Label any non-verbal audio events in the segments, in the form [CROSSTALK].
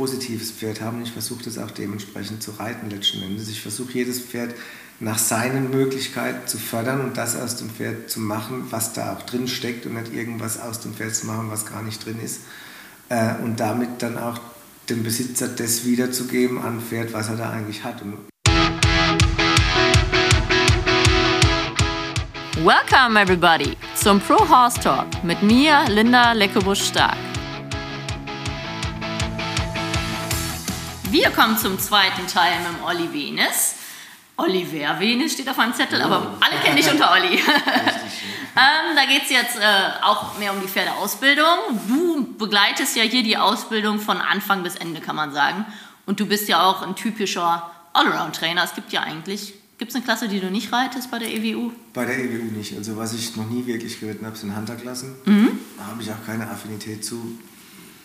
positives Pferd haben. Ich versuche das auch dementsprechend zu reiten letzten Endes. Ich versuche jedes Pferd nach seinen Möglichkeiten zu fördern und das aus dem Pferd zu machen, was da auch drin steckt und nicht irgendwas aus dem Pferd zu machen, was gar nicht drin ist. Äh, und damit dann auch dem Besitzer das wiederzugeben an Pferd, was er da eigentlich hat. Welcome everybody zum Pro Horse Talk mit mir, Linda Leckebusch-Stark. Wir kommen zum zweiten Teil mit dem Olli Venis. Oliver Venis steht auf meinem Zettel, aber Oh. alle kennen dich unter Olli. [LAUGHS] ähm, da geht es jetzt äh, auch mehr um die Pferdeausbildung. Du begleitest ja hier die Ausbildung von Anfang bis Ende, kann man sagen. Und du bist ja auch ein typischer Allround-Trainer. Es gibt ja eigentlich, gibt es eine Klasse, die du nicht reitest bei der EWU? Bei der EWU nicht. Also was ich noch nie wirklich geritten habe, sind Hunterklassen. Mhm. Da habe ich auch keine Affinität zu.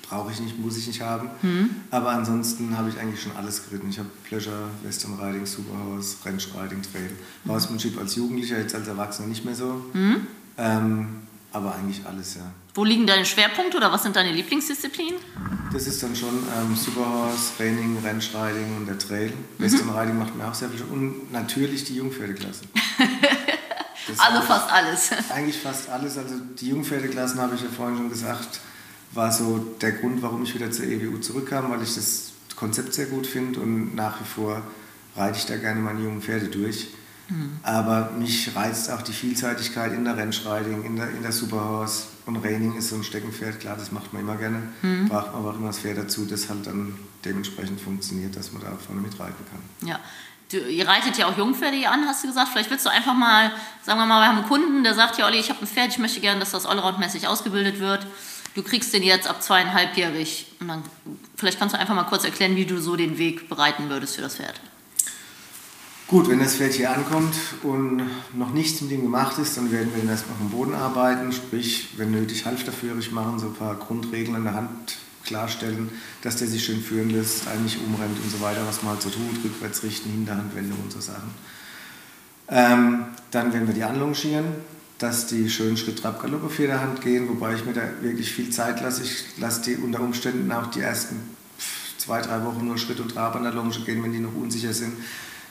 Brauche ich nicht, muss ich nicht haben. Mhm. Aber ansonsten habe ich eigentlich schon alles geritten. Ich habe Pleasure, Western Riding, Superhorse, Ranch Riding, Trail. Horsemanship als Jugendlicher, jetzt als Erwachsener nicht mehr so. Mhm. Ähm, aber eigentlich alles, ja. Wo liegen deine Schwerpunkte oder was sind deine Lieblingsdisziplinen? Das ist dann schon ähm, Superhorse, Training, Ranch Riding und der Trail. Mhm. Western Riding macht mir auch sehr viel Spaß. Und natürlich die Jungpferdeklassen. [LAUGHS] Das Also fast alles. Eigentlich fast alles. Also die Jungpferdeklassen, habe ich ja vorhin schon gesagt, war so der Grund, warum ich wieder zur EWU zurückkam, weil ich das Konzept sehr gut finde und nach wie vor reite ich da gerne meine jungen Pferde durch. Aber mich reizt auch die Vielseitigkeit in der Rennschreiding, in der, in der Superhorse und Reining ist so ein Steckenpferd, klar, das macht man immer gerne. Braucht man aber auch immer das Pferd dazu, das halt dann dementsprechend funktioniert, dass man da vorne mitreiten kann. Ja. Du, ihr reitet ja auch Jungpferde hier an, hast du gesagt. Vielleicht willst du einfach mal, sagen wir mal, wir haben einen Kunden, der sagt, ja Olli, ich habe ein Pferd, ich möchte gerne, dass das allroundmäßig ausgebildet wird. Du kriegst den jetzt ab zweieinhalbjährig. Und dann, vielleicht kannst du einfach mal kurz erklären, wie du so den Weg bereiten würdest für das Pferd. Gut, wenn das Pferd hier ankommt und noch nichts mit ihm gemacht ist, dann werden wir ihn erstmal vom Boden arbeiten, sprich, wenn nötig, halfterführig machen, so ein paar Grundregeln an der Hand klarstellen, dass der sich schön führen lässt, eigentlich umrennt und so weiter, was man halt so tut, rückwärts richten, Hinterhandwendung und so Sachen. Ähm, dann werden wir die anlongieren, dass die schön Schritt, Trab, Galopp auf jeder Hand gehen, wobei ich mir da wirklich viel Zeit lasse. Ich lasse die unter Umständen auch die ersten zwei, drei Wochen nur Schritt und Trab an der Longe gehen, wenn die noch unsicher sind.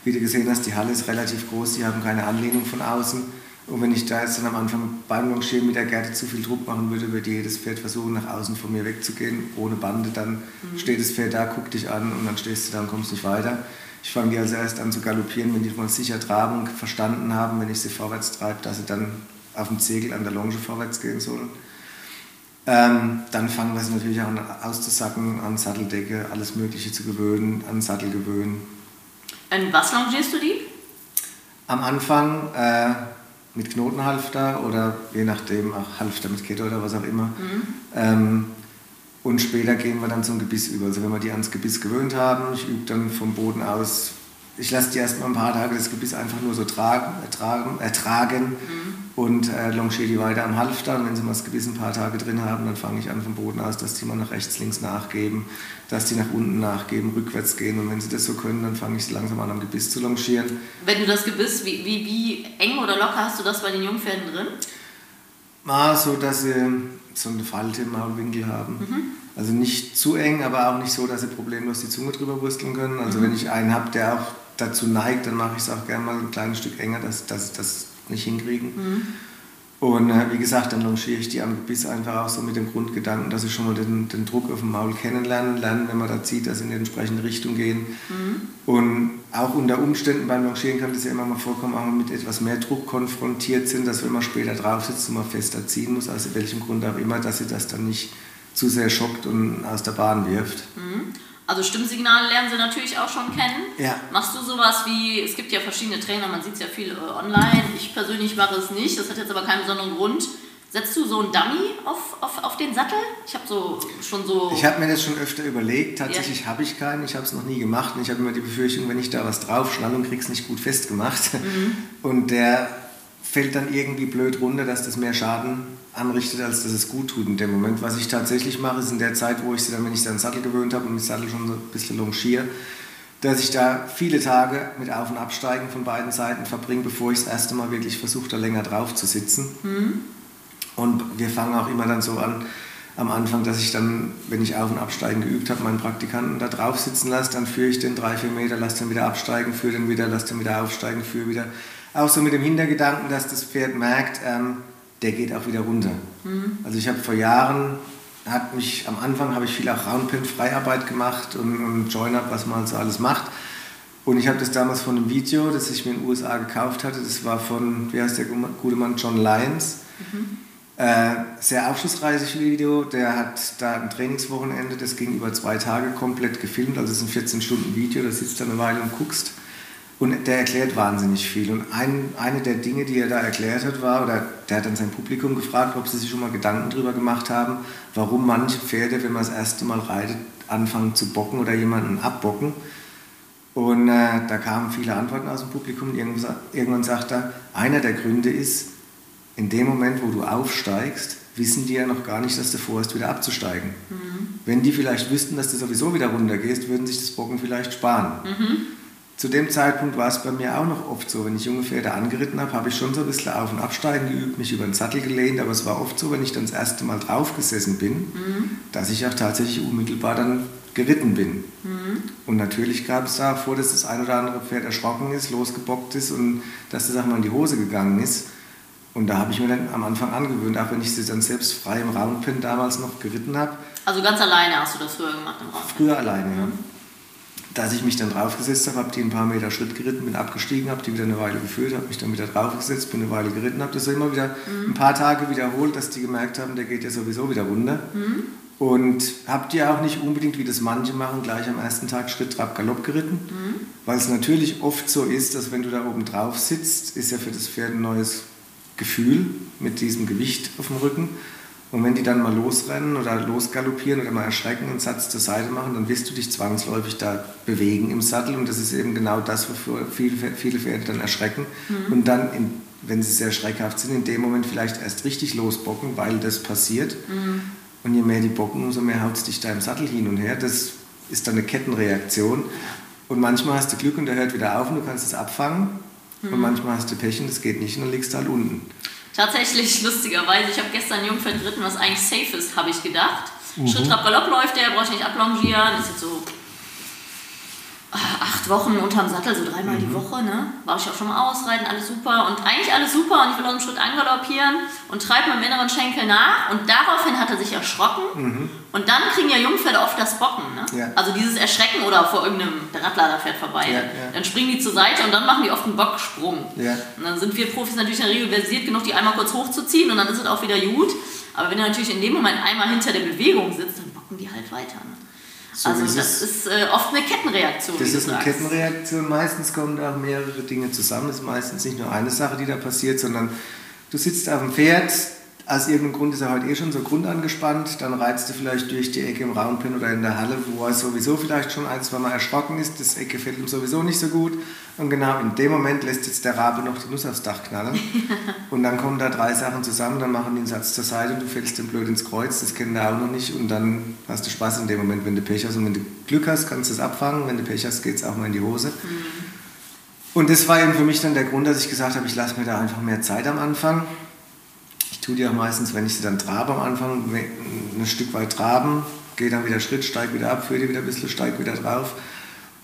Wie du gesehen hast, die Halle ist relativ groß, die haben keine Anlehnung von außen. Und wenn ich da jetzt dann am Anfang beim Longieren mit der Gerte zu viel Druck machen würde, würde jedes Pferd versuchen, nach außen von mir wegzugehen, ohne Bande. Dann steht das Pferd da, guckt dich an und dann stehst du da und kommst nicht weiter. Ich fange die also erst an zu galoppieren, wenn die mal sicher Trabung verstanden haben, wenn ich sie vorwärts treibe, dass sie dann auf dem Zegel an der Longe vorwärts gehen sollen. Ähm, dann fangen wir sie natürlich auch an auszusacken, an Satteldecke, alles Mögliche zu gewöhnen, an Sattel gewöhnen. In was longierst du die? Am Anfang äh, mit Knotenhalfter oder je nachdem auch Halfter mit Kette oder was auch immer. Ähm, und später gehen wir dann zum Gebiss über. Also wenn wir die ans Gebiss gewöhnt haben, ich übe dann vom Boden aus, ich lasse die erstmal ein paar Tage das Gebiss einfach nur so tragen, ertragen, ertragen und äh, longiere die weiter am Halfter. Und wenn sie mal das Gebiss ein paar Tage drin haben, dann fange ich an vom Boden aus, dass die mal nach rechts, links nachgeben, dass die nach unten nachgeben, rückwärts gehen. Und wenn sie das so können, dann fange ich langsam an am Gebiss zu longieren. Wenn du das Gebiss, wie, wie, wie eng oder locker hast du das bei den Jungpferden drin? Mal so, dass sie so eine Falte im Maulwinkel haben. Also nicht zu eng, aber auch nicht so, dass sie problemlos die Zunge drüber wursteln können. Also wenn ich einen habe, der auch dazu neigt, dann mache ich es auch gerne mal ein kleines Stück enger, dass dass sie das nicht hinkriegen. Und äh, wie gesagt, dann longiere ich die am Gebiss einfach auch so mit dem Grundgedanken, dass sie schon mal den, den Druck auf dem Maul kennenlernen, lernen, wenn man da zieht, dass sie in die entsprechende Richtung gehen. Und auch unter Umständen beim Longieren kann das ja immer mal vorkommen, auch mit etwas mehr Druck konfrontiert sind, dass wenn man später drauf sitzt und man fester ziehen muss, aus welchem Grund auch immer, dass sie das dann nicht zu sehr schockt und aus der Bahn wirft. Also Stimmsignale lernen sie natürlich auch schon kennen. Ja. Machst du sowas wie, es gibt ja verschiedene Trainer, man sieht es ja viel äh, online. Ich persönlich mache es nicht, das hat jetzt aber keinen besonderen Grund. Setzt du so einen Dummy auf, auf, auf den Sattel? Ich habe so schon so. Ich habe mir das schon öfter überlegt. Tatsächlich habe ich keinen. Ich habe es noch nie gemacht. Und ich habe immer die Befürchtung, wenn ich da was draufschnalle und krieg's nicht gut festgemacht. Und der fällt dann irgendwie blöd runter, dass das mehr Schaden anrichtet, als dass es gut tut in dem Moment. Was ich tatsächlich mache, ist in der Zeit, wo ich sie dann, wenn ich sie an den Sattel gewöhnt habe und den Sattel schon so ein bisschen longiere, dass ich da viele Tage mit Auf- und Absteigen von beiden Seiten verbringe, bevor ich das erste Mal wirklich versuche, da länger drauf zu sitzen. Und wir fangen auch immer dann so an, am Anfang, dass ich dann, wenn ich Auf- und Absteigen geübt habe, meinen Praktikanten da drauf sitzen lasse, dann führe ich den drei, vier Meter, lasse den wieder absteigen, führe den wieder, lasse den wieder aufsteigen, führe wieder. Auch so mit dem Hintergedanken, dass das Pferd merkt, ähm, der geht auch wieder runter. Mhm. Also ich habe vor Jahren, hat mich, am Anfang habe ich viel auch Roundpin-Freiarbeit gemacht und, und Join-Up, was man so alles macht. Und ich habe das damals von einem Video, das ich mir in den USA gekauft hatte, das war von, wie heißt der gute Mann, John Lyons. Mhm. Äh, sehr aufschlussreiches Video. Der hat da ein Trainingswochenende, das ging über zwei Tage komplett gefilmt. Also es ist ein 14 Stunden Video, da sitzt er eine Weile und guckst. Und der erklärt wahnsinnig viel. Und ein, eine der Dinge, die er da erklärt hat, war, oder der hat dann sein Publikum gefragt, ob sie sich schon mal Gedanken darüber gemacht haben, warum manche Pferde, wenn man das erste Mal reitet, anfangen zu bocken oder jemanden abbocken. Und äh, da kamen viele Antworten aus dem Publikum. Irgendwann, irgendwann sagt er, einer der Gründe ist, in dem Moment, wo du aufsteigst, wissen die ja noch gar nicht, dass du vorhast, wieder abzusteigen. Mhm. Wenn die vielleicht wüssten, dass du sowieso wieder runtergehst, würden sich das Bocken vielleicht sparen. Mhm. Zu dem Zeitpunkt war es bei mir auch noch oft so, wenn ich junge Pferde angeritten habe, habe ich schon so ein bisschen Auf- und Absteigen geübt, mich über den Sattel gelehnt, aber es war oft so, wenn ich dann das erste Mal draufgesessen bin, mhm. dass ich auch tatsächlich unmittelbar dann geritten bin. Mhm. Und natürlich gab es da vor, dass das ein oder andere Pferd erschrocken ist, losgebockt ist und dass das auch mal in die Hose gegangen ist. Und da habe ich mir dann am Anfang angewöhnt, auch wenn ich sie dann selbst frei im Roundpin damals noch geritten habe. Also ganz alleine hast du das früher gemacht im Roundpin? Früher alleine, ja. Dass ich mich dann draufgesetzt habe, habe die ein paar Meter Schritt geritten, bin abgestiegen, habe die wieder eine Weile geführt, habe mich dann wieder draufgesetzt, bin eine Weile geritten, habe das immer wieder mhm. ein paar Tage wiederholt, dass die gemerkt haben, der geht ja sowieso wieder runter. Mhm. Und habt ihr auch nicht unbedingt, wie das manche machen, gleich am ersten Tag Schritt, Trab, Galopp geritten? Mhm. Weil es natürlich oft so ist, dass wenn du da oben drauf sitzt, ist ja für das Pferd ein neues Gefühl mit diesem Gewicht auf dem Rücken. Und wenn die dann mal losrennen oder losgaloppieren oder mal erschrecken und einen Satz zur Seite machen, dann wirst du dich zwangsläufig da bewegen im Sattel. Und das ist eben genau das, wofür viele, viele Pferde dann erschrecken. Mhm. Und dann, in, wenn sie sehr schreckhaft sind, in dem Moment vielleicht erst richtig losbocken, weil das passiert. Mhm. Und je mehr die bocken, umso mehr haut es dich da im Sattel hin und her. Das ist dann eine Kettenreaktion. Und manchmal hast du Glück und der hört wieder auf und du kannst es abfangen. Mhm. Und manchmal hast du Pech und es geht nicht und dann liegst du halt unten. Tatsächlich, lustigerweise, ich habe gestern ein Jungpferd geritten, was eigentlich safe ist, habe ich gedacht. Mhm. Schritt, Trab, Galopp läuft der, brauche ich nicht ablongieren, ist jetzt so acht Wochen unterm Sattel, so dreimal mhm. die Woche, ne? War ich auch schon mal ausreiten, alles super und eigentlich alles super und ich will aus dem Schritt angaloppieren und treibe meinem inneren Schenkel nach und daraufhin hat er sich erschrocken mhm. und dann kriegen ja Jungpferde oft das Bocken, ne? Ja. Also dieses Erschrecken oder vor irgendeinem, der Radlader fährt vorbei, ja, ja. dann springen die zur Seite und dann machen die oft einen Bocksprung. Und dann sind wir Profis natürlich in der Regel versiert genug, die einmal kurz hochzuziehen und dann ist es auch wieder gut. Aber wenn du natürlich in dem Moment einmal hinter der Bewegung sitzt, dann bocken die halt weiter. Ne? So also das ist äh, oft eine Kettenreaktion. Das ist eine sagst. Kettenreaktion. Meistens kommen da mehrere Dinge zusammen. Es ist meistens nicht nur eine Sache, die da passiert, sondern du sitzt auf dem Pferd, aus irgendeinem Grund ist er heute eh schon so grundangespannt. Dann reizt du vielleicht durch die Ecke im Roundpin oder in der Halle, wo er sowieso vielleicht schon ein, zwei Mal erschrocken ist. Das Ecke fällt ihm sowieso nicht so gut. Und genau in dem Moment lässt jetzt der Rabe noch die Nuss aufs Dach knallen. [LAUGHS] und dann kommen da drei Sachen zusammen, dann machen die einen Satz zur Seite und du fällst dem blöd ins Kreuz. Das kennen wir auch noch nicht. Und dann hast du Spaß in dem Moment, wenn du Pech hast. Und wenn du Glück hast, kannst du es abfangen. Wenn du Pech hast, geht es auch mal in die Hose. Mhm. Und das war eben für mich dann der Grund, dass ich gesagt habe, ich lasse mir da einfach mehr Zeit am Anfang tue die auch meistens, wenn ich sie dann trabe am Anfang, ein Stück weit traben, gehe dann wieder Schritt, steige wieder ab, führe die wieder ein bisschen, steige wieder drauf,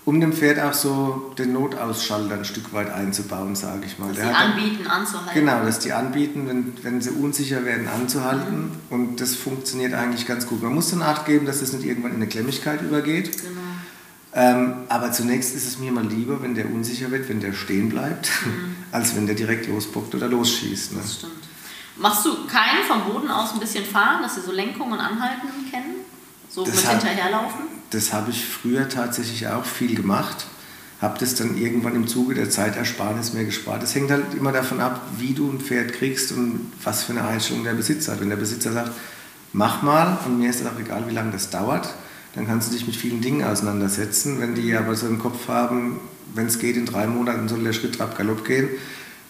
um dem Pferd auch so den Notausschalter ein Stück weit einzubauen, sage ich mal. Dass die anbieten, anzuhalten. Genau, dass die anbieten, wenn, wenn sie unsicher werden, anzuhalten. Mhm. Und das funktioniert eigentlich ganz gut. Man muss dann Acht geben, dass es nicht irgendwann in eine Klemmigkeit übergeht. Genau. Ähm, aber zunächst ist es mir mal lieber, wenn der unsicher wird, wenn der stehen bleibt, mhm. [LAUGHS] als wenn der direkt losbockt oder losschießt. Ne? Das stimmt. Machst du keinen vom Boden aus ein bisschen fahren, dass sie so Lenkung und Anhalten kennen? So das mit hab, hinterherlaufen? Das habe ich früher tatsächlich auch viel gemacht. Habe das dann irgendwann im Zuge der Zeitersparnis mehr gespart. Das hängt halt immer davon ab, wie du ein Pferd kriegst und was für eine Einstellung der Besitzer hat. Wenn der Besitzer sagt, mach mal und mir ist es auch egal, wie lange das dauert, dann kannst du dich mit vielen Dingen auseinandersetzen. Wenn die aber so im Kopf haben, wenn es geht, in drei Monaten soll der Schritt Trab Galopp gehen,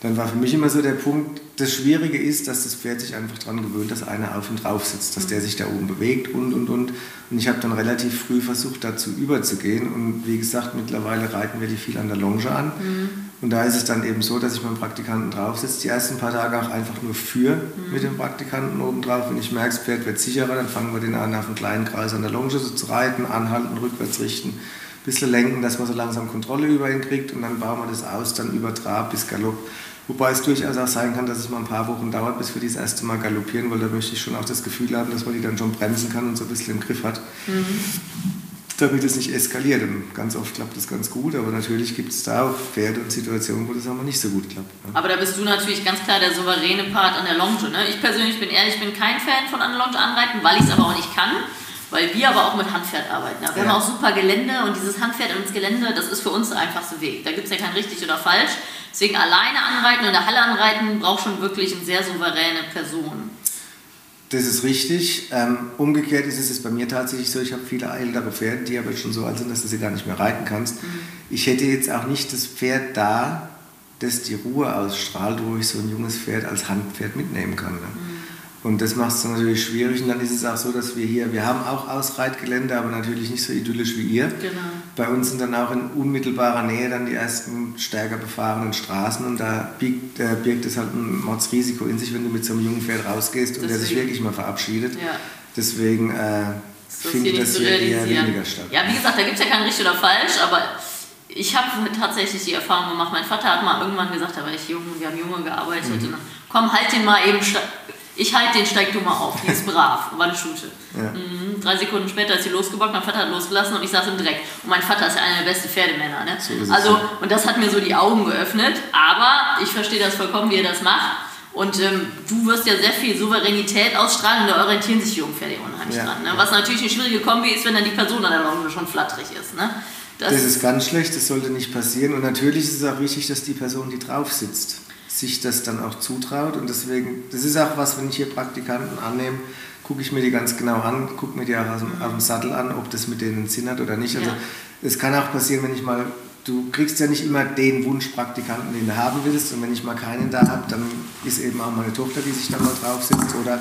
dann war für mich immer so der Punkt, das Schwierige ist, dass das Pferd sich einfach daran gewöhnt, dass einer auf und drauf sitzt, dass der sich da oben bewegt und, und, und. Und ich habe dann relativ früh versucht, dazu überzugehen. Und wie gesagt, mittlerweile reiten wir die viel an der Longe an. Mhm. Und da ist es dann eben so, dass ich meinen Praktikanten draufsetze, die ersten paar Tage auch einfach nur für mhm. mit dem Praktikanten oben drauf. Wenn ich merke, das Pferd wird sicherer, dann fangen wir den an, auf einen kleinen Kreis an der Longe so zu reiten, anhalten, rückwärts richten, ein bisschen lenken, dass man so langsam Kontrolle über ihn kriegt und dann bauen wir das aus, dann über Trab bis Galopp. Wobei es durchaus auch sein kann, dass es mal ein paar Wochen dauert, bis wir das erste Mal galoppieren, weil da möchte ich schon auch das Gefühl haben, dass man die dann schon bremsen kann und so ein bisschen im Griff hat. Mhm damit es nicht eskaliert. Und ganz oft klappt das ganz gut, aber natürlich gibt es da auch Pferde und Situationen, wo das aber nicht so gut klappt. Ne? Aber da bist du natürlich ganz klar der souveräne Part an der Longe. Ne? Ich persönlich bin ehrlich, ich bin kein Fan von an der Longe anreiten, weil ich es aber auch nicht kann. Weil wir aber auch mit Handpferd arbeiten. Wir ja. haben auch super Gelände und dieses Handpferd ins Gelände, das ist für uns der einfachste Weg. Da gibt es ja kein richtig oder falsch. Deswegen alleine anreiten und in der Halle anreiten braucht schon wirklich eine sehr souveräne Person. Das ist richtig. Ähm, umgekehrt ist es bei mir tatsächlich so, ich habe viele ältere Pferde, die aber schon so alt sind, dass du sie gar nicht mehr reiten kannst. Mhm. Ich hätte jetzt auch nicht das Pferd da, das die Ruhe ausstrahlt, wo ich so ein junges Pferd als Handpferd mitnehmen kann. Ne? Mhm. Und das macht es natürlich schwierig. Und dann ist es auch so, dass wir hier, wir haben auch Ausreitgelände, aber natürlich nicht so idyllisch wie ihr. Genau. Bei uns sind dann auch in unmittelbarer Nähe dann die ersten stärker befahrenen Straßen und da birgt, äh, birgt es halt ein Mordsrisiko in sich, wenn du mit so einem jungen Pferd rausgehst und Deswegen. der sich wirklich mal verabschiedet. Ja. Deswegen äh, findet das hier eher weniger statt. Ja, wie gesagt, da gibt es ja kein richtig oder falsch, aber ich habe tatsächlich die Erfahrung gemacht. Mein Vater hat mal irgendwann gesagt, da war ich jung, wir haben Junge gearbeitet, mhm. und komm, halt den mal eben ich halte den, steig du mal auf, die ist brav, war eine Schute. Ja. Mhm. Drei Sekunden später ist sie losgebockt, mein Vater hat losgelassen und ich saß im Dreck. Und mein Vater ist ja einer der besten Pferdemänner. Ne? So also, und das hat mir so die Augen geöffnet, aber ich verstehe das vollkommen, wie er das macht. Und ähm, du wirst ja sehr viel Souveränität ausstrahlen und da orientieren sich Jungpferde unheimlich ja. dran. Ne? Was natürlich eine schwierige Kombi ist, wenn dann die Person an der Longe schon flatterig ist. Ne? Das, das, ist ganz schlecht, das sollte nicht passieren. Und natürlich ist es auch wichtig, dass die Person, die drauf sitzt, sich das dann auch zutraut. Und deswegen, das ist auch was, wenn ich hier Praktikanten annehme, gucke ich mir die ganz genau an, gucke mir die auch auf dem, Sattel an, ob das mit denen Sinn hat oder nicht. Also es kann auch passieren, wenn ich mal, du kriegst ja nicht immer den Wunschpraktikanten, den du haben willst. Und wenn ich mal keinen da habe, dann ist eben auch meine Tochter, die sich da mal drauf sitzt. Oder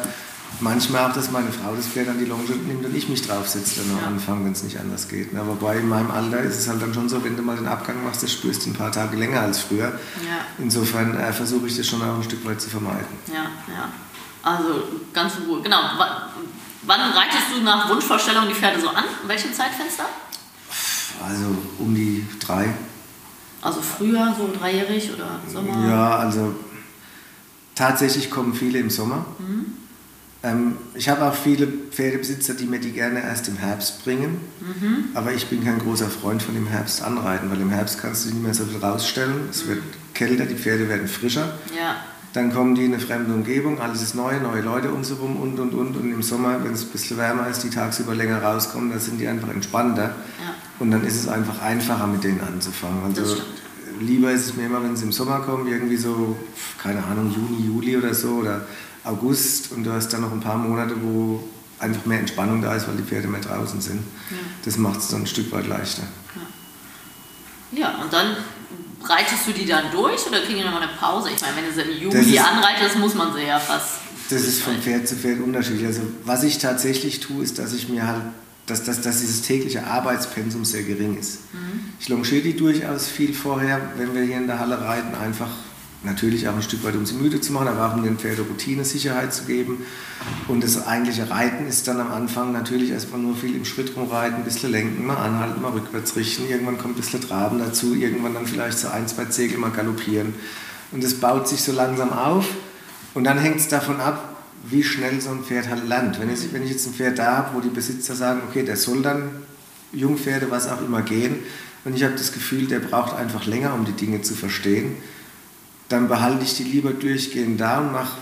manchmal auch, dass meine Frau das Pferd an die Longe nimmt und ich mich draufsetze dann am ja. Anfang, wenn es nicht anders geht. Aber bei in meinem Alter ist es halt dann schon so, wenn du mal den Abgang machst, das spürst du ein paar Tage länger als früher. Ja. Insofern äh, versuche ich das schon auch ein Stück weit zu vermeiden. Ja, ja. Also ganz in Ruhe. Genau. Wann reitest du nach Wunschvorstellung die Pferde so an? In welchem Zeitfenster? Also um die drei. Also früher, so dreijährig oder Sommer? Ja, also tatsächlich kommen viele im Sommer. Mhm. Ähm, ich habe auch viele Pferdebesitzer, die mir die gerne erst im Herbst bringen. Mhm. Aber ich bin kein großer Freund von dem Herbst anreiten, weil im Herbst kannst du nicht mehr so viel rausstellen. Es wird kälter, die Pferde werden frischer. Ja. Dann kommen die in eine fremde Umgebung, alles ist neu, neue Leute um sie rum und und und. Und im Sommer, wenn es ein bisschen wärmer ist, die tagsüber länger rauskommen, dann sind die einfach entspannter. Ja. Und dann ist es einfach einfacher, mit denen anzufangen. Also lieber ist es mir immer, wenn sie im Sommer kommen, irgendwie so, keine Ahnung, Juni, Juli oder so, oder August und du hast dann noch ein paar Monate, wo einfach mehr Entspannung da ist, weil die Pferde mehr draußen sind. Ja. Das macht es dann ein Stück weit leichter. Ja. ja, und dann reitest du die dann durch oder kriegen die nochmal eine Pause? Ich meine, wenn du sie im Juli anreitest, muss man sie ja fast. Das ist von Pferd zu Pferd unterschiedlich. Also was ich tatsächlich tue, ist, dass ich mir halt, dass, dass, dass dieses tägliche Arbeitspensum sehr gering ist. Mhm. Ich longiere die durchaus viel vorher, wenn wir hier in der Halle reiten, einfach natürlich auch ein Stück weit, um sie müde zu machen, aber auch um den Pferde Routine, Sicherheit zu geben. Und das eigentliche Reiten ist dann am Anfang natürlich erstmal nur viel im Schritt rumreiten, ein bisschen lenken, mal anhalten, mal rückwärts richten. Irgendwann kommt ein bisschen Traben dazu, irgendwann dann vielleicht so ein, zwei Zegel mal galoppieren. Und das baut sich so langsam auf. Und dann hängt es davon ab, wie schnell so ein Pferd halt lernt. Wenn ich, wenn ich jetzt ein Pferd da habe, wo die Besitzer sagen, okay, der soll dann Jungpferde, was auch immer gehen, und ich habe das Gefühl, der braucht einfach länger, um die Dinge zu verstehen, dann behalte ich die lieber durchgehend da und mache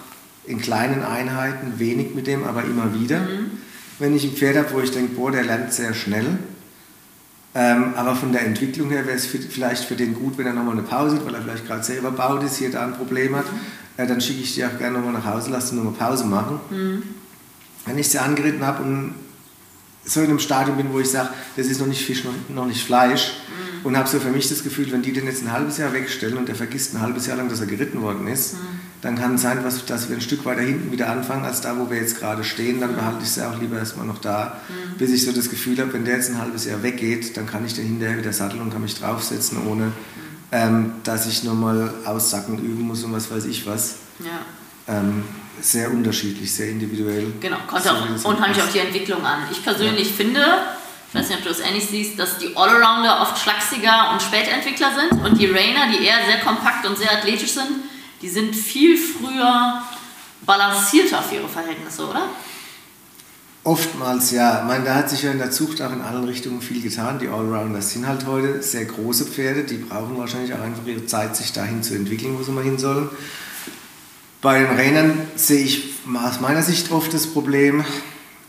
in kleinen Einheiten wenig mit dem, aber immer wieder. Mhm. Wenn ich ein Pferd habe, wo ich denke, boah, der lernt sehr schnell, ähm, aber von der Entwicklung her wäre es vielleicht für den gut, wenn er nochmal eine Pause hat, weil er vielleicht gerade selber baut ist, hier da ein Problem hat, äh, dann schicke ich die auch gerne nochmal nach Hause, lasse nochmal Pause machen. Mhm. Wenn ich sie angeritten habe und so in einem Stadium bin, wo ich sage, das ist noch nicht Fisch, noch, noch nicht Fleisch, mhm und habe so für mich das Gefühl, wenn die den jetzt ein halbes Jahr wegstellen und der vergisst ein halbes Jahr lang, dass er geritten worden ist, mhm. dann kann es sein, dass wir ein Stück weiter hinten wieder anfangen, als da, wo wir jetzt gerade stehen. Dann behalte ich sie auch lieber erstmal noch da, mhm. bis ich so das Gefühl habe, wenn der jetzt ein halbes Jahr weggeht, dann kann ich den hinterher wieder satteln und kann mich draufsetzen, ohne ähm, dass ich nochmal aussacken üben muss und was weiß ich was. Ja. Ähm, sehr unterschiedlich, sehr individuell. Genau, kommt auch unheimlich auf die Entwicklung an. Ich persönlich ja. finde, ich weiß nicht, ob du das ähnlich siehst, dass die Allrounder oft schlachsiger und Spätentwickler sind und die Rainer, die eher sehr kompakt und sehr athletisch sind, die sind viel früher balancierter für ihre Verhältnisse, oder? Oftmals ja. Ich meine, da hat sich ja in der Zucht auch in allen Richtungen viel getan. Die Allrounders sind halt heute sehr große Pferde, die brauchen wahrscheinlich auch einfach ihre Zeit, sich dahin zu entwickeln, wo sie mal hin sollen. Bei den Rennern sehe ich aus meiner Sicht oft das Problem,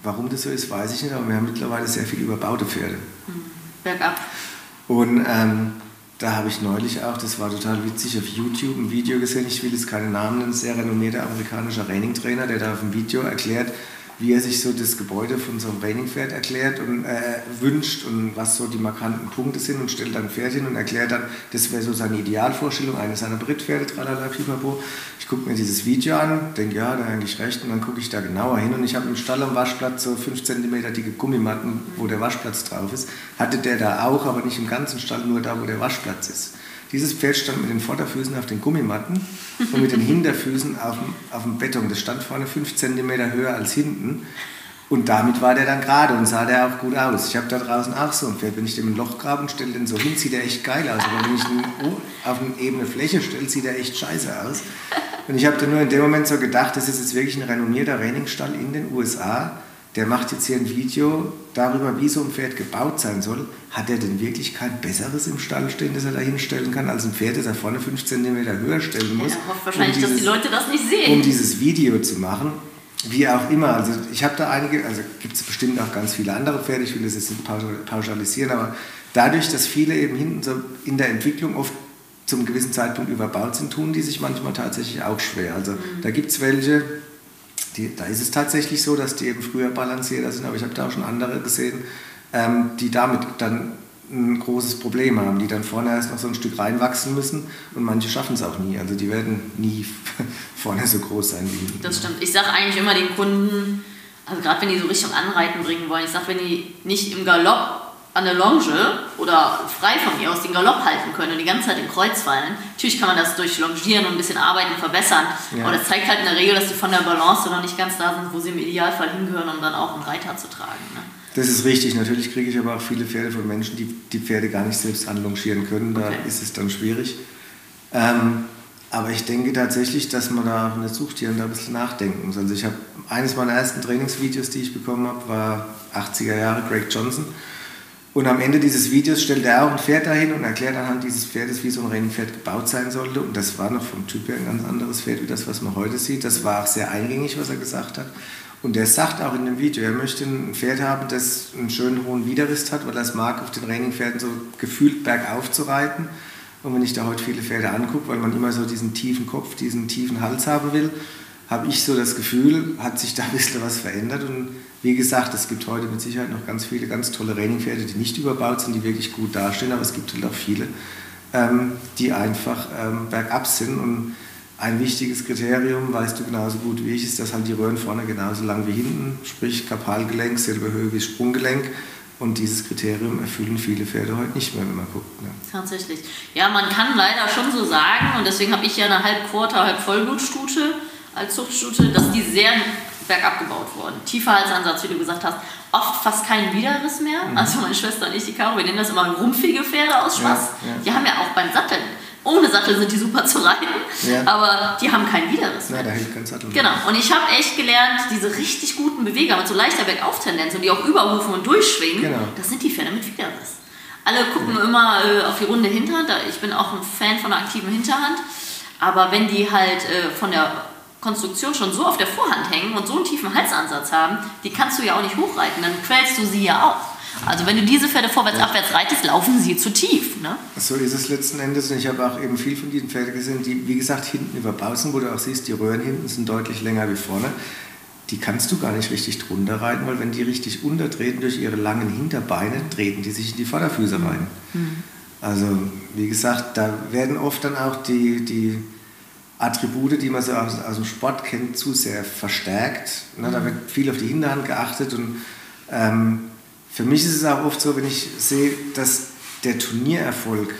warum das so ist, weiß ich nicht, aber wir haben mittlerweile sehr viel überbaute Pferde. Mhm. Bergab. Und ähm, da habe ich neulich auch, das war total witzig, auf YouTube ein Video gesehen, ich will jetzt keine Namen nennen, sehr renommierter amerikanischer Raining-Trainer, der da auf dem Video erklärt, wie er sich so das Gebäude von so einem Trainingpferd erklärt und äh, wünscht und was so die markanten Punkte sind und stellt dann ein Pferd hin und erklärt dann, das wäre so seine Idealvorstellung eines seiner Brittpferde, tralala, pipapo. Ich gucke mir dieses Video an, denke, ja, da eigentlich recht und dann gucke ich da genauer hin und ich habe im Stall am Waschplatz so 5 cm dicke Gummimatten, wo der Waschplatz drauf ist. Hatte der da auch, aber nicht im ganzen Stall, nur da, wo der Waschplatz ist. Dieses Pferd stand mit den Vorderfüßen auf den Gummimatten und mit den Hinterfüßen auf dem, auf dem Beton. Das stand vorne 5 cm höher als hinten. Und damit war der dann gerade und sah der auch gut aus. Ich habe da draußen auch so ein Pferd. Wenn ich dem ein Loch grabe und stelle den so hin, sieht der echt geil aus. Aber wenn ich ihn auf eine ebene Fläche stelle, sieht er echt scheiße aus. Und ich habe da nur in dem Moment so gedacht, das ist jetzt wirklich ein renommierter Trainingsstall in den USA der macht jetzt hier ein Video darüber, wie so ein Pferd gebaut sein soll. Hat er denn wirklich kein besseres im Stall stehen, das er da hinstellen kann, als ein Pferd, das er vorne 5 cm höher stellen muss? Ja, hofft wahrscheinlich, um dieses, dass die Leute das nicht sehen. Um dieses Video zu machen. Wie auch immer. Also ich habe da einige, also gibt es bestimmt auch ganz viele andere Pferde, ich will das jetzt nicht pauschalisieren, aber dadurch, dass viele eben hinten so in der Entwicklung oft zum gewissen Zeitpunkt überbaut sind, tun die sich manchmal tatsächlich auch schwer. Also mhm. da gibt es welche, die, da ist es tatsächlich so, dass die eben früher balancierter sind, aber ich habe da auch schon andere gesehen, ähm, die damit dann ein großes Problem haben, die dann vorne erst noch so ein Stück reinwachsen müssen und manche schaffen es auch nie. Also die werden nie [LAUGHS] vorne so groß sein wie Das stimmt. Ich sage eigentlich immer den Kunden, also gerade wenn die so Richtung Anreiten bringen wollen, ich sage, wenn die nicht im Galopp an der Longe oder frei von mir aus den Galopp halten können und die ganze Zeit im Kreuz fallen. Natürlich kann man das durch Longieren und ein bisschen Arbeiten verbessern, ja. aber das zeigt halt in der Regel, dass die von der Balance noch nicht ganz da sind, wo sie im Idealfall hingehören, um dann auch einen Reiter zu tragen. Ne? Das ist richtig. Natürlich kriege ich aber auch viele Pferde von Menschen, die die Pferde gar nicht selbst anlongieren können. Da okay. ist es dann schwierig. Ähm, aber ich denke tatsächlich, dass man da in der Zucht hier und da ein bisschen nachdenken muss. Also ich habe eines meiner ersten Trainingsvideos, die ich bekommen habe, war 80er Jahre Greg Johnson. Und am Ende dieses Videos stellt er auch ein Pferd dahin und erklärt anhand dieses Pferdes, wie so ein Rennpferd gebaut sein sollte. Und das war noch vom Typ her ein ganz anderes Pferd, wie das, was man heute sieht. Das war auch sehr eingängig, was er gesagt hat. Und er sagt auch in dem Video, er möchte ein Pferd haben, das einen schönen hohen Widerrist hat, weil er es mag, auf den Trainingpferden so gefühlt bergauf zu reiten. Und wenn ich da heute viele Pferde angucke, weil man immer so diesen tiefen Kopf, diesen tiefen Hals haben will, habe ich so das Gefühl, hat sich da ein bisschen was verändert. Und wie gesagt, es gibt heute mit Sicherheit noch ganz viele ganz tolle Trainingpferde, die nicht überbaut sind, die wirklich gut dastehen, aber es gibt halt auch viele, ähm, die einfach ähm, bergab sind. Und ein wichtiges Kriterium, weißt du genauso gut wie ich, ist, dass halt die Röhren vorne genauso lang wie hinten, sprich Kapalgelenk, selbe Höhe wie Sprunggelenk. Und dieses Kriterium erfüllen viele Pferde heute nicht mehr, wenn man guckt. Ne? Tatsächlich. Ja, man kann leider schon so sagen, und deswegen habe ich ja eine halb Quarter, halb Vollblutstute als Zuchtstute, dass die sehr bergab gebaut worden. Tiefer Halsansatz, wie du gesagt hast, oft fast keinen Widerriss mehr. Mhm. Also meine Schwester und ich, die Caro, wir nennen das immer rumpfige Pferde aus Spaß. Ja, ja. Die haben ja auch beim Satteln ohne Sattel sind die super zu reiten, ja. aber die haben keinen Widerriss. Ja, da hält kein Sattel. Genau. Und ich habe echt gelernt, diese richtig guten Beweger mit so leichter Bergauf-Tendenz und die auch überrufen und durchschwingen, genau. das sind die Pferde mit Widerriss. Alle gucken ja. immer äh, auf die runde Hinterhand. Ich bin auch ein Fan von einer aktiven Hinterhand. Aber wenn die halt äh, von der Konstruktion schon so auf der Vorhand hängen und so einen tiefen Halsansatz haben, die kannst du ja auch nicht hochreiten, dann quälst du sie ja auch. Also wenn du diese Pferde vorwärts, ja. abwärts reitest, laufen sie zu tief. Ne? So ist es letzten Endes. Und ich habe auch eben viel von diesen Pferden gesehen, die, wie gesagt, hinten überbaut sind, wo du auch siehst, die Röhren hinten sind deutlich länger wie vorne. Die kannst du gar nicht richtig drunter reiten, weil wenn die richtig untertreten durch ihre langen Hinterbeine, treten die sich in die Vorderfüße rein. Mhm. Also wie gesagt, da werden oft dann auch die, die Attribute, die man so aus, aus dem Sport kennt, zu sehr verstärkt. Ne, da wird viel auf die Hinterhand geachtet und ähm, für mich ist es auch oft so, wenn ich sehe, dass der Turniererfolg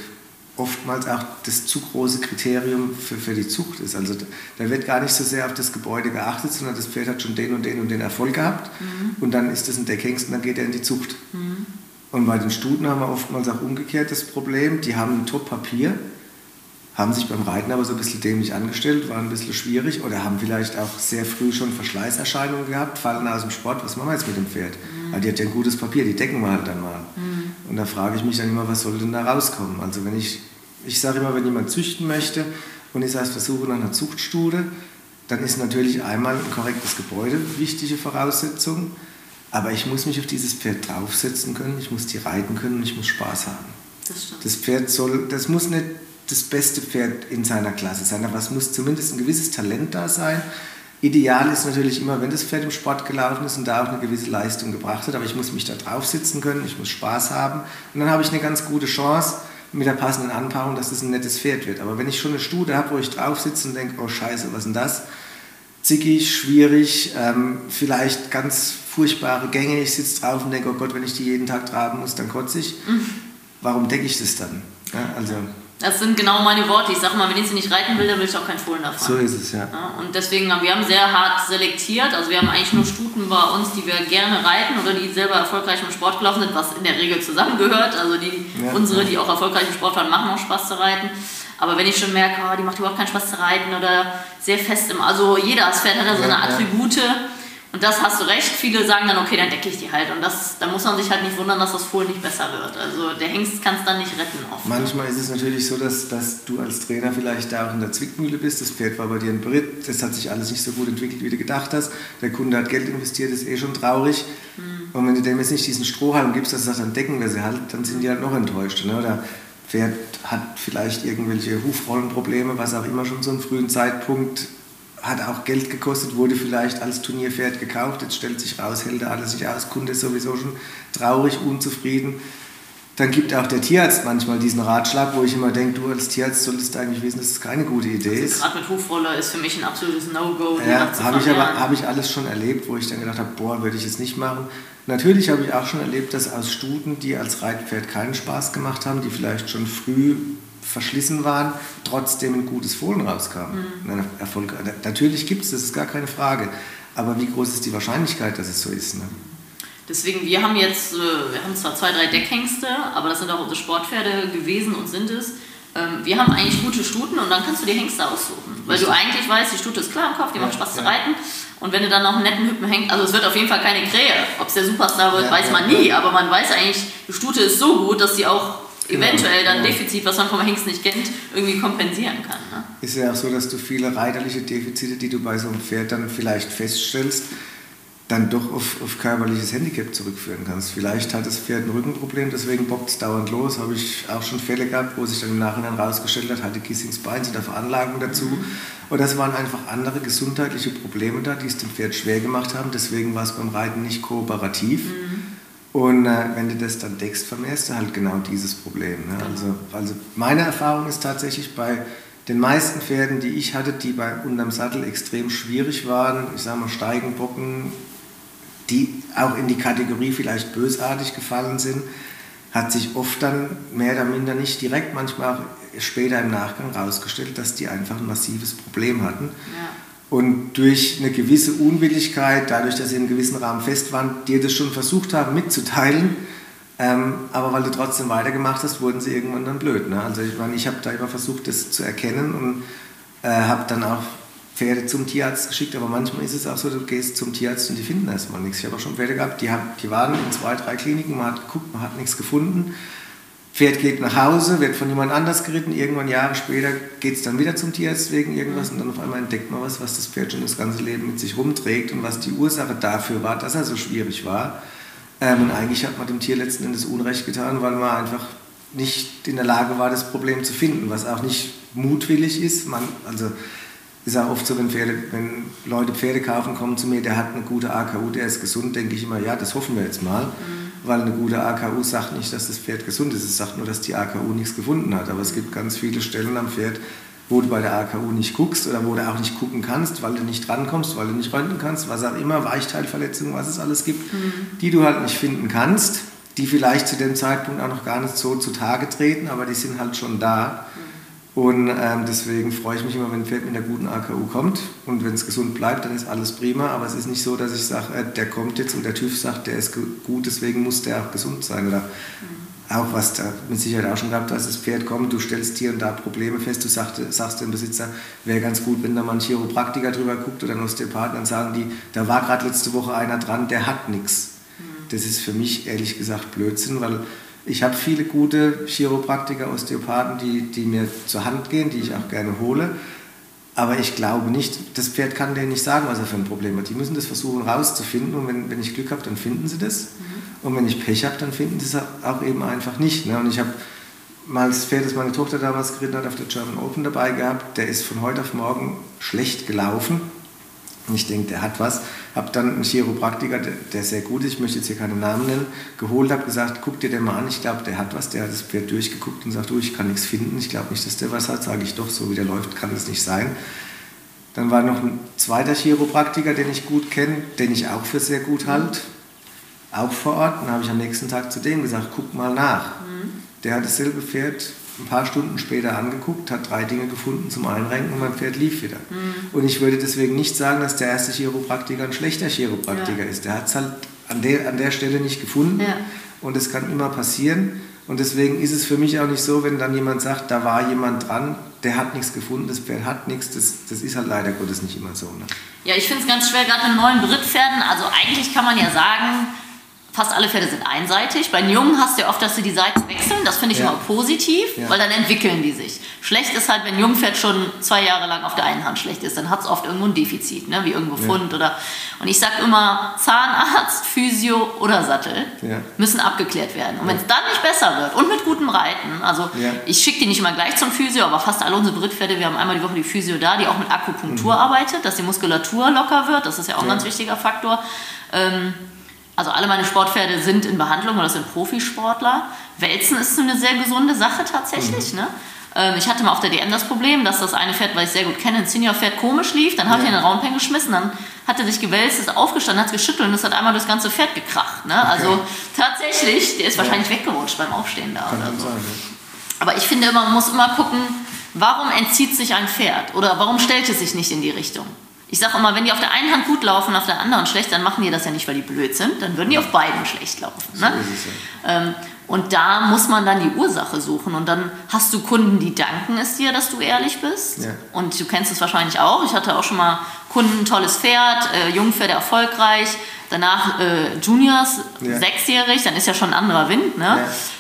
oftmals auch das zu große Kriterium für, für die Zucht ist. Also da wird gar nicht so sehr auf das Gebäude geachtet, sondern das Pferd hat schon den und den und den Erfolg gehabt mhm. und dann ist das ein Deckhengst und dann geht er in die Zucht. Mhm. Und bei den Stuten haben wir oftmals auch umgekehrt das Problem, die haben ein Top-Papier, haben sich beim Reiten aber so ein bisschen dämlich angestellt, waren ein bisschen schwierig oder haben vielleicht auch sehr früh schon Verschleißerscheinungen gehabt, fallen aus dem Sport, was machen wir jetzt mit dem Pferd? Mhm. Weil die hat ja ein gutes Papier, die decken wir halt dann mal. Mhm. Und da frage ich mich dann immer, was soll denn da rauskommen? Also wenn ich, ich sage immer, wenn jemand züchten möchte und ich heißt versuche nach einer Zuchtstudie, dann ist natürlich einmal ein korrektes Gebäude wichtige Voraussetzung, aber ich muss mich auf dieses Pferd draufsetzen können, ich muss die reiten können und ich muss Spaß haben. Das, stimmt. das Pferd soll, das muss nicht das beste Pferd in seiner Klasse sein, aber es muss zumindest ein gewisses Talent da sein. Ideal ist natürlich immer, wenn das Pferd im Sport gelaufen ist und da auch eine gewisse Leistung gebracht hat, aber ich muss mich da drauf sitzen können, ich muss Spaß haben und dann habe ich eine ganz gute Chance mit der passenden Anpaarung, dass das ein nettes Pferd wird. Aber wenn ich schon eine Studie habe, wo ich drauf sitze und denke, oh scheiße, was ist denn das? Zickig, schwierig, ähm, vielleicht ganz furchtbare Gänge, ich sitze drauf und denke, oh Gott, wenn ich die jeden Tag tragen muss, dann kotze ich. Mhm. Warum decke ich das dann? Ja, also das sind genau meine Worte. Ich sag mal, wenn ich sie nicht reiten will, dann will ich auch keinen Fohlen davon. So ist es, ja. ja. Und deswegen, wir haben sehr hart selektiert. Also wir haben eigentlich nur Stuten bei uns, die wir gerne reiten oder die selber erfolgreich im Sport gelaufen sind, was in der Regel zusammengehört. Also die, ja, unsere, die auch erfolgreich im Sport waren, machen auch Spaß zu reiten. Aber wenn ich schon merke, oh, die macht überhaupt keinen Spaß zu reiten oder sehr fest im, also jeder Pferd hat ja seine Attribute. Und das hast du recht. Viele sagen dann, okay, dann decke ich die halt. Und das, da muss man sich halt nicht wundern, dass das Fohlen nicht besser wird. Also der Hengst kann es dann nicht retten. Oft. Manchmal ist es natürlich so, dass, dass du als Trainer vielleicht da auch in der Zwickmühle bist. Das Pferd war bei dir ein Brit. Das hat sich alles nicht so gut entwickelt, wie du gedacht hast. Der Kunde hat Geld investiert, ist eh schon traurig. Mhm. Und wenn du dem jetzt nicht diesen Strohhalm gibst, dass er sagt, dann decken wir sie halt, dann sind die halt noch enttäuscht. Ne? Oder Pferd hat vielleicht irgendwelche Hufrollenprobleme, was auch immer schon zu einem frühen Zeitpunkt hat auch Geld gekostet, wurde vielleicht als Turnierpferd gekauft, jetzt stellt sich raus, hält er alles nicht aus, Kunde ist sowieso schon traurig, unzufrieden. Dann gibt auch der Tierarzt manchmal diesen Ratschlag, wo ich immer denke, du als Tierarzt solltest eigentlich wissen, dass es das keine gute Idee also ist. Gerade mit Hufroller ist für mich ein absolutes No-Go. Ja, habe ich aber hab ich alles schon erlebt, wo ich dann gedacht habe, boah, würde ich es nicht machen. Natürlich habe ich auch schon erlebt, dass aus Stuten, die als Reitpferd keinen Spaß gemacht haben, die vielleicht schon früh verschlissen waren, trotzdem ein gutes Fohlen rauskam. Mhm. Erfolg, natürlich gibt es, das ist gar keine Frage. Aber wie groß ist die Wahrscheinlichkeit, dass es so ist? Ne? Deswegen, wir haben jetzt, äh, wir haben zwar zwei, drei Deckhengste, aber das sind auch unsere Sportpferde gewesen und sind es. Ähm, wir haben eigentlich gute Stuten und dann kannst du die Hengste aussuchen. Weil du eigentlich weißt, die Stute ist klar im Kopf, die ja, macht Spaß ja. zu reiten. Und wenn du dann noch einen netten Hüppen hängst, also es wird auf jeden Fall keine Krähe. Ob es der Superstar wird, ja, weiß man nie. Aber man weiß eigentlich, die Stute ist so gut, dass sie auch eventuell dann. Defizit, was man vom Hengst nicht kennt, irgendwie kompensieren kann. Ne? Ist ja auch so, dass du viele reiterliche Defizite, die du bei so einem Pferd dann vielleicht feststellst, dann doch auf, auf körperliches Handicap zurückführen kannst. Vielleicht hat das Pferd ein Rückenproblem, deswegen bockt es dauernd los. Habe ich auch schon Fälle gehabt, wo sich dann im Nachhinein rausgestellt hat, hatte Kissings Bein, sind da Veranlagungen dazu. Mhm. Oder es waren einfach andere gesundheitliche Probleme da, die es dem Pferd schwer gemacht haben. Deswegen war es beim Reiten nicht kooperativ. Mhm. Und äh, wenn du das dann deckst, vermehrst du halt genau dieses Problem. Ne? Also, also meine Erfahrung ist tatsächlich bei den meisten Pferden, die ich hatte, die bei unterm Sattel extrem schwierig waren, ich sage mal Steigenbocken, die auch in die Kategorie vielleicht bösartig gefallen sind, hat sich oft dann mehr oder minder nicht direkt, manchmal auch später im Nachgang herausgestellt, dass die einfach ein massives Problem hatten. Ja und durch eine gewisse Unwilligkeit, dadurch, dass sie in einem gewissen Rahmen fest waren, dir das schon versucht haben mitzuteilen, ähm, aber weil du trotzdem weitergemacht hast, wurden sie irgendwann dann blöd. Ne? Also ich meine, ich habe da immer versucht, das zu erkennen und äh, habe dann auch Pferde zum Tierarzt geschickt, aber manchmal ist es auch so, du gehst zum Tierarzt und die finden erstmal nichts. Ich habe auch schon Pferde gehabt, die, haben, die waren in zwei, drei Kliniken, man hat geguckt, man hat nichts gefunden. Pferd geht nach Hause, wird von jemand anders geritten, irgendwann Jahre später geht es dann wieder zum Tierarzt wegen irgendwas und dann auf einmal entdeckt man was, was das Pferd schon das ganze Leben mit sich rumträgt und was die Ursache dafür war, dass er so schwierig war. Ähm, und eigentlich hat man dem Tier letzten Endes Unrecht getan, weil man einfach nicht in der Lage war, das Problem zu finden, was auch nicht mutwillig ist. Man, also ist auch oft so, wenn, Pferde, wenn Leute Pferde kaufen, kommen zu mir, der hat eine gute AKU, der ist gesund, denke ich immer, ja, das hoffen wir jetzt mal. Mhm weil eine gute AKU sagt nicht, dass das Pferd gesund ist, es sagt nur, dass die AKU nichts gefunden hat. Aber es gibt ganz viele Stellen am Pferd, wo du bei der AKU nicht guckst oder wo du auch nicht gucken kannst, weil du nicht drankommst, weil du nicht röntgen kannst, was auch immer, Weichteilverletzungen, was es alles gibt, mhm. die du halt nicht finden kannst. die vielleicht zu dem Zeitpunkt auch noch gar nicht so zutage treten, aber die sind halt schon da. Und ähm, deswegen freue ich mich immer, wenn ein Pferd mit einer guten AKU kommt. Und wenn es gesund bleibt, dann ist alles prima. Aber es ist nicht so, dass ich sage, äh, der kommt jetzt und der TÜV sagt, der ist gut, deswegen muss der auch gesund sein. Oder mhm. auch was da mit Sicherheit auch schon gehabt hast, das Pferd kommt, du stellst hier und da Probleme fest, du sagst, sagst dem Besitzer, wäre ganz gut, wenn da mal ein Chiropraktiker drüber guckt oder ein Osteopath, dann sagen die, da war gerade letzte Woche einer dran, der hat nichts. Mhm. Das ist für mich ehrlich gesagt Blödsinn, weil ich habe viele gute Chiropraktiker, Osteopathen, die, die mir zur Hand gehen, die ich auch gerne hole. Aber ich glaube nicht, das Pferd kann denen nicht sagen, was er für ein Problem hat. Die müssen das versuchen rauszufinden und wenn, wenn ich Glück habe, dann finden sie das. Mhm. Und wenn ich Pech habe, dann finden sie es auch eben einfach nicht. Ne? Und ich habe mal das Pferd, das meine Tochter damals geritten hat, auf der German Open dabei gehabt. Der ist von heute auf morgen schlecht gelaufen. Und ich denke, der hat was. Habe dann einen Chiropraktiker, der, der, sehr gut ist, ich möchte jetzt hier keinen Namen nennen, geholt, habe gesagt, guck dir den mal an, ich glaube, der hat was. Der hat das Pferd durchgeguckt und sagt, du, ich kann nichts finden, ich glaube nicht, dass der was hat. Sage ich doch, so wie der läuft, kann das nicht sein. Dann war noch ein zweiter Chiropraktiker, den ich gut kenne, den ich auch für sehr gut halte, auch vor Ort. Dann habe ich am nächsten Tag zu dem gesagt, guck mal nach. Mhm. Der hat dasselbe Pferd ein paar Stunden später angeguckt, hat drei Dinge gefunden zum Einrenken und mein Pferd lief wieder. Mhm. Und ich würde deswegen nicht sagen, dass der erste Chiropraktiker ein schlechter Chiropraktiker ja. ist. Der hat es halt an der, an der Stelle nicht gefunden ja. und es kann immer passieren. Und deswegen ist es für mich auch nicht so, wenn dann jemand sagt, da war jemand dran, der hat nichts gefunden, das Pferd hat nichts, das, das ist halt leider Gottes nicht immer so. Ne? Ja, ich finde es ganz schwer, gerade mit neuen Brittpferden. Also eigentlich kann man ja sagen, Fast alle Pferde sind einseitig. Bei den Jungen hast du ja oft, dass sie die Seiten wechseln. Das finde ich ja. immer positiv, ja. weil dann entwickeln die sich. Schlecht ist halt, wenn ein Jungpferd schon zwei Jahre lang auf der einen Hand schlecht ist. Dann hat es oft irgendwo ein Defizit, ne? wie irgendwo Fund. Ja. Oder, und ich sage immer, Zahnarzt, Physio oder Sattel müssen abgeklärt werden. Und wenn es dann nicht besser wird und mit gutem Reiten, also ich schicke die nicht immer gleich zum Physio, aber fast alle unsere Brittpferde, wir haben einmal die Woche die Physio da, die auch mit Akupunktur mhm. arbeitet, dass die Muskulatur locker wird. Das ist ja auch ein ganz wichtiger Faktor. Ähm, also alle meine Sportpferde sind in Behandlung oder sind Profisportler. Wälzen ist eine sehr gesunde Sache tatsächlich. Mhm. Ne? Ähm, ich hatte mal auf der DM das Problem, dass das eine Pferd, weil ich sehr gut kenne, ein Senior-Pferd komisch lief. Dann habe ja. ich in den Raumpen geschmissen, dann hat er sich gewälzt, ist aufgestanden, hat es geschüttelt und es hat einmal das ganze Pferd gekracht. Ne? Okay. Also tatsächlich, der ist ja. wahrscheinlich weggerutscht beim Aufstehen da Kann oder so. Sein, ja. Aber ich finde, man muss immer gucken, warum entzieht sich ein Pferd oder warum stellt es sich nicht in die Richtung? Ich sage immer, wenn die auf der einen Hand gut laufen, auf der anderen schlecht, dann machen die das ja nicht, weil die blöd sind, dann würden die auf beiden schlecht laufen. Ne? So ja. ähm, und da muss man dann die Ursache suchen. Und dann hast du Kunden, die danken es dir, dass du ehrlich bist. Ja. Und du kennst es wahrscheinlich auch. Ich hatte auch schon mal Kunden, tolles Pferd, äh, Jungpferde erfolgreich, Danach äh, Juniors, ja. sechsjährig, dann ist ja schon ein anderer Wind. Ne? Ja.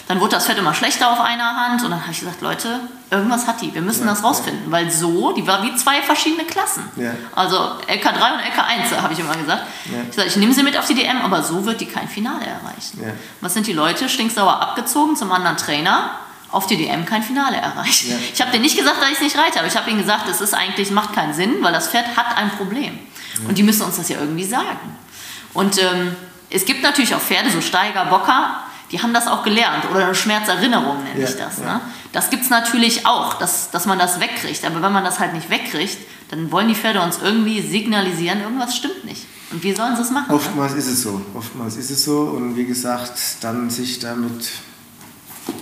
Dann wurde das Pferd immer schlechter auf einer Hand und dann habe ich gesagt, Leute, irgendwas hat die, wir müssen ja. das rausfinden. Weil so, die war wie zwei verschiedene Klassen. Also LK3 und LK1, habe ich immer gesagt. Ich sage, ich nehme sie mit auf die DM, aber so wird die kein Finale erreichen. Was sind die Leute? Stinksauer abgezogen zum anderen Trainer auf die DM kein Finale erreicht. Ja. Ich habe dir nicht gesagt, dass ich es nicht reite, aber ich habe ihnen gesagt, es ist eigentlich, macht keinen Sinn, weil das Pferd hat ein Problem. Ja. Und die müssen uns das ja irgendwie sagen. Und ähm, es gibt natürlich auch Pferde, so Steiger, Bocker, die haben das auch gelernt. Oder eine Schmerzerinnerung nenne ja, ich das. Ne? Das gibt es natürlich auch, dass, dass man das wegkriegt. Aber wenn man das halt nicht wegkriegt, dann wollen die Pferde uns irgendwie signalisieren, irgendwas stimmt nicht. Und wie sollen sie es machen? Oftmals ne? ist es so. Oftmals ist es so. Und wie gesagt, dann sich damit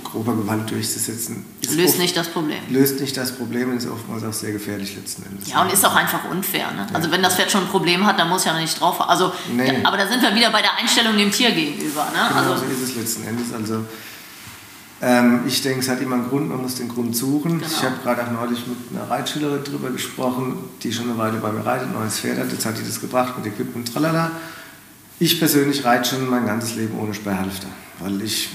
grober Gewalt durchzusetzen. löst oft, nicht das Problem. Löst nicht das Problem und ist oftmals auch sehr gefährlich letzten Endes. Ja, und ist auch einfach unfair. Ne? Ja. Also wenn das Pferd schon ein Problem hat, dann muss ja nicht drauf. Also, nee. aber da sind wir wieder bei der Einstellung dem Tier gegenüber. Ne? Genau, also, so ist es letzten Endes. Also ähm, ich denke, es hat immer einen Grund, man muss den Grund suchen. Genau. Ich habe gerade auch neulich mit einer Reitschülerin darüber gesprochen, die schon eine Weile bei mir reitet, ein neues Pferd hat. Jetzt hat die das gebracht mit Equipment, tralala. Ich persönlich reite schon mein ganzes Leben ohne Sperrhalfter, weil ich,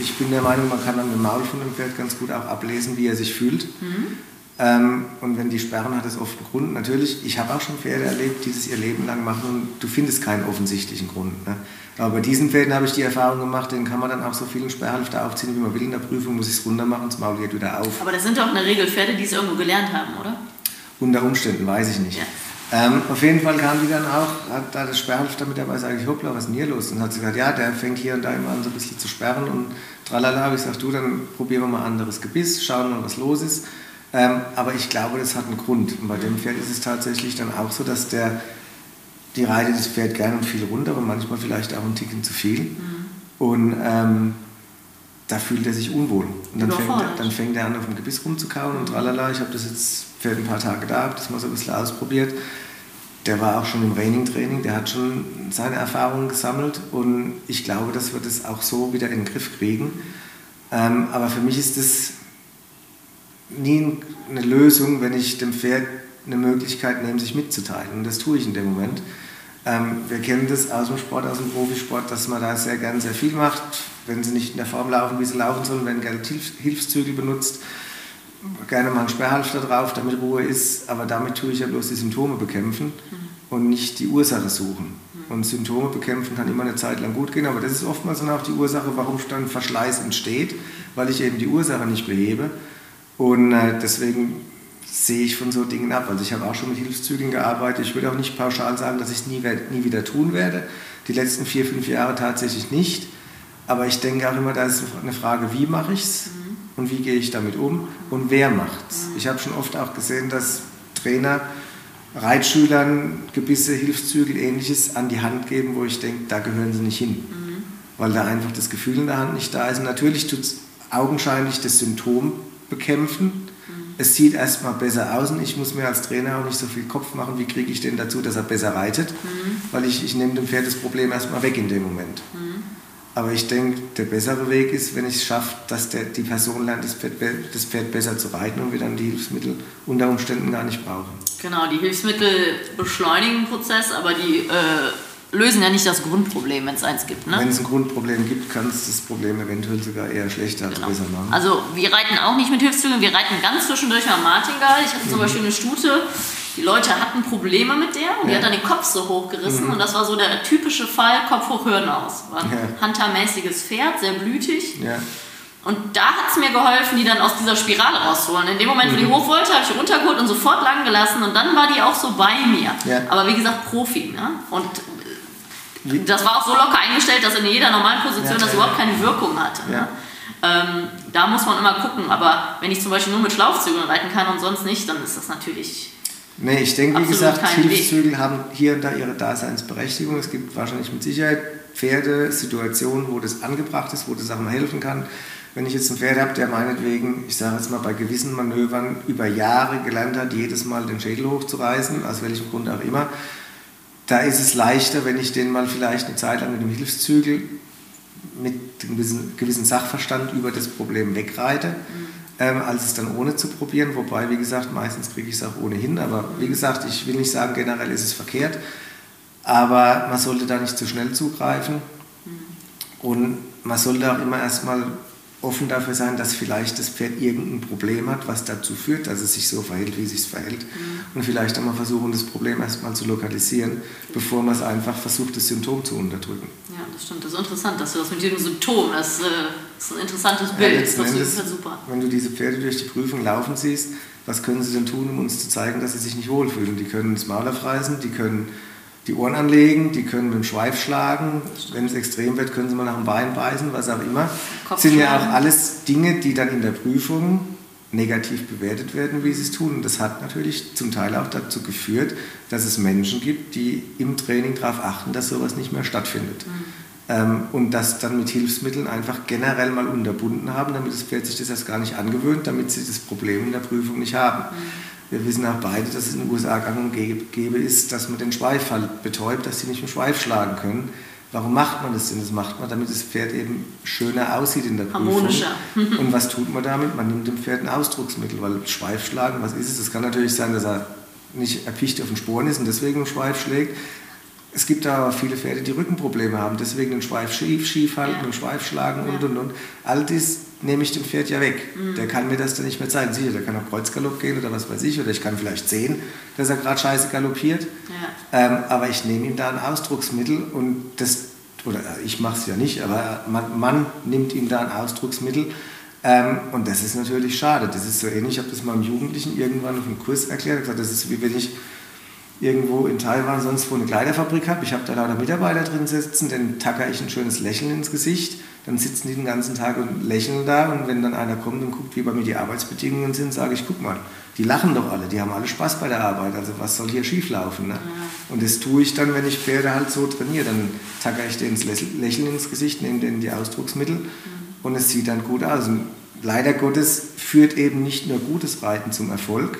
ich bin der Meinung, man kann an dem Maul von dem Pferd ganz gut auch ablesen, wie er sich fühlt. Mhm. Ähm, und wenn die sperren, hat es oft einen Grund. Natürlich, ich habe auch schon Pferde erlebt, die das ihr Leben lang machen und du findest keinen offensichtlichen Grund. Ne? Aber bei diesen Pferden habe ich die Erfahrung gemacht, denen kann man dann auch so vielen Sperrhalfter aufziehen, wie man will in der Prüfung, muss ich es runter machen, das Maul geht wieder auf. Aber das sind doch in der Regel Pferde, die es irgendwo gelernt haben, oder? Unter Umständen, weiß ich nicht. Ja. Ähm, auf jeden Fall kam die dann auch, hat da das Sperrhalfter mit dabei, sage ich, hoppla, was ist denn hier los? Und hat sie gesagt, ja, der fängt hier und da immer an, so ein bisschen zu sperren und tralala. Habe ich gesagt, du, dann probieren wir mal anderes Gebiss, schauen mal, was los ist. Ähm, aber ich glaube, das hat einen Grund. Und bei dem Pferd ist es tatsächlich dann auch so, dass der, die reitet das Pferd gerne und viel runter und manchmal vielleicht auch ein Ticken zu viel. Mhm. Und ähm, da fühlt er sich unwohl. Und dann fängt, er, dann fängt er an, auf dem Gebiss rumzukauen und tralala. Ich habe das jetzt für ein paar Tage da, habe das mal so ein bisschen ausprobiert. Der war auch schon im Raining-Training, der hat schon seine Erfahrungen gesammelt und ich glaube, dass wir das auch so wieder in den Griff kriegen. Ähm, aber für mich ist das nie eine Lösung, wenn ich dem Pferd eine Möglichkeit nehme, sich mitzuteilen. Und das tue ich in dem Moment. Ähm, wir kennen das aus dem Sport, aus dem Profisport, dass man da sehr gern sehr viel macht. Wenn sie nicht in der Form laufen, wie sie laufen sollen, werden gerne Hilfszügel benutzt. Gerne mal ein Sperrhalfter drauf, damit Ruhe ist. Aber damit tue ich ja bloß die Symptome bekämpfen mhm. und nicht die Ursache suchen. Und Symptome bekämpfen kann immer eine Zeit lang gut gehen, aber das ist oftmals dann auch die Ursache, warum dann Verschleiß entsteht, weil ich eben die Ursache nicht behebe. Und äh, deswegen sehe ich von so Dingen ab. Also ich habe auch schon mit Hilfszügen gearbeitet. Ich würde auch nicht pauschal sagen, dass ich es nie, nie wieder tun werde. Die letzten vier, fünf Jahre tatsächlich nicht. Aber ich denke auch immer, da ist eine Frage, wie mache ich es mhm. Und wie gehe ich damit um und wer macht es. Mhm. Ich habe schon oft auch gesehen, dass Trainer Reitschülern Gebisse, Hilfszügel, ähnliches an die Hand geben, wo ich denke, da gehören sie nicht hin. Mhm. Weil da einfach das Gefühl in der Hand nicht da ist. Und natürlich tut es augenscheinlich das Symptom bekämpfen. Es sieht erstmal besser aus und ich muss mir als Trainer auch nicht so viel Kopf machen, wie kriege ich den dazu, dass er besser reitet, mhm. weil ich, ich nehme dem Pferd das Problem erstmal weg in dem Moment. Aber ich denke, der bessere Weg ist, wenn ich es schaffe, dass der, die Person lernt, das Pferd, das Pferd besser zu reiten und wir dann die Hilfsmittel unter Umständen gar nicht brauchen. Genau, die Hilfsmittel beschleunigen den Prozess, aber die äh lösen ja nicht das Grundproblem, wenn es eins gibt. Ne? Wenn es ein Grundproblem gibt, kann es das Problem eventuell sogar eher schlechter als genau. besser machen. Also wir reiten auch nicht mit Hilfszügen, wir reiten ganz zwischendurch mal Martingall. Ich hatte mhm. zum Beispiel eine Stute, die Leute hatten Probleme mit der und ja. die hat dann den Kopf so hochgerissen mhm. und das war so der typische Fall, Kopf hoch, Hören aus. War ein ja. huntermäßiges Pferd, sehr blütig. Ja. Und da hat es mir geholfen, die dann aus dieser Spirale rauszuholen. In dem Moment, wo die mhm. hoch wollte, habe ich runtergeholt und sofort lang gelassen und dann war die auch so bei mir. Ja. Aber wie gesagt, Profi. Ne? Und das war auch so locker eingestellt, dass in jeder normalen Position ja, das überhaupt keine Wirkung hatte. Ne? Ähm, da muss man immer gucken. Aber wenn ich zum Beispiel nur mit Schlaufzügeln reiten kann und sonst nicht, dann ist das natürlich. Nee, ich denke, wie gesagt, Hilfszügel haben hier und da ihre Daseinsberechtigung. Es gibt wahrscheinlich mit Sicherheit Pferde, Situationen, wo das angebracht ist, wo das auch mal helfen kann. Wenn ich jetzt ein Pferd habe, der meinetwegen, ich sage jetzt mal bei gewissen Manövern über Jahre gelernt hat, jedes Mal den Schädel hochzureißen, aus welchem Grund auch immer, da ist es leichter, wenn ich den mal vielleicht eine Zeit lang mit dem Hilfszügel mit einem gewissen, gewissen Sachverstand über das Problem wegreite, mhm. Ähm, als es dann ohne zu probieren. Wobei, wie gesagt, meistens kriege ich es auch ohnehin. Aber wie gesagt, ich will nicht sagen, generell ist es verkehrt. Aber man sollte da nicht zu schnell zugreifen. Mhm. Und man sollte auch immer erstmal offen dafür sein, dass vielleicht das Pferd irgendein Problem hat, was dazu führt, dass es sich so verhält, wie es sich verhält. Mhm. Und vielleicht einmal versuchen, das Problem erstmal zu lokalisieren, bevor man es einfach versucht, das Symptom zu unterdrücken. Ja, das stimmt. Das ist interessant, dass du das mit diesem Symptom, das, äh, ist ein interessantes Bild. Ja, das ist super. Wenn du diese Pferde durch die Prüfung laufen siehst, was können sie denn tun, um uns zu zeigen, dass sie sich nicht wohlfühlen? Die können das Maul aufreißen, die können die Ohren anlegen, die können mit dem Schweif schlagen. Wenn es extrem wird, können sie mal nach dem Bein beißen, was auch immer. Das sind ja auch alles Dinge, die dann in der Prüfung negativ bewertet werden, wie sie es tun. Und das hat natürlich zum Teil auch dazu geführt, dass es Menschen gibt, die im Training darauf achten, dass sowas nicht mehr stattfindet. Mhm. Ähm, und das dann mit Hilfsmitteln einfach generell mal unterbunden haben, damit das Pferd sich das erst gar nicht angewöhnt, damit sie das Problem in der Prüfung nicht haben. Mhm. Wir wissen auch beide, dass es in den USA gang und gäbe ist, dass man den Schweif halt betäubt, dass sie nicht mit Schweif schlagen können. Warum macht man das denn? Das macht man, damit das Pferd eben schöner aussieht in der Prüfung. Harmonischer. [LAUGHS] und was tut man damit? Man nimmt dem Pferd ein Ausdrucksmittel, weil Schweif schlagen, was ist es? Es kann natürlich sein, dass er nicht erpicht auf den Sporen ist und deswegen einen Schweif schlägt. Es gibt aber viele Pferde, die Rückenprobleme haben, deswegen den Schweif schief, schief halten, ja. den Schweif schlagen und und und. All das nehme ich dem Pferd ja weg. Mhm. Der kann mir das dann nicht mehr zeigen. Sicher, der kann auf Kreuzgalopp gehen oder was weiß ich, oder ich kann vielleicht sehen, dass er gerade scheiße galoppiert. Ja. Ähm, aber ich nehme ihm da ein Ausdrucksmittel und das, oder ich mache es ja nicht, aber man, man, nimmt ihm da ein Ausdrucksmittel. Ähm, und das ist natürlich schade. Das ist so ähnlich, ich habe das meinem Jugendlichen irgendwann auf einem Kurs erklärt. Gesagt, das ist wie wenn ich irgendwo in Taiwan sonst wo eine Kleiderfabrik habe. Ich habe da lauter Mitarbeiter drin sitzen, dann tacker ich ein schönes Lächeln ins Gesicht dann sitzen die den ganzen Tag und lächeln da und wenn dann einer kommt und guckt, wie bei mir die Arbeitsbedingungen sind, sage ich, guck mal, die lachen doch alle, die haben alle Spaß bei der Arbeit, also was soll hier schieflaufen? Ne? Ja. Und das tue ich dann, wenn ich Pferde halt so trainiere, dann tacker ich denen das Lächeln ins Gesicht, nehme denen die Ausdrucksmittel mhm. und es sieht dann gut aus. Und leider Gottes führt eben nicht nur gutes Reiten zum Erfolg,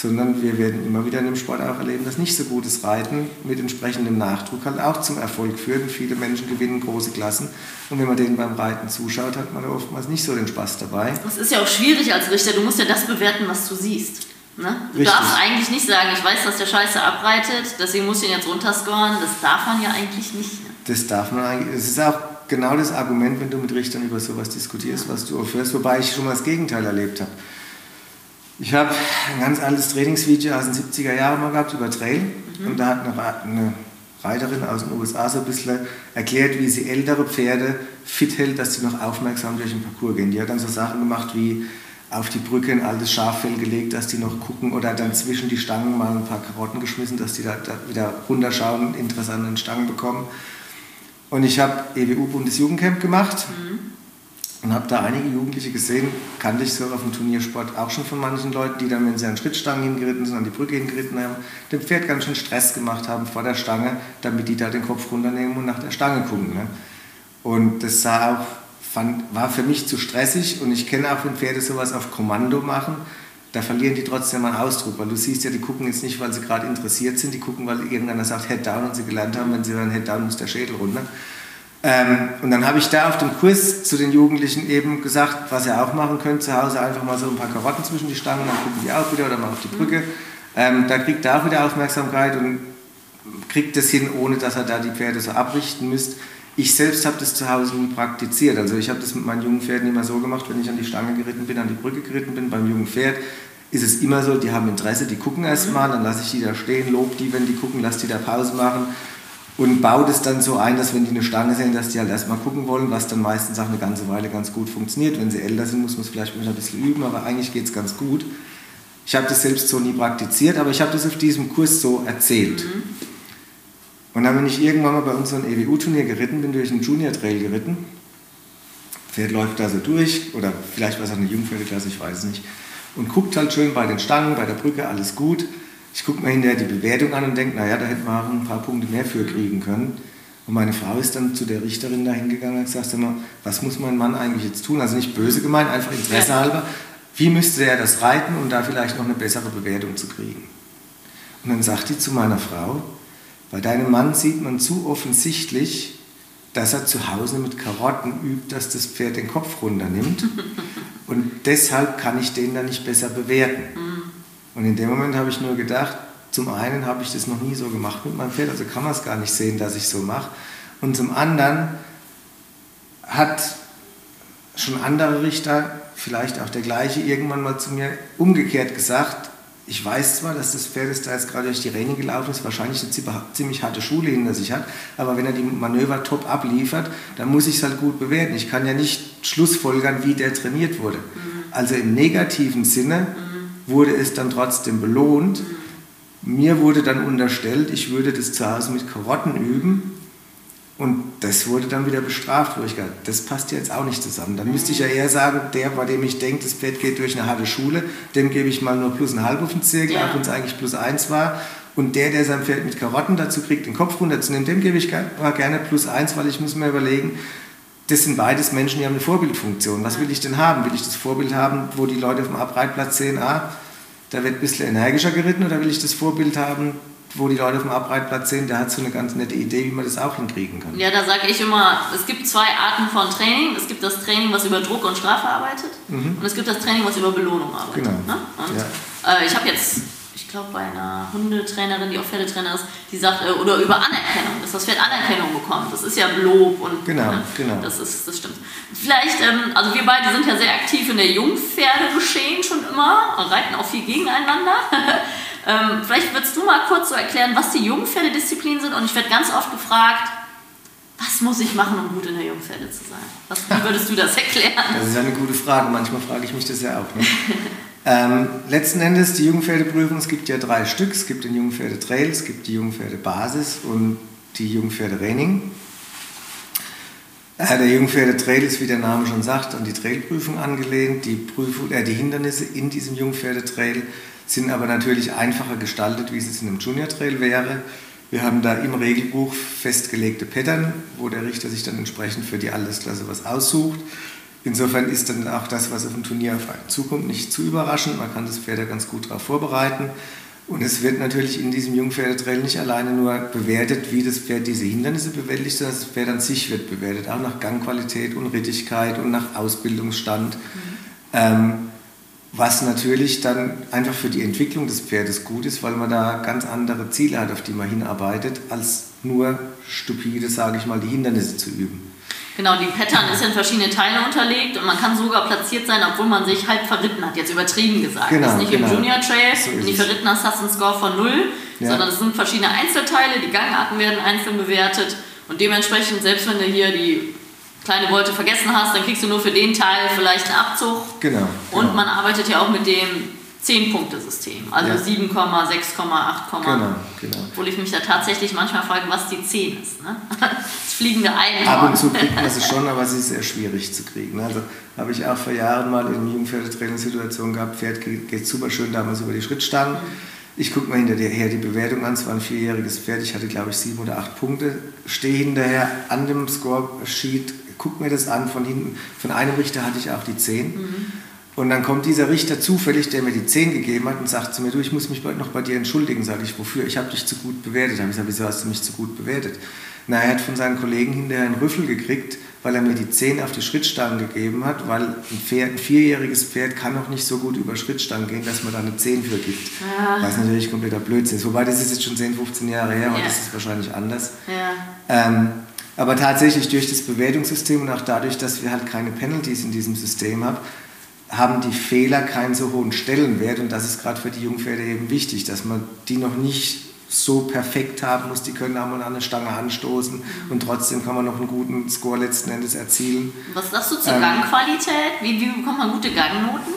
sondern wir werden immer wieder in dem Sport auch erleben, dass nicht so gutes Reiten mit entsprechendem Nachdruck halt auch zum Erfolg führt. viele Menschen gewinnen große Klassen und wenn man denen beim Reiten zuschaut, hat man oftmals nicht so den Spaß dabei. Das ist ja auch schwierig als Richter, du musst ja das bewerten, was du siehst. Ne? Du Richtig. darfst eigentlich nicht sagen, ich weiß, dass der Scheiße abreitet, deswegen muss ich ihn jetzt runterscoren. Das darf man ja eigentlich nicht. Ne? Das darf man eigentlich. Es ist auch genau das Argument, wenn du mit Richtern über sowas diskutierst, was du aufhörst, wobei ich schon mal das Gegenteil erlebt habe. Ich habe ein ganz altes Trainingsvideo aus den 70er Jahren mal gehabt über Trail mhm. und da hat eine, eine Reiterin aus den USA so ein bisschen erklärt, wie sie ältere Pferde fit hält, dass sie noch aufmerksam durch den Parcours gehen. Die hat dann so Sachen gemacht wie auf die Brücke ein altes Schaffell gelegt, dass die noch gucken oder dann zwischen die Stangen mal ein paar Karotten geschmissen, dass die da, da wieder runterschauen und Interesse an den Stangen bekommen. Und ich habe EWU-Bundesjugendcamp gemacht. Mhm und habe da einige Jugendliche gesehen, kannte ich so auf dem Turniersport auch schon von manchen Leuten, die dann, wenn sie an Schrittstangen hingeritten sind, an die Brücke hingeritten haben, dem Pferd ganz schön Stress gemacht haben vor der Stange, damit die da den Kopf runternehmen und nach der Stange gucken. Ne? Und das sah auch, fand, war für mich zu stressig und ich kenne auch, wenn Pferde sowas auf Kommando machen, da verlieren die trotzdem einen Ausdruck, weil du siehst ja, die gucken jetzt nicht, weil sie gerade interessiert sind, die gucken, weil irgendeiner sagt Head Down und sie gelernt haben, wenn sie hören Head Down, muss der Schädel runter. Ähm, und dann habe ich da auf dem Kurs zu den Jugendlichen eben gesagt, was ihr auch machen könnt, zu Hause einfach mal so ein paar Karotten zwischen die Stangen, dann gucken die auch wieder oder mal auf die Brücke. Ähm, da kriegt er auch wieder Aufmerksamkeit und kriegt das hin, ohne dass er da die Pferde so abrichten müsst. Ich selbst habe das zu Hause nie praktiziert. Also ich habe das mit meinen jungen Pferden immer so gemacht, wenn ich an die Stange geritten bin, an die Brücke geritten bin, beim jungen Pferd ist es immer so, die haben Interesse, die gucken erst mal, dann lasse ich die da stehen, lob die, wenn die gucken, lasse die da Pause machen und baut es dann so ein, dass wenn die eine Stange sehen, dass die halt erstmal gucken wollen, was dann meistens auch eine ganze Weile ganz gut funktioniert. Wenn sie älter sind, muss man es vielleicht ein bisschen üben, aber eigentlich geht es ganz gut. Ich habe das selbst so nie praktiziert, aber ich habe das auf diesem Kurs so erzählt. Mhm. Und dann bin ich irgendwann mal bei unserem EWU-Turnier geritten, bin durch einen Junior-Trail geritten. Pferd läuft da so durch, oder vielleicht war es auch eine Jungpferdeklasse, ich weiß es nicht. Und guckt halt schön bei den Stangen, bei der Brücke, alles gut. Ich gucke mir hinterher die Bewertung an und denke, naja, da hätten wir auch ein paar Punkte mehr für kriegen können. Und meine Frau ist dann zu der Richterin da hingegangen und gesagt, immer, was muss mein Mann eigentlich jetzt tun? Also nicht böse gemeint, einfach Interesse halber. Wie müsste er das reiten, um da vielleicht noch eine bessere Bewertung zu kriegen? Und dann sagt die zu meiner Frau, bei deinem Mann sieht man zu offensichtlich, dass er zu Hause mit Karotten übt, dass das Pferd den Kopf runternimmt. [LAUGHS] Und deshalb kann ich den dann nicht besser bewerten. Und in dem Moment habe ich nur gedacht, zum einen habe ich das noch nie so gemacht mit meinem Pferd, also kann man es gar nicht sehen, dass ich so mache. Und zum anderen hat schon andere Richter, vielleicht auch der gleiche, irgendwann mal zu mir umgekehrt gesagt, ich weiß zwar, dass das Pferd ist da jetzt gerade durch die Rennen gelaufen ist, wahrscheinlich eine ziemlich harte Schule hinter sich hat, aber wenn er die Manöver top abliefert, dann muss ich es halt gut bewerten. Ich kann ja nicht schlussfolgern, wie der trainiert wurde. Mhm. Also im negativen Sinne mhm wurde es dann trotzdem belohnt. Mir wurde dann unterstellt, ich würde das zu Hause mit Karotten üben und das wurde dann wieder bestraft, wo ich gedacht das passt jetzt auch nicht zusammen. Dann müsste ich ja eher sagen, der, bei dem ich denke, das Pferd geht durch eine harte Schule, dem gebe ich mal nur plus ein halb auf den Zirkel, ja. auch wenn es eigentlich plus eins war. Und der, der sein Pferd mit Karotten dazu kriegt, den Kopf runterzunehmen, dem gebe ich gerne plus eins, weil ich muss mir überlegen, das sind beides Menschen, die haben eine Vorbildfunktion. Was will ich denn haben? Will ich das Vorbild haben, wo die Leute auf dem Abreitplatz sehen, ah, da wird ein bisschen energischer geritten, oder will ich das Vorbild haben, wo die Leute auf dem Abreitplatz sehen, der hat so eine ganz nette Idee, wie man das auch hinkriegen kann. Ja, da sage ich immer, es gibt zwei Arten von Training. Es gibt das Training, was über Druck und Strafe arbeitet mhm. und es gibt das Training, was über Belohnung arbeitet. Genau. Ne? Ja. Äh, ich habe jetzt ich glaube, bei einer Hundetrainerin, die auch Pferdetrainer ist, die sagt, äh, oder über Anerkennung, dass das Pferd Anerkennung bekommt. Das ist ja Lob und genau, ne, genau. Das, ist, das stimmt. Vielleicht, ähm, also wir beide sind ja sehr aktiv in der Jungpferdegeschehen schon immer, reiten auch viel gegeneinander. [LAUGHS] ähm, vielleicht würdest du mal kurz so erklären, was die Jungpferdedisziplinen sind und ich werde ganz oft gefragt, was muss ich machen, um gut in der Jungpferde zu sein? Was, wie würdest du das erklären? Das ist eine gute Frage. Manchmal frage ich mich das ja auch. Ne? [LAUGHS] Ähm, letzten Endes die Jungpferdeprüfung, es gibt ja drei Stück. Es gibt den Jungpferde Trail, es gibt die Jungpferde Basis und die Jungpferde Reining. Äh, der Jungpferdetrail ist, wie der Name schon sagt, an die Trailprüfung angelehnt. Die, Prüfung, äh, die Hindernisse in diesem Jungpferdetrail sind aber natürlich einfacher gestaltet, wie es in einem Junior Trail wäre. Wir haben da im Regelbuch festgelegte Pattern, wo der Richter sich dann entsprechend für die Altersklasse was aussucht. Insofern ist dann auch das, was auf dem Turnier auf einen zukommt, nicht zu überraschend. Man kann das Pferd da ganz gut darauf vorbereiten. Und es wird natürlich in diesem Jungpferdetrail nicht alleine nur bewertet, wie das Pferd diese Hindernisse bewältigt, sondern das Pferd an sich wird bewertet, auch nach Gangqualität und Rittigkeit und nach Ausbildungsstand. Mhm. Ähm, was natürlich dann einfach für die Entwicklung des Pferdes gut ist, weil man da ganz andere Ziele hat, auf die man hinarbeitet, als nur stupide, sage ich mal, die Hindernisse zu üben. Genau, die Pattern ist in verschiedene Teile unterlegt und man kann sogar platziert sein, obwohl man sich halb verritten hat, jetzt übertrieben gesagt. Genau, das ist nicht genau. im Junior Trail, so die verritten hast, hast einen Score von null, ja. sondern es sind verschiedene Einzelteile, die Gangarten werden einzeln bewertet und dementsprechend, selbst wenn du hier die kleine Wolte vergessen hast, dann kriegst du nur für den Teil vielleicht einen Abzug. Genau. Und genau. man arbeitet ja auch mit dem 10-Punkte-System, also ja. 7, 6, 8, genau, genau. Obwohl ich mich da tatsächlich manchmal frage, was die 10 ist. Ne? [LAUGHS] Das fliegende Einhorn. Ab und zu kriegt man sie schon, aber sie ist sehr schwierig zu kriegen. Also habe ich auch vor Jahren mal in Jungpferdetrainingssituationen gehabt, Pferd geht super schön damals über die Schrittstangen. Mhm. Ich gucke mir hinterher die Bewertung an, es war ein vierjähriges Pferd, ich hatte glaube ich sieben oder acht Punkte, stehe hinterher an dem Score-Sheet guck mir das an von hinten. Von einem Richter hatte ich auch die 10. Mhm. Und dann kommt dieser Richter zufällig, der mir die 10 gegeben hat und sagt zu mir, du, ich muss mich noch bei dir entschuldigen. Sage ich, wofür? Ich habe dich zu gut bewertet. Habe ich gesagt, wieso hast du mich zu gut bewertet? Na, er hat von seinen Kollegen hinterher einen Rüffel gekriegt, weil er mir die 10 auf die Schrittstangen gegeben hat, weil ein, Pferd, ein vierjähriges Pferd kann noch nicht so gut über Schrittstangen gehen, dass man da eine 10 für gibt. Ja. Was natürlich kompletter Blödsinn ist. Wobei, das ist jetzt schon 10, 15 Jahre her, und ja. das ist wahrscheinlich anders. Ja. Ähm, aber tatsächlich durch das Bewertungssystem und auch dadurch, dass wir halt keine Penalties in diesem System haben, haben die Fehler keinen so hohen Stellenwert und das ist gerade für die Jungpferde eben wichtig, dass man die noch nicht so perfekt haben muss, die können auch mal an eine Stange anstoßen und trotzdem kann man noch einen guten Score letzten Endes erzielen. Was sagst du zur ähm, Gangqualität? Wie, wie bekommt man gute Gangnoten?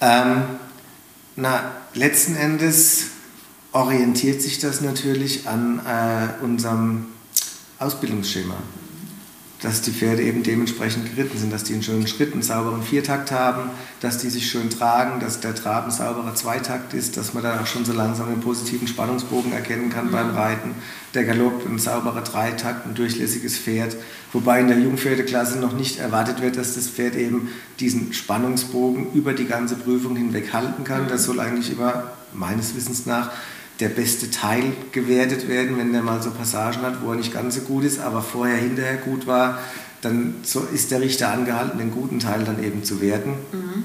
Ähm, na, letzten Endes orientiert sich das natürlich an äh, unserem Ausbildungsschema. Dass die Pferde eben dementsprechend geritten sind, dass die einen schönen Schritt, einen sauberen Viertakt haben, dass die sich schön tragen, dass der Trab ein sauberer Zweitakt ist, dass man dann auch schon so langsam den positiven Spannungsbogen erkennen kann mhm. beim Reiten. Der Galopp ein sauberer Dreitakt, ein durchlässiges Pferd. Wobei in der Jungpferdeklasse noch nicht erwartet wird, dass das Pferd eben diesen Spannungsbogen über die ganze Prüfung hinweg halten kann. Mhm. Das soll eigentlich immer meines Wissens nach der beste Teil gewertet werden, wenn der mal so Passagen hat, wo er nicht ganz so gut ist, aber vorher, hinterher gut war, dann so ist der Richter angehalten, den guten Teil dann eben zu werten. Mhm.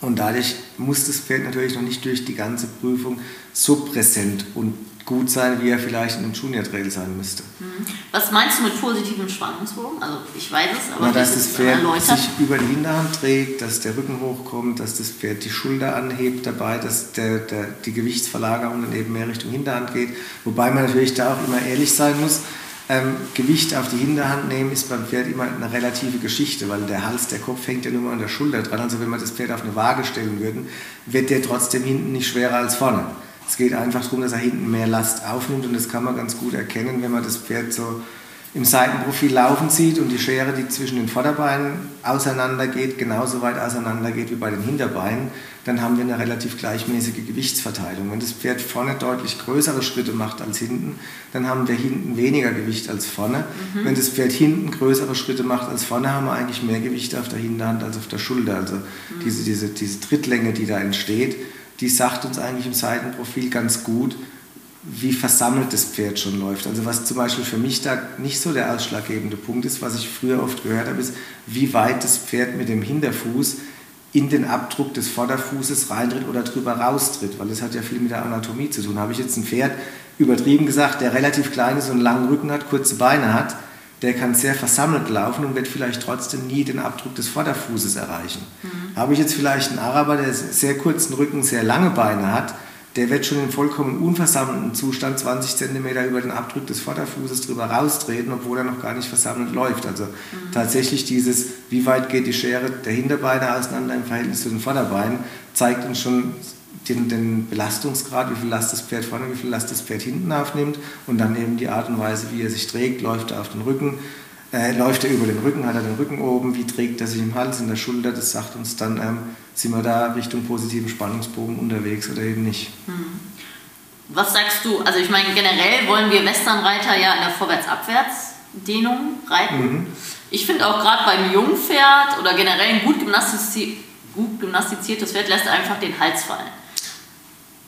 Und dadurch muss das Pferd natürlich noch nicht durch die ganze Prüfung so präsent und gut sein, wie er vielleicht in einem Junior Trail sein müsste. Mhm. Was meinst du mit positivem Spannungsbogen? Also ich weiß es, aber Na, dass das Pferd erläutert? sich über die Hinterhand trägt, dass der Rücken hochkommt, dass das Pferd die Schulter anhebt dabei, dass der, der, die Gewichtsverlagerung dann eben mehr Richtung Hinterhand geht. Wobei man natürlich da auch immer ehrlich sein muss. Ähm, Gewicht auf die Hinterhand nehmen ist beim Pferd immer eine relative Geschichte, weil der Hals, der Kopf hängt ja nur mal an der Schulter dran. Also wenn wir das Pferd auf eine Waage stellen würden, wird der trotzdem hinten nicht schwerer als vorne. Es geht einfach darum, dass er hinten mehr Last aufnimmt und das kann man ganz gut erkennen, wenn man das Pferd so im Seitenprofil laufen sieht und die Schere, die zwischen den Vorderbeinen auseinander geht, genauso weit auseinander geht wie bei den Hinterbeinen, dann haben wir eine relativ gleichmäßige Gewichtsverteilung. Wenn das Pferd vorne deutlich größere Schritte macht als hinten, dann haben wir hinten weniger Gewicht als vorne. Mhm. Wenn das Pferd hinten größere Schritte macht als vorne, haben wir eigentlich mehr Gewicht auf der Hinterhand als auf der Schulter. Also mhm. diese, diese, diese Trittlänge, die da entsteht, die sagt uns eigentlich im Seitenprofil ganz gut, wie versammelt das Pferd schon läuft. Also was zum Beispiel für mich da nicht so der ausschlaggebende Punkt ist, was ich früher oft gehört habe, ist, wie weit das Pferd mit dem Hinterfuß in den Abdruck des Vorderfußes reintritt oder drüber raustritt, weil das hat ja viel mit der Anatomie zu tun. Habe ich jetzt ein Pferd, übertrieben gesagt, der relativ klein ist und einen langen Rücken hat, kurze Beine hat, der kann sehr versammelt laufen und wird vielleicht trotzdem nie den Abdruck des Vorderfußes erreichen. Mhm. Habe ich jetzt vielleicht einen Araber, der sehr kurzen Rücken, sehr lange Beine hat, der wird schon in vollkommen unversammelten Zustand 20 cm über den Abdruck des Vorderfußes drüber raustreten, obwohl er noch gar nicht versammelt läuft. Also mhm. tatsächlich dieses, wie weit geht die Schere der Hinterbeine auseinander im Verhältnis zu den Vorderbeinen, zeigt uns schon den, den, Belastungsgrad, wie viel Last das Pferd vorne, wie viel Last das Pferd hinten aufnimmt und dann eben die Art und Weise, wie er sich trägt, läuft er auf den Rücken, Äh, läuft er über den Rücken, hat er den Rücken oben, wie trägt er sich im Hals, in der Schulter, das sagt uns dann, ähm, sind wir da Richtung positiven Spannungsbogen unterwegs oder eben nicht. Hm. Was sagst du, also ich meine generell wollen wir Westernreiter ja in der Vorwärts-Abwärts-Dehnung reiten. Mhm. Ich finde auch gerade beim Jungpferd oder generell ein gut, gymnastizi gut gymnastiziertes Pferd lässt einfach den Hals fallen.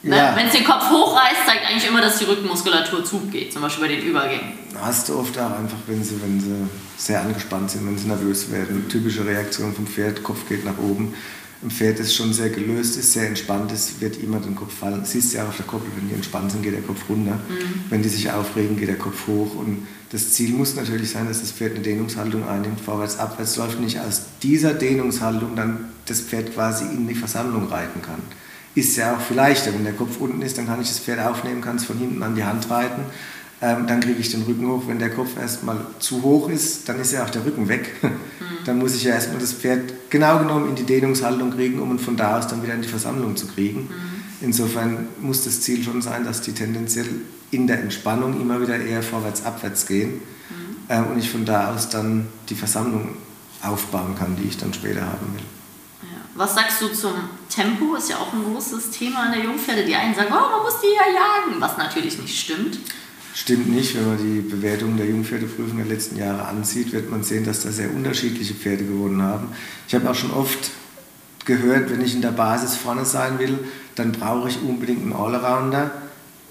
Ne? Ja. Wenn es den Kopf hochreißt, zeigt eigentlich immer, dass die Rückenmuskulatur zugeht, zum Beispiel bei den Übergängen. Hast du oft auch einfach, wenn sie, wenn sie sehr angespannt sind, wenn sie nervös werden. Typische Reaktion vom Pferd, Kopf geht nach oben. Ein Pferd, das schon sehr gelöst ist, sehr entspannt ist, wird immer den Kopf fallen. Siehst du ja auf der Koppel, wenn die entspannt sind, geht der Kopf runter. Mhm. Wenn die sich aufregen, geht der Kopf hoch. Und das Ziel muss natürlich sein, dass das Pferd eine Dehnungshaltung einnimmt, vorwärts, abwärts läuft, nicht aus dieser Dehnungshaltung dann das Pferd quasi in die Versammlung reiten kann ist ja auch viel leichter. Wenn der Kopf unten ist, dann kann ich das Pferd aufnehmen, kann es von hinten an die Hand reiten. Ähm, dann kriege ich den Rücken hoch. Wenn der Kopf erstmal zu hoch ist, dann ist ja auch der Rücken weg. Mhm. [LAUGHS] Dann muss ich ja erstmal das Pferd genau genommen in die Dehnungshaltung kriegen, um von da aus dann wieder in die Versammlung zu kriegen. Mhm. Insofern muss das Ziel schon sein, dass die tendenziell in der Entspannung immer wieder eher vorwärts, abwärts gehen. Mhm. Ähm, und ich von da aus dann die Versammlung aufbauen kann, die ich dann später haben will. Was sagst du zum Tempo? Ist ja auch ein großes Thema an der Jungpferde. Die einen sagen, oh, man muss die ja jagen, was natürlich nicht stimmt. Stimmt nicht. Wenn man die Bewertung der Jungpferdeprüfung der letzten Jahre ansieht, wird man sehen, dass da sehr unterschiedliche Pferde gewonnen haben. Ich habe auch schon oft gehört, wenn ich in der Basis vorne sein will, dann brauche ich unbedingt einen Allrounder,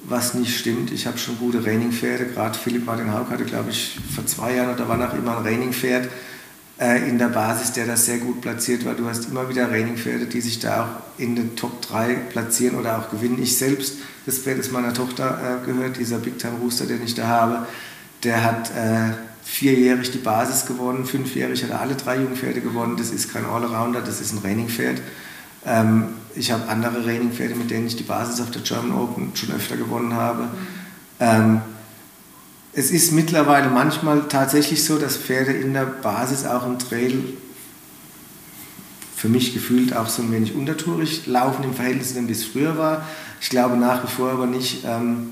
was nicht stimmt. Ich habe schon gute Raining-Pferde, gerade Philipp Martin Haug hatte, glaube ich, vor zwei Jahren oder wann auch immer ein Raining-Pferd äh, in der Basis, der das sehr gut platziert, weil du hast immer wieder Raining-Pferde, die sich da auch in den Top 3 platzieren oder auch gewinnen. Ich selbst, das Pferd ist meiner Tochter äh, gehört, dieser Big Time Rooster, den ich da habe, der hat äh, vierjährig die Basis gewonnen, fünfjährig hat er alle drei Jungpferde gewonnen. Das ist kein Allrounder, das ist ein Raining-Pferd. Ähm, ich habe andere Raining-Pferde, mit denen ich die Basis auf der German Open schon öfter gewonnen habe. Mhm. Ähm, es ist mittlerweile manchmal tatsächlich so, dass Pferde in der Basis auch im Trail für mich gefühlt auch so ein wenig untertourig laufen im Verhältnis, wie es früher war. Ich glaube nach wie vor aber nicht, ähm,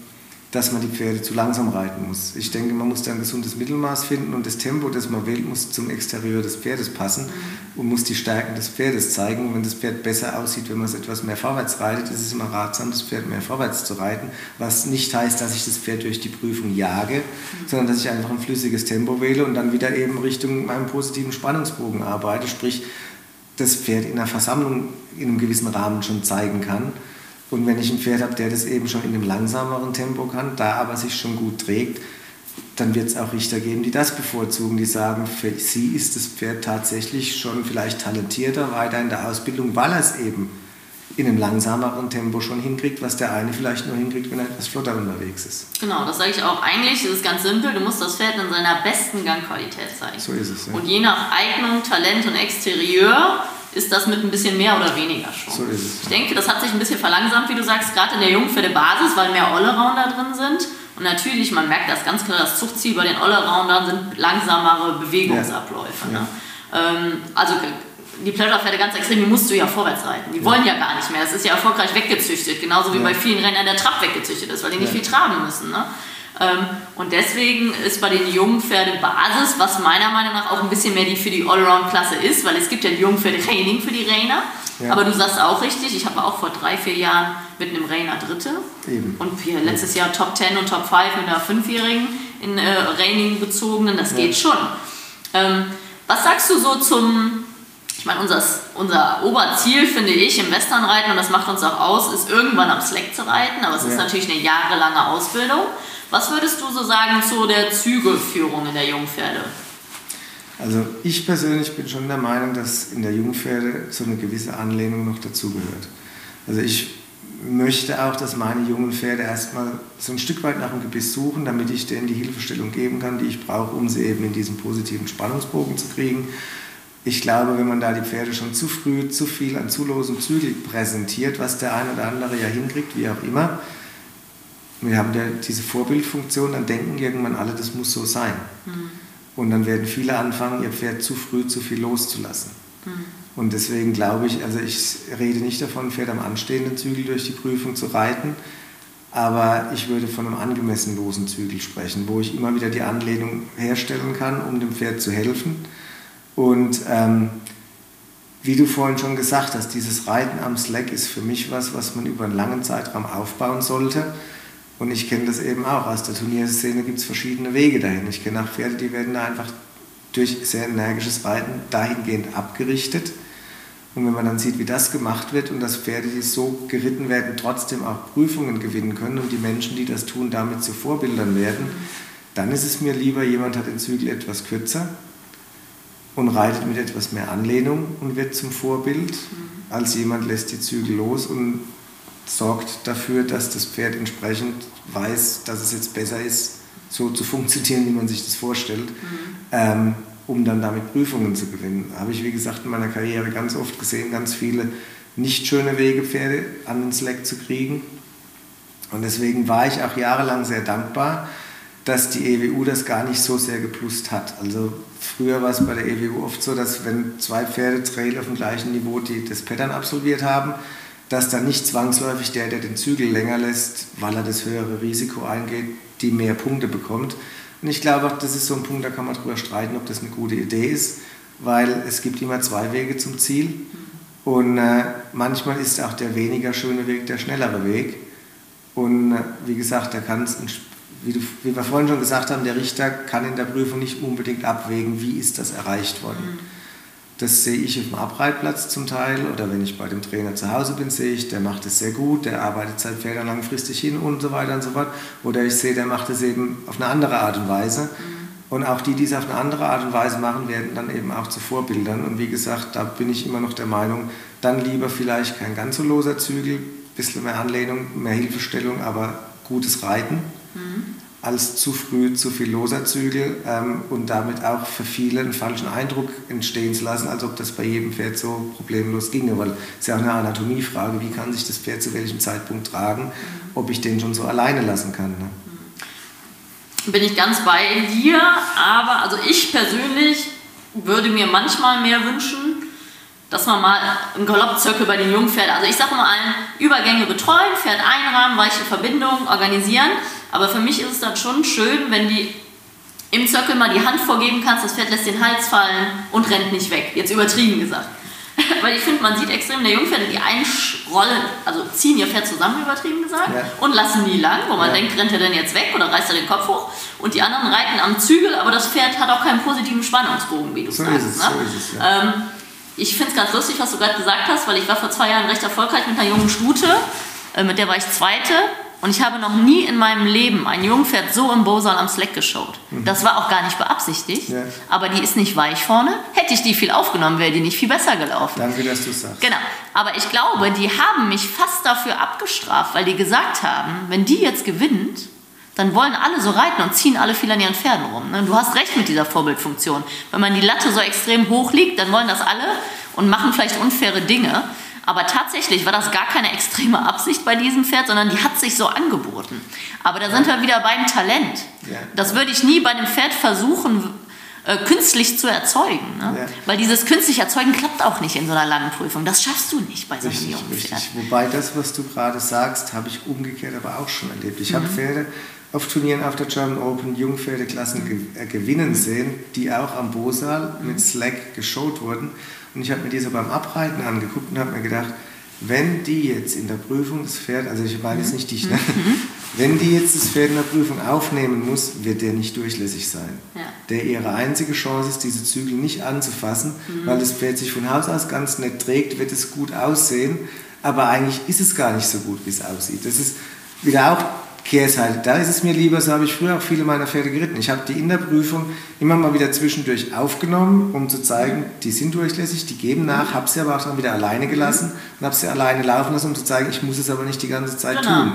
dass man die Pferde zu langsam reiten muss. Ich denke, man muss da ein gesundes Mittelmaß finden und das Tempo, das man wählt, muss zum Exterieur des Pferdes passen und muss die Stärken des Pferdes zeigen. Wenn das Pferd besser aussieht, wenn man es etwas mehr vorwärts reitet, ist es immer ratsam, das Pferd mehr vorwärts zu reiten, was nicht heißt, dass ich das Pferd durch die Prüfung jage, sondern dass ich einfach ein flüssiges Tempo wähle und dann wieder eben Richtung meinem positiven Spannungsbogen arbeite, sprich das Pferd in der Versammlung in einem gewissen Rahmen schon zeigen kann und wenn ich ein Pferd habe, der das eben schon in einem langsameren Tempo kann, da aber sich schon gut trägt, dann wird es auch Richter geben, die das bevorzugen, die sagen, für sie ist das Pferd tatsächlich schon vielleicht talentierter weiter in der Ausbildung, weil er es eben in einem langsameren Tempo schon hinkriegt, was der eine vielleicht nur hinkriegt, wenn er etwas flotter unterwegs ist. Genau, das sage ich auch. Eigentlich ist es ganz simpel, du musst das Pferd in seiner besten Gangqualität zeigen. So ist es. Ja. Und je nach Eignung, Talent und Exterieur ist das mit ein bisschen mehr oder weniger schon. So ist es. Ich denke, das hat sich ein bisschen verlangsamt, wie du sagst, gerade in der Jungpferde-Basis, weil mehr Allrounder drin sind. Und natürlich, man merkt das ganz klar, das Zuchtziel bei den Allroundern sind langsamere Bewegungsabläufe. Ja. Ne? Ähm, also die Pleasure-Pferde ganz extrem, die musst du ja vorwärts reiten. Die wollen ja gar nicht mehr. Das ist ja erfolgreich weggezüchtet, genauso wie ja. bei vielen Rennern der Trab weggezüchtet ist, weil die nicht ja. viel traben müssen. Ne? Ähm, und deswegen ist bei den Jungpferde Basis, was meiner Meinung nach auch ein bisschen mehr die für die Allround-Klasse ist, weil es gibt ja Jungpferde-Training für die Rainer. Ja. Aber du sagst auch richtig, ich habe auch vor drei, vier Jahren mit einem Rainer Dritte Eben. und hier letztes Jahr Top 10 und Top 5 mit einer Fünfjährigen in äh, Raining bezogenen, das ja. geht schon. Ähm, was sagst du so zum, ich meine, unser, unser Oberziel, finde ich, im Westernreiten, und das macht uns auch aus, ist irgendwann am Slack zu reiten, aber es ja. ist natürlich eine jahrelange Ausbildung. Was würdest du so sagen zu der Zügelführung in der Jungpferde? Also ich persönlich bin schon der Meinung, dass in der Jungpferde so eine gewisse Anlehnung noch dazugehört. Also ich möchte auch, dass meine jungen Pferde erstmal so ein Stück weit nach dem Gebiss suchen, damit ich denen die Hilfestellung geben kann, die ich brauche, um sie eben in diesen positiven Spannungsbogen zu kriegen. Ich glaube, wenn man da die Pferde schon zu früh zu viel an zu losen Zügel präsentiert, was der eine oder andere ja hinkriegt, wie auch immer, wir haben ja diese Vorbildfunktion, dann denken irgendwann alle, das muss so sein. Mhm. Und dann werden viele anfangen, ihr Pferd zu früh zu viel loszulassen. Mhm. Und deswegen glaube ich, also ich rede nicht davon, ein Pferd am anstehenden Zügel durch die Prüfung zu reiten, aber ich würde von einem angemessen losen Zügel sprechen, wo ich immer wieder die Anlehnung herstellen kann, um dem Pferd zu helfen. Und ähm, wie du vorhin schon gesagt hast, dieses Reiten am Slack ist für mich was, was man über einen langen Zeitraum aufbauen sollte. Und ich kenne das eben auch. Aus der Turnierszene gibt es verschiedene Wege dahin. Ich kenne auch Pferde, die werden da einfach durch sehr energisches Reiten dahingehend abgerichtet. Und wenn man dann sieht, wie das gemacht wird und dass Pferde, die so geritten werden, trotzdem auch Prüfungen gewinnen können und die Menschen, die das tun, damit zu Vorbildern werden, dann ist es mir lieber, jemand hat den Zügel etwas kürzer und reitet mit etwas mehr Anlehnung und wird zum Vorbild, als jemand lässt die Zügel los und sorgt dafür, dass das Pferd entsprechend weiß, dass es jetzt besser ist, so zu funktionieren, wie man sich das vorstellt. Mhm. Ähm, um dann damit Prüfungen zu gewinnen. Habe ich, wie gesagt, in meiner Karriere ganz oft gesehen, ganz viele nicht schöne Wege, Pferde an den Slack zu kriegen. Und deswegen war ich auch jahrelang sehr dankbar, dass die EWU das gar nicht so sehr geplust hat. Also früher war es bei der EWU oft so, dass wenn zwei Pferde Trail auf dem gleichen Niveau die das Pattern absolviert haben, dass dann nicht zwangsläufig der, der den Zügel länger lässt, weil er das höhere Risiko eingeht, die mehr Punkte bekommt, und ich glaube auch, das ist so ein Punkt, da kann man drüber streiten, ob das eine gute Idee ist, weil es gibt immer zwei Wege zum Ziel. Und äh, manchmal ist auch der weniger schöne Weg der schnellere Weg. Und äh, wie gesagt, da kann es, wie, wie, wir vorhin schon gesagt haben, der Richter kann in der Prüfung nicht unbedingt abwägen, wie ist das erreicht worden. Mhm. Das sehe ich auf dem Abreitplatz zum Teil oder wenn ich bei dem Trainer zu Hause bin, sehe ich, der macht es sehr gut, der arbeitet seit Pferdern langfristig hin und so weiter und so fort. Oder ich sehe, der macht es eben auf eine andere Art und Weise. Mhm. Und auch die, die es auf eine andere Art und Weise machen, werden dann eben auch zu Vorbildern. Und wie gesagt, da bin ich immer noch der Meinung, dann lieber vielleicht kein ganz so loser Zügel, bisschen mehr Anlehnung, mehr Hilfestellung, aber gutes Reiten. Mhm als zu früh zu viel loser Zügel ähm, und damit auch für viele einen falschen Eindruck entstehen zu lassen, als ob das bei jedem Pferd so problemlos ginge. Weil es ist ja auch eine Anatomiefrage, wie kann sich das Pferd zu welchem Zeitpunkt tragen, ob ich den schon so alleine lassen kann. Ne? Bin ich ganz bei dir, aber also ich persönlich würde mir manchmal mehr wünschen, dass man mal einen Galoppzirkel bei den Jungpferden, also ich sage mal allen, Übergänge betreuen, Pferd einrahmen, weiche Verbindungen organisieren. Aber für mich ist es dann schon schön, wenn die im Zirkel mal die Hand vorgeben kannst, das Pferd lässt den Hals fallen und rennt nicht weg. Jetzt übertrieben gesagt. [LAUGHS] Weil ich finde, man sieht extrem der Jungpferde, die einrollen, also ziehen ihr Pferd zusammen, übertrieben gesagt, ja. und lassen die lang, wo man ja. denkt, rennt er denn jetzt weg oder reißt er den Kopf hoch? Und die anderen reiten am Zügel, aber das Pferd hat auch keinen positiven Spannungsbogen, wie du so sagst. Ist es, ne? so ist es, ja. ähm, ich finde es ganz lustig, was du gerade gesagt hast, weil ich war vor zwei Jahren recht erfolgreich mit einer jungen Stute, äh, mit der war ich Zweite und ich habe noch nie in meinem Leben ein Jungpferd so im Bosal am Slack geschaut. Mhm. Das war auch gar nicht beabsichtigt, ja. aber die ist nicht weich vorne. Hätte ich die viel aufgenommen, wäre die nicht viel besser gelaufen. Danke, dass du sagst. Genau. Aber ich glaube, die haben mich fast dafür abgestraft, weil die gesagt haben, wenn die jetzt gewinnt, dann wollen alle so reiten und ziehen alle viel an ihren Pferden rum. Ne? Du hast recht mit dieser Vorbildfunktion. Wenn man die Latte so extrem hoch liegt, dann wollen das alle und machen vielleicht unfaire Dinge. Aber tatsächlich war das gar keine extreme Absicht bei diesem Pferd, sondern die hat sich so angeboten. Aber da sind wir wieder beim Talent. Das würde ich nie bei einem Pferd versuchen, äh, künstlich zu erzeugen. Ne? Ja. Weil dieses künstlich erzeugen klappt auch nicht in so einer langen Prüfung. Das schaffst du nicht bei so einem richtig, jungen Pferd. Richtig. Wobei das, was du gerade sagst, habe ich umgekehrt aber auch schon erlebt. Ich mhm. habe Pferde auf Turnieren auf der German Open Jungpferdeklassen ge äh, gewinnen sehen, die auch am Bosal mit mhm. Slack geschaut wurden. Und ich habe mir die so beim Abreiten angeguckt und habe mir gedacht, wenn die jetzt in der Prüfung das Pferd, also ich meine jetzt nicht dich, ne? Mhm. wenn die jetzt das Pferd in der Prüfung aufnehmen muss, wird der nicht durchlässig sein. Ja. Der ihre einzige Chance ist, diese Zügel nicht anzufassen, mhm. weil das Pferd sich von Haus aus ganz nett trägt, wird es gut aussehen, aber eigentlich ist es gar nicht so gut, wie es aussieht. Das ist wieder auch Kehrseite. Da ist es mir lieber, so habe ich früher auch viele meiner Pferde geritten. Ich habe die in der Prüfung immer mal wieder zwischendurch aufgenommen, um zu zeigen, die sind durchlässig, die geben nach, habe sie aber auch dann wieder alleine gelassen und habe sie alleine laufen lassen, um zu zeigen, ich muss es aber nicht die ganze Zeit genau. tun.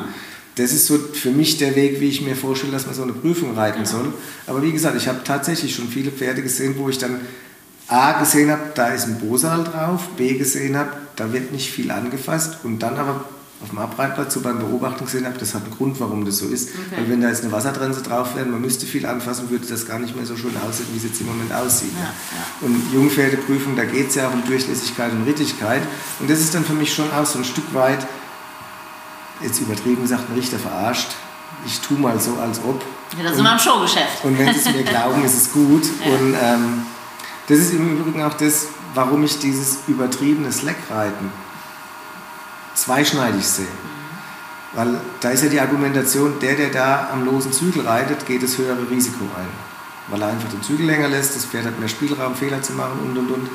Das ist so für mich der Weg, wie ich mir vorstelle, dass man so eine Prüfung reiten genau. soll. Aber wie gesagt, ich habe tatsächlich schon viele Pferde gesehen, wo ich dann A gesehen habe, da ist ein Bosal drauf, B gesehen habe, da wird nicht viel angefasst und dann aber auf dem Abreitplatz so beim Beobachten gesehen habe, das hat einen Grund, warum das so ist. Okay. Weil wenn da jetzt eine Wassertrense drauf wäre, man müsste viel anfassen, würde das gar nicht mehr so schön aussehen, wie es jetzt im Moment aussieht. Ja, ja. Und Jungpferdeprüfung, da geht es ja auch um Durchlässigkeit und Rittigkeit. Und das ist dann für mich schon auch so ein Stück weit jetzt übertrieben gesagt, ein Richter verarscht. Ich tue mal so, als ob. Ja, das sind wir im Showgeschäft. Und wenn sie es mir [LAUGHS] glauben, ist es gut. Ja. Und ähm, das ist im Übrigen auch das, warum ich dieses übertriebene Slackreiten zweischneidig sehe. Weil da ist ja die Argumentation, der, der da am losen Zügel reitet, geht das höhere Risiko ein. Weil er einfach den Zügel länger lässt, das Pferd hat mehr Spielraum, Fehler zu machen und und und.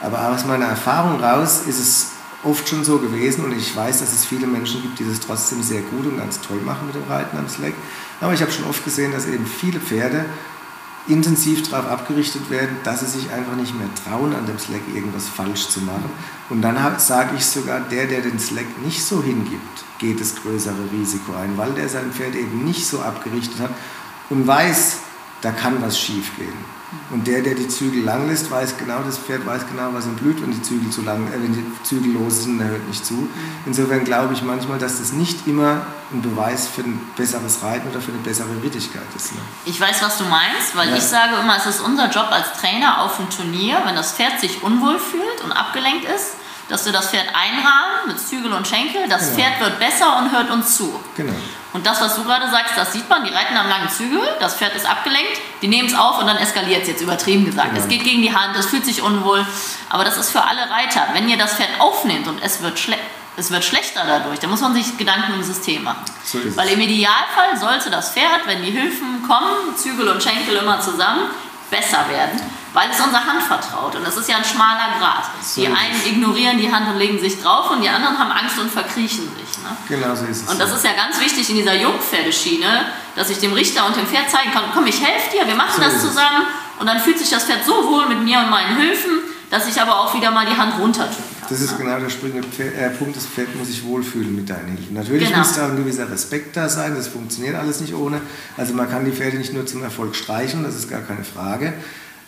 Aber aus meiner Erfahrung raus ist es oft schon so gewesen und ich weiß, dass es viele Menschen gibt, die das trotzdem sehr gut und ganz toll machen mit dem Reiten am Slack. Aber ich habe schon oft gesehen, dass eben viele Pferde intensiv darauf abgerichtet werden, dass sie sich einfach nicht mehr trauen, an dem Slack irgendwas falsch zu machen. Und dann sage ich sogar, der, der den Slack nicht so hingibt, geht das größere Risiko ein, weil der sein Pferd eben nicht so abgerichtet hat und weiß, da kann was schief gehen. Und der, der die Zügel lang lässt, weiß genau, das Pferd weiß genau, was ihm blüht, wenn die Zügel zu lang, äh, wenn die Zügel los sind, er hört nicht zu. Insofern glaube ich manchmal, dass das nicht immer ein Beweis für ein besseres Reiten oder für eine bessere Rittigkeit ist. Ne? Ich weiß, was du meinst, weil ja. ich sage immer, es ist unser Job als Trainer auf dem Turnier, wenn das Pferd sich unwohl fühlt und abgelenkt ist, dass wir das Pferd einrahmen mit Zügel und Schenkel. Das genau. Pferd wird besser und hört uns zu. Genau. Und das, was du gerade sagst, das sieht man. Die reiten am langen Zügel, das Pferd ist abgelenkt, die nehmen es auf und dann eskaliert es jetzt übertrieben gesagt. Genau. Es geht gegen die Hand, es fühlt sich unwohl. Aber das ist für alle Reiter. Wenn ihr das Pferd aufnehmt und es wird schlecht, es wird schlechter dadurch. Da muss man sich Gedanken im System machen. So Weil im Idealfall sollte das Pferd, wenn die Hilfen kommen, Zügel und Schenkel immer zusammen, besser werden weil es unserer Hand vertraut. Und das ist ja ein schmaler Grat. So die einen ignorieren die Hand und legen sich drauf und die anderen haben Angst und verkriechen sich. Ne? Genau so ist es. Und das ist ja ganz wichtig in dieser Jungpferdeschiene, dass ich dem Richter und dem Pferd zeigen kann, komm, ich helfe dir, wir machen so das zusammen. Und dann fühlt sich das Pferd so wohl mit mir und meinen Hilfen, dass ich aber auch wieder mal die Hand runter tun kann. Das ist ne? genau der springende äh, Punkt, das Pferd muss sich wohlfühlen mit deinen Hilfen. Natürlich genau. muss da ein gewisser Respekt da sein, das funktioniert alles nicht ohne. Also man kann die Pferde nicht nur zum Erfolg streichen, das ist gar keine Frage.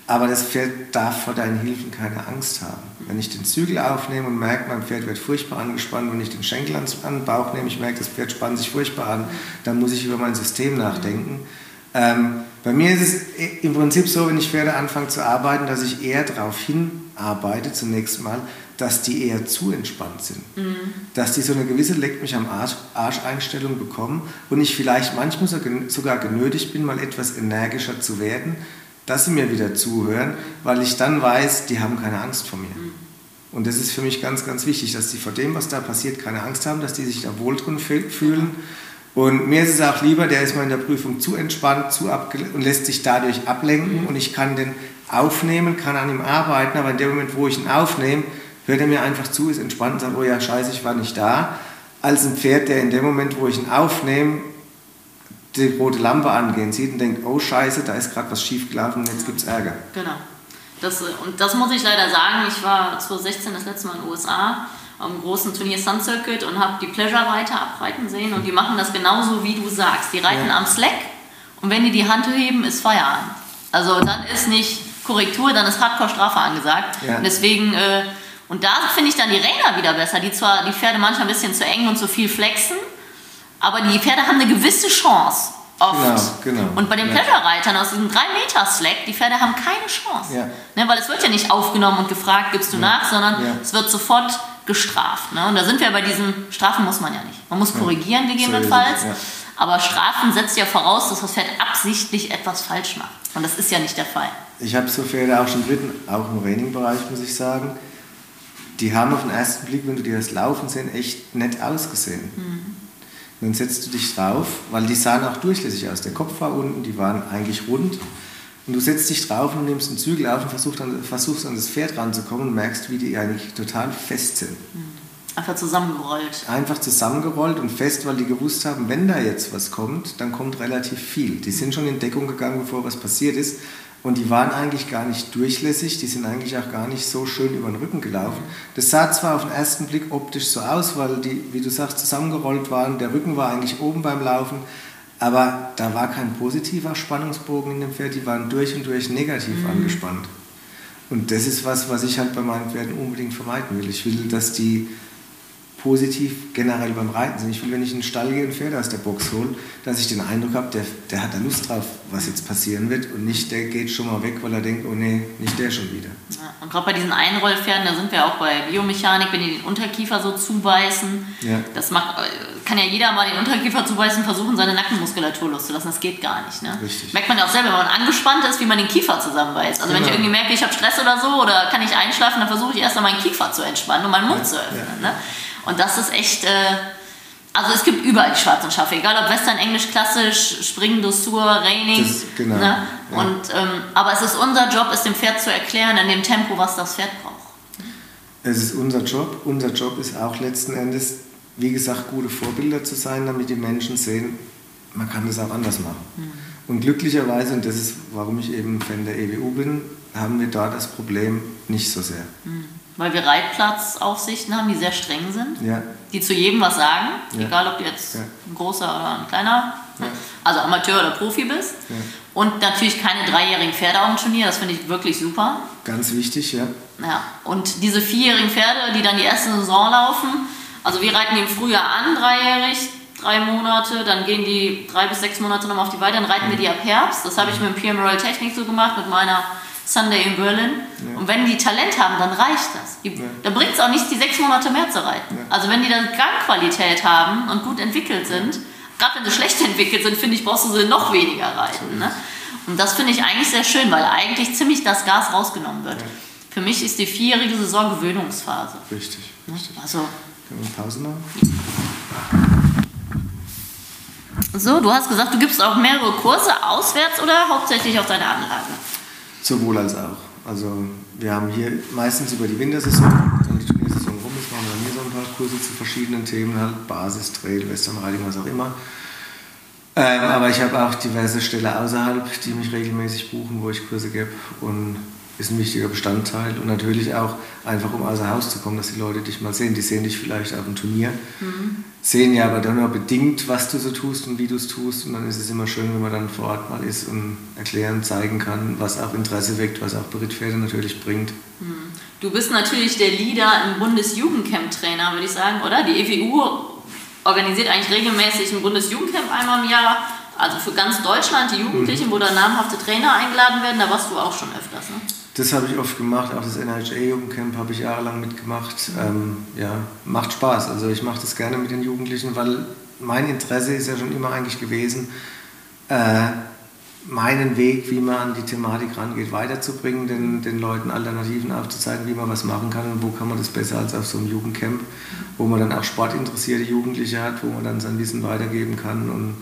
Aber das Pferd darf vor deinen Hilfen keine Angst haben. Wenn ich den Zügel aufnehme und merke, mein Pferd wird furchtbar angespannt, wenn ich den Schenkel an den Bauch nehme, ich merke, das Pferd spannt sich furchtbar an, dann muss ich über mein System nachdenken. Ähm, bei mir ist es im Prinzip so, wenn ich Pferde anfange zu arbeiten, dass ich eher darauf hinarbeite, zunächst mal, dass die eher zu entspannt sind. Mhm. Dass die so eine gewisse Leck mich am Arsch, Arsch-Einstellung bekommen und ich vielleicht manchmal sogar genötigt bin, mal etwas energischer zu werden, dass sie mir wieder zuhören, weil ich dann weiß, die haben keine Angst vor mir. Und das ist für mich ganz, ganz wichtig, dass die vor dem, was da passiert, keine Angst haben, dass die sich da wohl drin fühlen. Und mir ist es auch lieber, der ist mal in der Prüfung zu entspannt zu und lässt sich dadurch ablenken und ich kann den aufnehmen, kann an ihm arbeiten, aber in dem Moment, wo ich ihn aufnehme, hört er mir einfach zu, ist entspannt und sagt, oh ja, scheiße, ich war nicht da. Als ein Pferd, der in dem Moment, wo ich ihn aufnehme, die rote Lampe angehen sieht und denkt, oh scheiße, da ist gerade was schief gelaufen und jetzt gibt es Ärger. Genau. Das, und das muss ich leider sagen, ich war 2016 das letzte Mal in den USA am großen Turnier Sun Circuit und habe die Pleasure-Reiter abreiten sehen und die machen das genauso, wie du sagst. Die reiten ja. am Slack und wenn die die Hand heben, ist Feierabend. Also dann ist nicht Korrektur, dann ist Hardcore-Strafe angesagt. Ja. deswegen, äh, und da finde ich dann die Reiner wieder besser, die zwar die Pferde manchmal ein bisschen zu eng und zu viel flexen, aber die Pferde haben eine gewisse Chance. Oft. Genau, genau. Und bei den ja. Pleasure-Reitern aus diesem 3-Meter-Slack, die Pferde haben keine Chance. Ja. Ne, weil es wird ja nicht aufgenommen und gefragt, gibst du ja. nach, sondern ja. es wird sofort gestraft. Ne? Und da sind wir bei diesen Strafen muss man ja nicht. Man muss korrigieren gegebenenfalls. So aber Strafen setzt ja voraus, dass das Pferd absichtlich etwas falsch macht. Und das ist ja nicht der Fall. Ich habe so Pferde auch schon dritten, auch im Training-Bereich, muss ich sagen. Die haben auf den ersten Blick, wenn du dir das Laufen sehen, echt nett ausgesehen. Mhm. Dann setzt du dich drauf, weil die sahen auch durchlässig aus. Der Kopf war unten, die waren eigentlich rund. Und du setzt dich drauf und nimmst einen Zügel auf und versuchst an, versuchst an das Pferd ranzukommen und merkst, wie die eigentlich total fest sind. Einfach zusammengerollt. Einfach zusammengerollt und fest, weil die gewusst haben, wenn da jetzt was kommt, dann kommt relativ viel. Die sind schon in Deckung gegangen, bevor was passiert ist. Und die waren eigentlich gar nicht durchlässig, die sind eigentlich auch gar nicht so schön über den Rücken gelaufen. Das sah zwar auf den ersten Blick optisch so aus, weil die, wie du sagst, zusammengerollt waren, der Rücken war eigentlich oben beim Laufen, aber da war kein positiver Spannungsbogen in dem Pferd, die waren durch und durch negativ mhm. angespannt. Und das ist was, was ich halt bei meinen Pferden unbedingt vermeiden will. Ich will, dass die positiv generell beim Reiten sind. Ich will, wenn ich in den Stall gehe und Pferde aus der Box hole, dass ich den Eindruck habe, der, der hat da Lust drauf, was jetzt passieren wird und nicht, der geht schon mal weg, weil er denkt, oh nee, nicht der schon wieder. Ja, und gerade bei diesen Einrollpferden, da sind wir auch bei Biomechanik, wenn die den Unterkiefer so zubeißen, ja. das macht, kann ja jeder mal den Unterkiefer zubeißen, versuchen, seine Nackenmuskulatur loszulassen. Das geht gar nicht. Ne? Richtig. Merkt man ja auch selber, wenn man angespannt ist, wie man den Kiefer zusammenbeißt. Also genau. wenn ich genau. irgendwie merke, ich habe Stress oder so oder kann ich einschlafen, dann versuche ich erst mal meinen Kiefer zu entspannen und meinen Mund ja. zu öffnen. Ne? Und das ist echt, äh, also es gibt überall die schwarzen Schafe, egal ob Western, Englisch, Klassisch, Springen, Dressur, Reining. Das, genau. Ne? Ja. Und, ähm, aber es ist unser Job, es dem Pferd zu erklären, in dem Tempo, was das Pferd braucht. Es ist unser Job. Unser Job ist auch letzten Endes, wie gesagt, gute Vorbilder zu sein, damit die Menschen sehen, man kann das auch anders machen. Mhm. Und glücklicherweise, und das ist, warum ich eben Fan der EWU bin, haben wir da das Problem nicht so sehr. Mhm weil wir Reitplatzaufsichten haben, die sehr streng sind, ja. die zu jedem was sagen, ja. egal ob du jetzt ja. ein großer oder ein kleiner, also Amateur oder Profi bist. Und natürlich keine dreijährigen Pferde auf dem Turnier, das finde ich wirklich super. Ganz wichtig, ja. Ja, und diese vierjährigen Pferde, die dann die erste Saison laufen, also wir reiten die im Frühjahr an, dreijährig, drei Monate, dann gehen die drei bis sechs Monate nochmal auf die Weide, dann reiten wir die ab Herbst. Das habe ich mit dem PM Royal Technik so gemacht, mit meiner Sunday in Berlin. Ja. Und wenn die Talent haben, dann reicht das. Die, ja. Dann bringt es auch nichts, die sechs Monate mehr zu reiten. Ja. Also wenn die dann Gangqualität haben und gut entwickelt sind, gerade wenn sie schlecht [LAUGHS] entwickelt sind, finde ich, brauchst du sie noch weniger reiten. Ne? Und das finde ich eigentlich sehr schön, weil eigentlich ziemlich das Gas rausgenommen wird. Für mich ist die vierjährige Saison Gewöhnungsphase. Richtig, ne? richtig. Also, Können wir Pause machen? So, du hast gesagt, du gibst auch mehrere Kurse auswärts oder hauptsächlich auf deiner Anlage? Sowohl als auch. Also wir haben hier meistens über die Wintersaison, dann die Turniersaison rum ist, machen wir hier so ein paar Kurse zu verschiedenen Themen, halt Basis, Trail, Western Riding, was auch immer. Ähm, aber ich habe auch diverse Ställe außerhalb, die mich regelmäßig buchen, wo ich Kurse gebe und ist ein wichtiger Bestandteil und natürlich auch einfach, um außer Haus zu kommen, dass die Leute dich mal sehen. Die sehen dich vielleicht auf dem Turnier, mhm. sehen ja aber dann nur bedingt, was du so tust und wie du es tust und dann ist es immer schön, wenn man dann vor Ort mal ist und erklären, zeigen kann, was auch Interesse weckt, was auch Berittpferde natürlich bringt. Mhm. Du bist natürlich der Leader im Bundesjugendcamp-Trainer, würde ich sagen, oder? Die EWU organisiert eigentlich regelmäßig ein Bundesjugendcamp einmal im Jahr also für ganz Deutschland, die Jugendlichen, mhm. wo da namhafte Trainer eingeladen werden, da warst du auch schon öfters, ne? Das habe ich oft gemacht, auch das NHA-Jugendcamp habe ich jahrelang mitgemacht. Ähm, ja, macht Spaß. Also ich mache das gerne mit den Jugendlichen, weil mein Interesse ist ja schon immer eigentlich gewesen, äh, meinen Weg, wie man an die Thematik rangeht, weiterzubringen, den, den Leuten Alternativen aufzuzeigen, wie man was machen kann und wo kann man das besser als auf so einem Jugendcamp, wo man dann auch sportinteressierte Jugendliche hat, wo man dann sein Wissen weitergeben kann und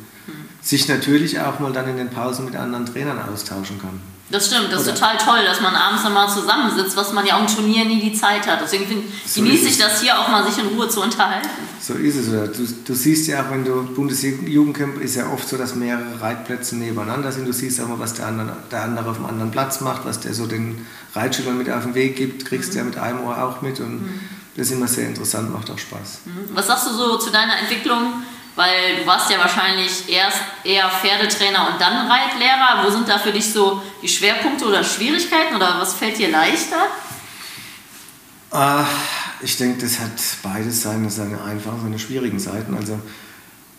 sich natürlich auch mal dann in den Pausen mit anderen Trainern austauschen kann. Das stimmt, das Oder? ist total toll, dass man abends dann mal zusammensitzt, was man ja auch im Turnier nie die Zeit hat. Deswegen find, so genieße ich das hier auch mal, sich in Ruhe zu unterhalten. So ist es. Du, du siehst ja auch, wenn du Bundesjugendcamp ist ja oft so, dass mehrere Reitplätze nebeneinander sind. Du siehst auch mal, was der andere, der andere auf dem anderen Platz macht, was der so den Reitschülern mit auf den Weg gibt, kriegst du mhm. ja mit einem Ohr auch mit. Und mhm. das ist immer sehr interessant, macht auch Spaß. Mhm. Was sagst du so zu deiner Entwicklung? Weil du warst ja wahrscheinlich erst eher Pferdetrainer und dann Reitlehrer. Wo sind da für dich so die Schwerpunkte oder Schwierigkeiten oder was fällt dir leichter? Äh, ich denke, das hat beides seine, seine einfachen, seine schwierigen Seiten. Also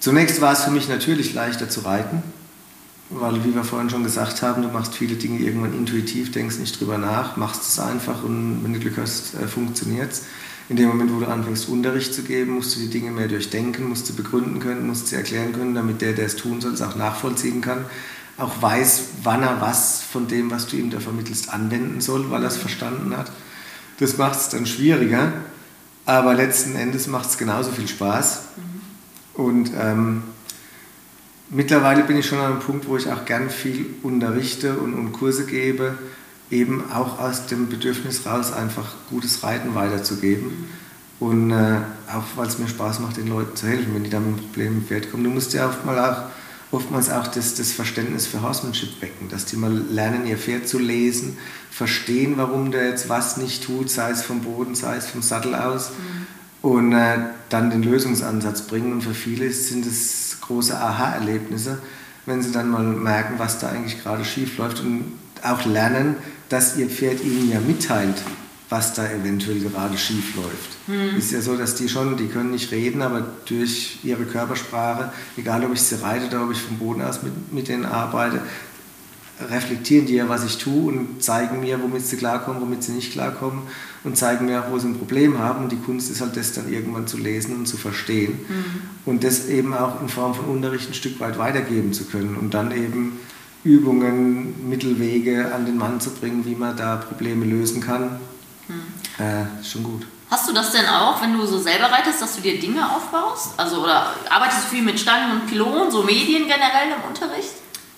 zunächst war es für mich natürlich leichter zu reiten, weil, wie wir vorhin schon gesagt haben, du machst viele Dinge irgendwann intuitiv, denkst nicht drüber nach, machst es einfach und wenn du Glück hast, äh, funktioniert es in dem Moment, wo du anfängst, Unterricht zu geben, musst du die Dinge mehr durchdenken, musst du begründen können, musst sie erklären können, damit der, der es tun soll, es auch nachvollziehen kann, auch weiß, wann er was von dem, was du ihm da vermittelst, anwenden soll, weil er es verstanden hat. Das macht es dann schwieriger, aber letzten Endes macht es genauso viel Spaß. Mhm. Und ähm, mittlerweile bin ich schon an einem Punkt, wo ich auch gern viel unterrichte und, und Kurse gebe eben auch aus dem Bedürfnis raus, einfach gutes Reiten weiterzugeben. Und äh, auch weil es mir Spaß macht, den Leuten zu helfen, wenn die da mit einem Problem im Pferd kommen. Du musst ja oftmals auch, oftmals auch das, das Verständnis für Horsemanship wecken, dass die mal lernen, ihr Pferd zu lesen, verstehen, warum der jetzt was nicht tut, sei es vom Boden, sei es vom Sattel aus. Mhm. Und äh, dann den Lösungsansatz bringen. Und für viele sind es große Aha-Erlebnisse, wenn sie dann mal merken, was da eigentlich gerade schief läuft und auch lernen, dass ihr Pferd ihnen ja mitteilt, was da eventuell gerade schief läuft. Mhm. Ist ja so, dass die schon, die können nicht reden, aber durch ihre Körpersprache, egal ob ich sie reite oder ob ich vom Boden aus mit, mit denen arbeite, reflektieren die ja, was ich tue und zeigen mir, womit sie klarkommen, womit sie nicht klarkommen und zeigen mir auch, wo sie ein Problem haben. Und die Kunst ist halt das dann irgendwann zu lesen und zu verstehen mhm. und das eben auch in Form von Unterricht ein Stück weit weitergeben zu können und dann eben Übungen, Mittelwege an den Mann zu bringen, wie man da Probleme lösen kann. Mhm. Äh, schon gut. Hast du das denn auch, wenn du so selber reitest, dass du dir Dinge aufbaust? Also oder arbeitest du viel mit Stangen und Pylonen, so Medien generell im Unterricht?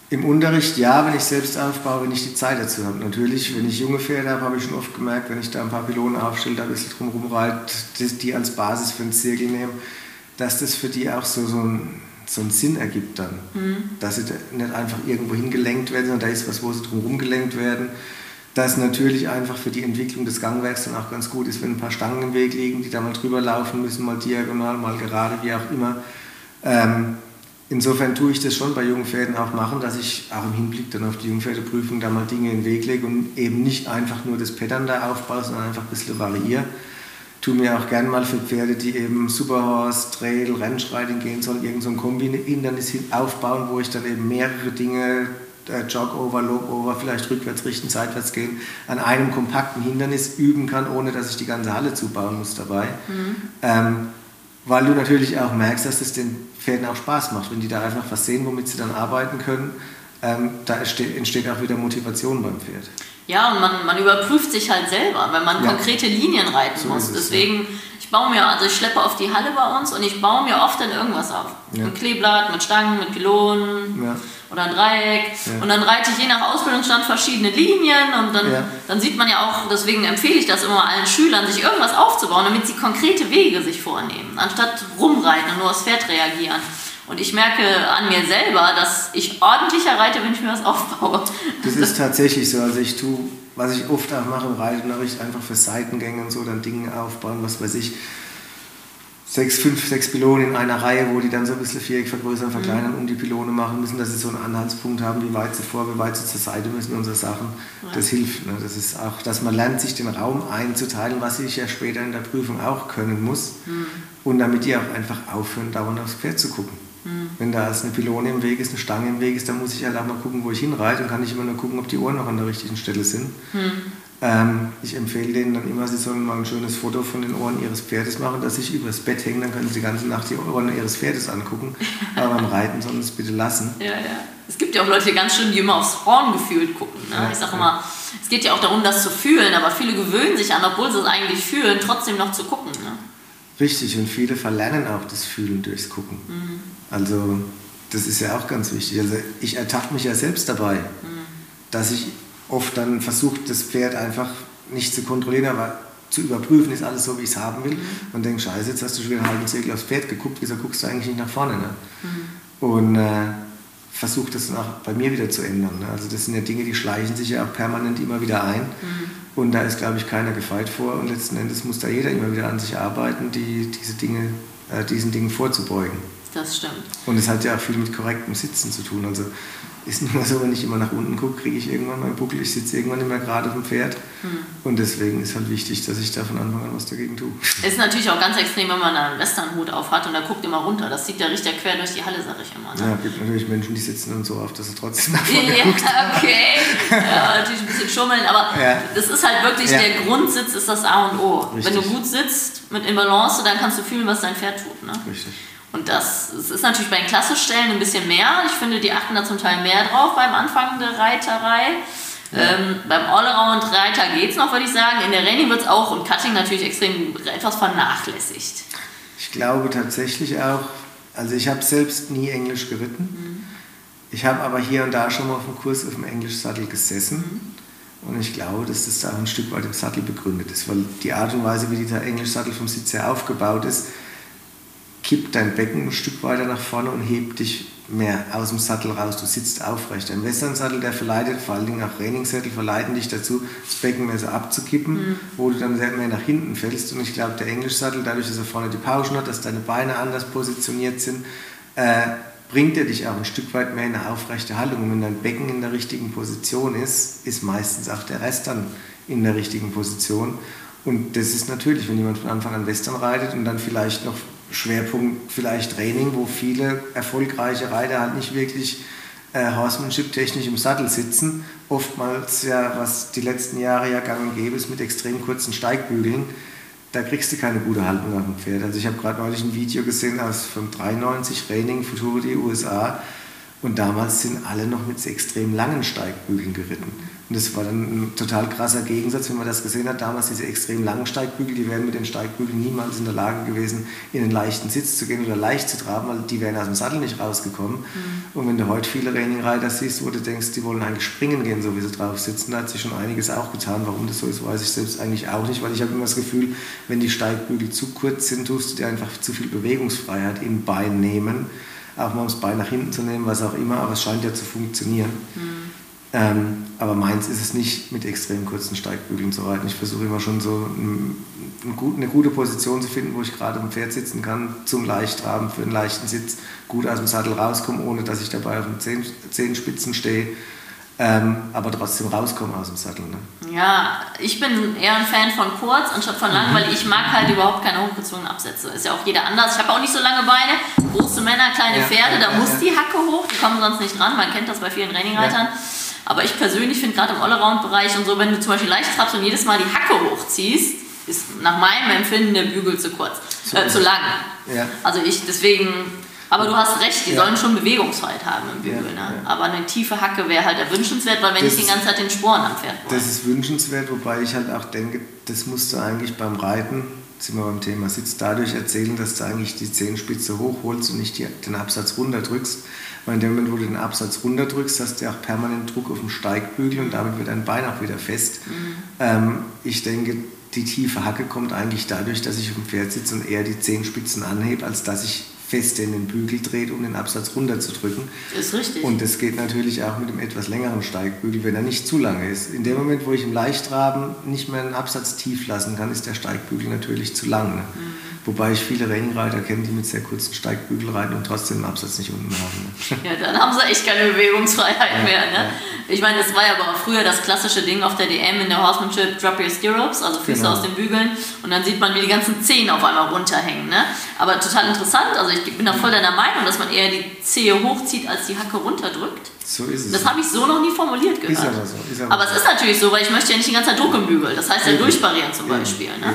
Im Unterricht ja, wenn ich selbst aufbaue, wenn ich die Zeit dazu habe. Natürlich, wenn ich junge Pferde habe, habe ich schon oft gemerkt, wenn ich da ein paar Pylonen aufstelle, da ein bisschen drum rumreite, die als Basis für einen Zirkel nehme, dass das für die auch so, so, ein, so einen Sinn ergibt dann. Mhm. Dass sie nicht einfach irgendwo hingelenkt werden, sondern da ist was, wo sie drum rumgelenkt werden. Dass natürlich einfach für die Entwicklung des Gangwerks dann auch ganz gut ist, wenn ein paar Stangen im Weg liegen, die da mal drüber laufen müssen, mal diagonal, mal gerade, wie auch immer. Ähm, insofern tue ich das schon bei Jungpferden auch machen, dass ich auch im Hinblick dann auf die Jungpferdeprüfung da mal Dinge in den Weg lege und eben nicht einfach nur das Pattern da aufbaue, sondern einfach ein bisschen variiere. Tue mir auch gern mal für Pferde, die eben Superhorse, Trail, Rennschreiting gehen sollen, irgendein so Kombi-Hindernis aufbauen, wo ich dann eben mehrere Dinge, äh, Jog-Over, Loop-Over, vielleicht rückwärts richten, seitwärts gehen, an einem kompakten Hindernis üben kann, ohne dass ich die ganze Halle zubauen muss dabei. Mhm. Ähm, weil du natürlich auch merkst, dass es den Pferden auch Spaß macht, wenn die da einfach was sehen, womit sie dann arbeiten können. Ähm, da entsteht, entsteht auch wieder Motivation beim Pferd. Ja, und man, man überprüft sich halt selber, wenn man ja. konkrete Linien reiten so muss. Deswegen, ja. ich baue mir, also ich schleppe auf die Halle bei uns und ich baue mir oft dann irgendwas auf. Ja. Ein Kleeblatt mit Stangen, mit Pylonen. Oder ein Dreieck. Und dann reite ich je nach Ausbildungsstand verschiedene Linien und dann, dann sieht man ja auch, deswegen empfehle ich das immer allen Schülern, sich irgendwas aufzubauen, damit sie konkrete Wege sich vornehmen, anstatt rumreiten und nur aufs Pferd reagieren. Und ich merke an mir selber, dass ich ordentlicher reite, wenn ich mir was aufbaue. Das ist tatsächlich so. Also ich tue, was ich oft auch mache im Reitunterricht, einfach für Seitengänge und so, dann Dinge aufbauen, was weiß ich sechs, fünf, sechs Pylonen in einer Reihe, wo die dann so ein bisschen Viereck vergrößern, verkleinern, mhm. um die Pylone machen müssen, dass sie so einen Anhaltspunkt haben, wie weit sie vor, wie weit sie zur Seite müssen und so Sachen. Ja. Das hilft. Ne? Das ist auch, dass man lernt, sich den Raum einzuteilen, was ich ja später in der Prüfung auch können muss. Mhm. Und damit die auch einfach aufhören, dauernd aufs Pferd zu gucken. Mhm. Wenn da eine Pylone im Weg ist, eine Stange im Weg ist, dann muss ich halt auch mal gucken, wo ich hinreite und kann nicht immer nur gucken, ob die Ohren noch an der richtigen Stelle sind. Mhm. Ähm, ich empfehle denen dann immer, sie sollen mal ein schönes Foto von den Ohren ihres Pferdes machen, dass sich übers Bett hängen, dann können sie die ganze Nacht die Ohren ihres Pferdes angucken. [LAUGHS] Aber beim Reiten sollen sie es bitte lassen. Ja, ja. Es gibt ja auch Leute, die ganz schön, die immer aufs Horn gefühlt gucken. Ne? Ja, ich sage immer, es geht ja auch darum, das zu fühlen, aber viele gewöhnen sich an, obwohl sie es eigentlich fühlen, trotzdem noch zu gucken. Ne? Richtig, und viele verlernen auch das Fühlen durchs Gucken. Mhm. Also, das ist ja auch ganz wichtig. Also, ich ertappe mich ja selbst dabei, mhm. dass ich oft dann versucht, das Pferd einfach nicht zu kontrollieren, aber zu überprüfen, ist alles so, wie ich es haben will. Mhm. Und denkt, scheiße, jetzt hast du schon wieder einen halben Zirkel aufs Pferd geguckt, wieso guckst du eigentlich nicht nach vorne? Ne? Mhm. Und äh, versucht das auch bei mir wieder zu ändern. Ne? Also das sind ja Dinge, die schleichen sich ja auch permanent immer wieder ein. Mhm. Und da ist, glaube ich, keiner gefeit vor. Und letzten Endes muss da jeder immer wieder an sich arbeiten, die, diese Dinge, äh, diesen Dingen vorzubeugen. Das stimmt. Und es hat ja auch viel mit korrektem Sitzen zu tun. Also ist nun mal so, wenn ich immer nach unten gucke, kriege ich irgendwann meinen Buckel, ich sitze irgendwann mehr gerade auf dem Pferd. Mhm. Und deswegen ist halt wichtig, dass ich da von Anfang an was dagegen tue. [LAUGHS] Ist natürlich auch ganz extrem, wenn man einen Westernhut auf hat und da guckt immer runter. Das sieht ja richtig quer durch die Halle, sag ich immer. Ne? Ja, es gibt natürlich Menschen, die sitzen dann so auf, dass sie trotzdem nach vorne [LAUGHS] ja, guckt. okay. Ja, natürlich ein bisschen schummeln, aber ja. das ist halt wirklich, ja. der Grundsitz ist das A und O. Richtig. Wenn du gut sitzt, mit in Balance, dann kannst du fühlen, was dein Pferd tut. Ne? Richtig. Und das, das ist natürlich bei den Klassischstellen ein bisschen mehr. Ich finde, die achten da zum Teil mehr drauf beim Anfang der Reiterei. Ja. Ähm, beim Allround-Reiter geht es noch, würde ich sagen. In der Rallye wird es auch und Cutting natürlich extrem etwas vernachlässigt. Ich glaube tatsächlich auch, also ich habe selbst nie Englisch geritten. Mhm. Ich habe aber hier und da schon mal auf einem Kurs auf dem Englischsattel gesessen. Mhm. Und ich glaube, dass das da auch ein Stück weit im Sattel begründet ist, weil die Art und Weise, wie dieser Englischsattel vom Sitz her aufgebaut ist, kippt dein Becken ein Stück weiter nach vorne und hebt dich mehr aus dem Sattel raus. Du sitzt aufrecht. Ein Western-Sattel, der verleitet, vor allen Dingen auch Trainingssattel, verleiten dich dazu, das Becken mehr so abzukippen, mhm. wo du dann sehr mehr nach hinten fällst. Und ich glaube, der Englischsattel, dadurch, dass er vorne die Pauschen hat, dass deine Beine anders positioniert sind, äh, bringt er dich auch ein Stück weit mehr in eine aufrechte Haltung. Und wenn dein Becken in der richtigen Position ist, ist meistens auch der Rest dann in der richtigen Position. Und das ist natürlich, wenn jemand von Anfang an Western reitet und dann vielleicht noch Schwerpunkt vielleicht Training, wo viele erfolgreiche Reiter halt nicht wirklich äh, Horsemanship technisch im Sattel sitzen. Oftmals ja, was die letzten Jahre ja gang und gäbe ist mit extrem kurzen Steigbügeln, da kriegst du keine gute Haltung auf dem Pferd. Also ich habe gerade neulich ein Video gesehen aus von 93 Training Futurity USA und damals sind alle noch mit extrem langen Steigbügeln geritten. Und das war dann ein total krasser Gegensatz, wenn man das gesehen hat. Damals diese extrem langen Steigbügel, die wären mit den Steigbügeln niemals in der Lage gewesen, in einen leichten Sitz zu gehen oder leicht zu traben, weil die wären aus dem Sattel nicht rausgekommen. Mhm. Und wenn du heute viele Trainingreiter siehst, wo du denkst, die wollen eigentlich springen gehen, so wie sie drauf sitzen, da hat sich schon einiges auch getan. Warum das so ist, weiß ich selbst eigentlich auch nicht, weil ich habe immer das Gefühl, wenn die Steigbügel zu kurz sind, tust du dir einfach zu viel Bewegungsfreiheit im Bein nehmen. Auch mal das Bein nach hinten zu nehmen, was auch immer, aber es scheint ja zu funktionieren. Mhm. Ähm, aber meins ist es nicht, mit extrem kurzen Steigbügeln zu reiten. Ich versuche immer schon so ein, ein, eine gute Position zu finden, wo ich gerade im Pferd sitzen kann, zum Leichtraben, für einen leichten Sitz, gut aus dem Sattel rauskomme, ohne dass ich dabei auf den Zehen, Zehenspitzen stehe. Ähm, aber trotzdem rauskomme aus dem Sattel. Ne? Ja, ich bin eher ein Fan von kurz anstatt von lang, mhm. weil ich mag halt überhaupt keine hochgezogenen Absätze. Ist ja auch jeder anders. Ich habe auch nicht so lange Beine. Große Männer, kleine ja, Pferde, ja, da ja, muss die Hacke hoch. Die kommen sonst nicht dran. Man kennt das bei vielen Trainingreitern. Aber ich persönlich finde gerade im Allround-Bereich und so, wenn du zum Beispiel leicht trappst und jedes Mal die Hacke hochziehst, ist nach meinem Empfinden der Bügel zu kurz, äh, zu lang. Ja. Also ich deswegen, aber du hast recht, die ja. sollen schon Bewegungsfreiheit haben im Bügel. Ja, ne? Aber eine tiefe Hacke wäre halt erwünschenswert, weil wenn das ich die ganze Zeit den Sporen am Pferd. Das ist wünschenswert, wobei ich halt auch denke, das musst du eigentlich beim Reiten, sind wir beim Thema Sitz, dadurch erzählen, dass du eigentlich die Zehenspitze hochholst und nicht die, den Absatz runterdrückst. Weil in dem Moment, wo du den Absatz runterdrückst, hast du auch permanent Druck auf den Steigbügel und damit wird dein Bein auch wieder fest. Mhm. Ähm, ich denke, die tiefe Hacke kommt eigentlich dadurch, dass ich auf dem Pferd sitze und eher die Zehenspitzen anhebe, als dass ich fest in den Bügel dreht, um den Absatz runterzudrücken. Ist richtig. Und das geht natürlich auch mit dem etwas längeren Steigbügel, wenn er nicht zu lange ist. In dem Moment, wo ich im Leichtraben nicht mehr einen Absatz tief lassen kann, ist der Steigbügel natürlich zu lang. Ne? Mhm. Wobei ich viele Renningreiter kenne, die mit sehr kurzen Steigbügel reiten und trotzdem den Absatz nicht unten haben. Ne? [LAUGHS] Ja, dann haben sie echt keine Bewegungsfreiheit ja, mehr. Ne? Ja. Ich meine, das war ja aber auch früher das klassische Ding auf der DM in der Horsemanship, Drop Your Stirrups, also Füße genau. aus den Bügeln und dann sieht man, wie die ganzen Zehen auf einmal runterhängen. Ne? Aber total interessant, also ich bin da voll deiner Meinung, dass man eher die Zehe hochzieht, als die Hacke runterdrückt. So ist es. Das habe ich so noch nie formuliert gehört. Ist aber so. Ist aber, aber es ist natürlich so, weil ich möchte ja nicht die ganze Zeit Druck im Bügel. Das heißt ja durchparieren zum Beispiel. Ne?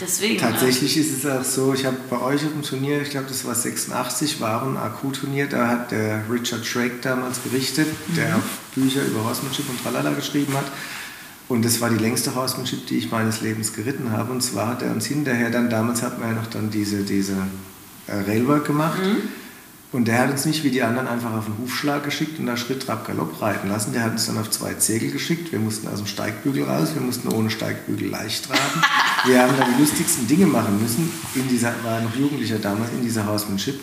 Deswegen, Tatsächlich ja. ist es auch so, ich habe bei euch auf dem Turnier, ich glaube das war 86, war ein AQ-Turnier, da hat der Richard Drake damals berichtet, mhm. der Bücher über Horsemanship und Tralala geschrieben hat. Und das war die längste Horsemanship, die ich meines Lebens geritten habe. Und zwar hat er uns hinterher dann, damals hat man ja noch dann diese, diese Railwork gemacht. Mhm. Und der hat uns nicht wie die anderen einfach auf den Hufschlag geschickt und da Schritt, Trab, Galopp reiten lassen. Der hat uns dann auf zwei Zegel geschickt. Wir mussten aus dem Steigbügel raus, wir mussten ohne Steigbügel leicht traben. [LAUGHS] wir haben da die lustigsten Dinge machen müssen. In dieser, war noch Jugendlicher damals, in dieser Horsemanship.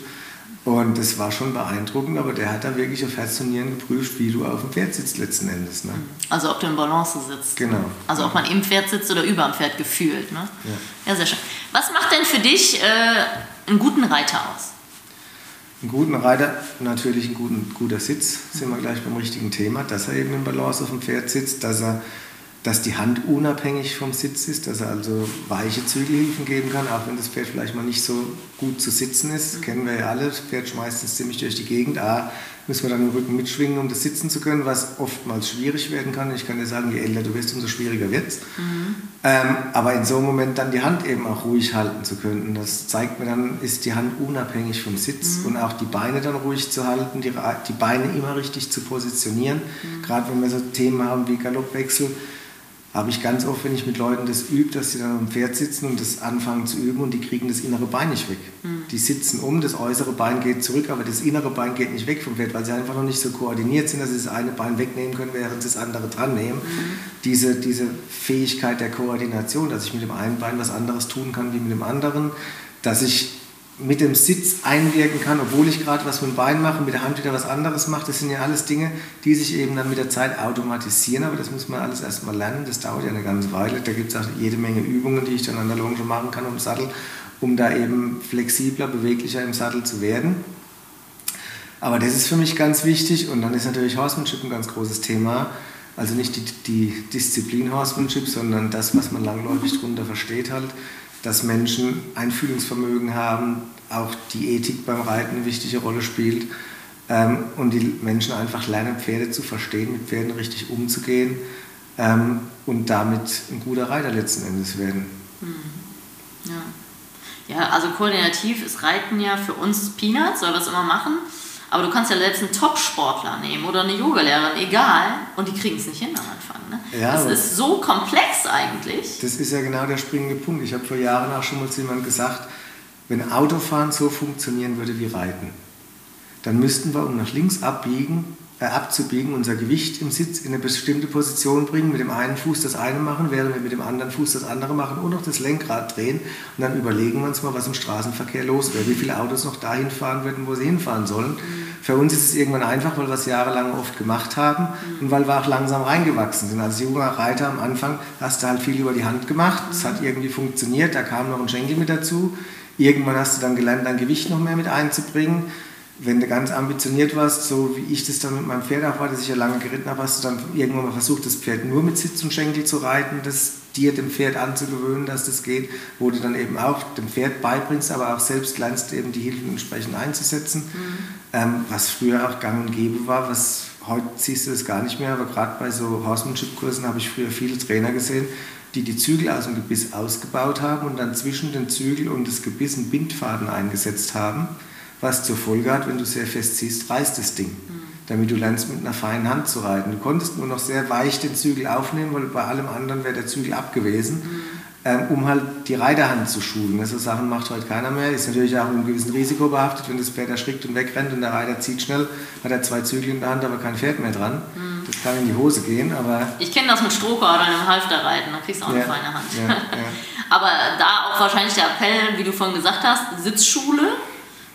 Und das war schon beeindruckend, aber der hat da wirklich auf Herz und Nieren geprüft, wie du auf dem Pferd sitzt letzten Endes. Ne? Also ob du in Balance sitzt. Genau. Also ob man im Pferd sitzt oder über dem Pferd gefühlt. Ne? Ja. ja, sehr schön. Was macht denn für dich äh, einen guten Reiter aus? Einen guten Reiter, natürlich ein guten, guter Sitz, sind wir gleich beim richtigen Thema, dass er eben in Balance auf dem Pferd sitzt, dass, er, dass die Hand unabhängig vom Sitz ist, dass er also weiche Zügelhilfen geben kann, auch wenn das Pferd vielleicht mal nicht so gut zu sitzen ist. Das kennen wir ja alle, das Pferd schmeißt es ziemlich durch die Gegend. A, müssen wir dann den Rücken mitschwingen, um das sitzen zu können, was oftmals schwierig werden kann. Ich kann dir sagen, je älter du bist, umso schwieriger wird es. Mhm. Ähm, aber in so einem Moment dann die Hand eben auch ruhig halten zu können. Das zeigt mir dann, ist die Hand unabhängig vom Sitz mhm. und auch die Beine dann ruhig zu halten, die, die Beine immer richtig zu positionieren. Mhm. Gerade wenn wir so Themen haben wie Galoppwechsel, habe ich ganz oft, wenn ich mit Leuten das übe, dass sie dann am Pferd sitzen und das anfangen zu üben und die kriegen das innere Bein nicht weg. Mhm. Die sitzen um, das äußere Bein geht zurück, aber das innere Bein geht nicht weg vom Pferd, weil sie einfach noch nicht so koordiniert sind, dass sie das eine Bein wegnehmen können, während sie das andere dran nehmen. Mhm. Diese, diese Fähigkeit der Koordination, dass ich mit dem einen Bein was anderes tun kann wie mit dem anderen, dass ich mit dem Sitz einwirken kann, obwohl ich gerade was mit dem Bein mache, mit der Hand wieder was anderes mache. Das sind ja alles Dinge, die sich eben dann mit der Zeit automatisieren, aber das muss man alles erstmal lernen. Das dauert ja eine ganze Weile. Da gibt es auch jede Menge Übungen, die ich dann an der Longe machen kann im Sattel, um da eben flexibler, beweglicher im Sattel zu werden. Aber das ist für mich ganz wichtig und dann ist natürlich Horsemanship ein ganz großes Thema. Also nicht die, die Disziplin Horsemanship, sondern das, was man langläufig darunter versteht halt, dass Menschen Einfühlungsvermögen haben, auch die Ethik beim Reiten eine wichtige Rolle spielt ähm, und die Menschen einfach lernen, Pferde zu verstehen, mit Pferden richtig umzugehen ähm, und damit ein guter Reiter letzten Endes werden. Hm. Ja. ja, also koordinativ ist Reiten ja für uns Peanuts, wir es immer machen. Aber du kannst ja selbst einen Top-Sportler nehmen oder eine Yogalehrerin, egal, und die kriegen es nicht hin am Anfang. Ne? Ja, das ist so komplex eigentlich. Das ist ja genau der springende Punkt. Ich habe vor Jahren auch schon mal zu jemandem gesagt, wenn Autofahren so funktionieren würde wie Reiten, dann müssten wir, um nach links abbiegen, abzubiegen, unser Gewicht im Sitz in eine bestimmte Position bringen, mit dem einen Fuß das eine machen, während wir mit dem anderen Fuß das andere machen und noch das Lenkrad drehen. Und dann überlegen wir uns mal, was im Straßenverkehr los wäre, wie viele Autos noch dahin fahren würden, wo sie hinfahren sollen. Für uns ist es irgendwann einfach, weil wir es jahrelang oft gemacht haben und weil wir auch langsam reingewachsen sind. Als junger Reiter am Anfang hast du halt viel über die Hand gemacht, es hat irgendwie funktioniert, da kam noch ein Schenkel mit dazu. Irgendwann hast du dann gelernt, dein Gewicht noch mehr mit einzubringen wenn du ganz ambitioniert warst, so wie ich das dann mit meinem Pferd auch war, das ich ja lange geritten habe, hast du dann irgendwann mal versucht, das Pferd nur mit Sitz und Schenkel zu reiten, das dir dem Pferd anzugewöhnen, dass das geht, wo du dann eben auch dem Pferd beibringst, aber auch selbst lernst, eben die Hilfen entsprechend einzusetzen, mhm. ähm, was früher auch gang und gäbe war, was heute siehst du das gar nicht mehr, aber gerade bei so Horsemanship-Kursen habe ich früher viele Trainer gesehen, die die Zügel aus dem Gebiss ausgebaut haben und dann zwischen den Zügel und das Gebiss einen Bindfaden eingesetzt haben was zur Folge hat, wenn du sehr fest ziehst, reißt das Ding. Mhm. Damit du lernst, mit einer feinen Hand zu reiten. Du konntest nur noch sehr weich den Zügel aufnehmen, weil bei allem anderen wäre der Zügel abgewesen, mhm. ähm, um halt die Reiterhand zu schulen. So Sachen macht heute keiner mehr. Ist natürlich auch mit einem gewissen Risiko behaftet, wenn das Pferd erschrickt und wegrennt und der Reiter zieht schnell, hat er zwei Zügel in der Hand, aber kein Pferd mehr dran. Mhm. Das kann in die Hose gehen, aber... Ich kenne das mit Strohkordern im Halfterreiten, da kriegst du auch ja, eine feine Hand. Ja, ja. [LAUGHS] aber da auch wahrscheinlich der Appell, wie du vorhin gesagt hast, Sitzschule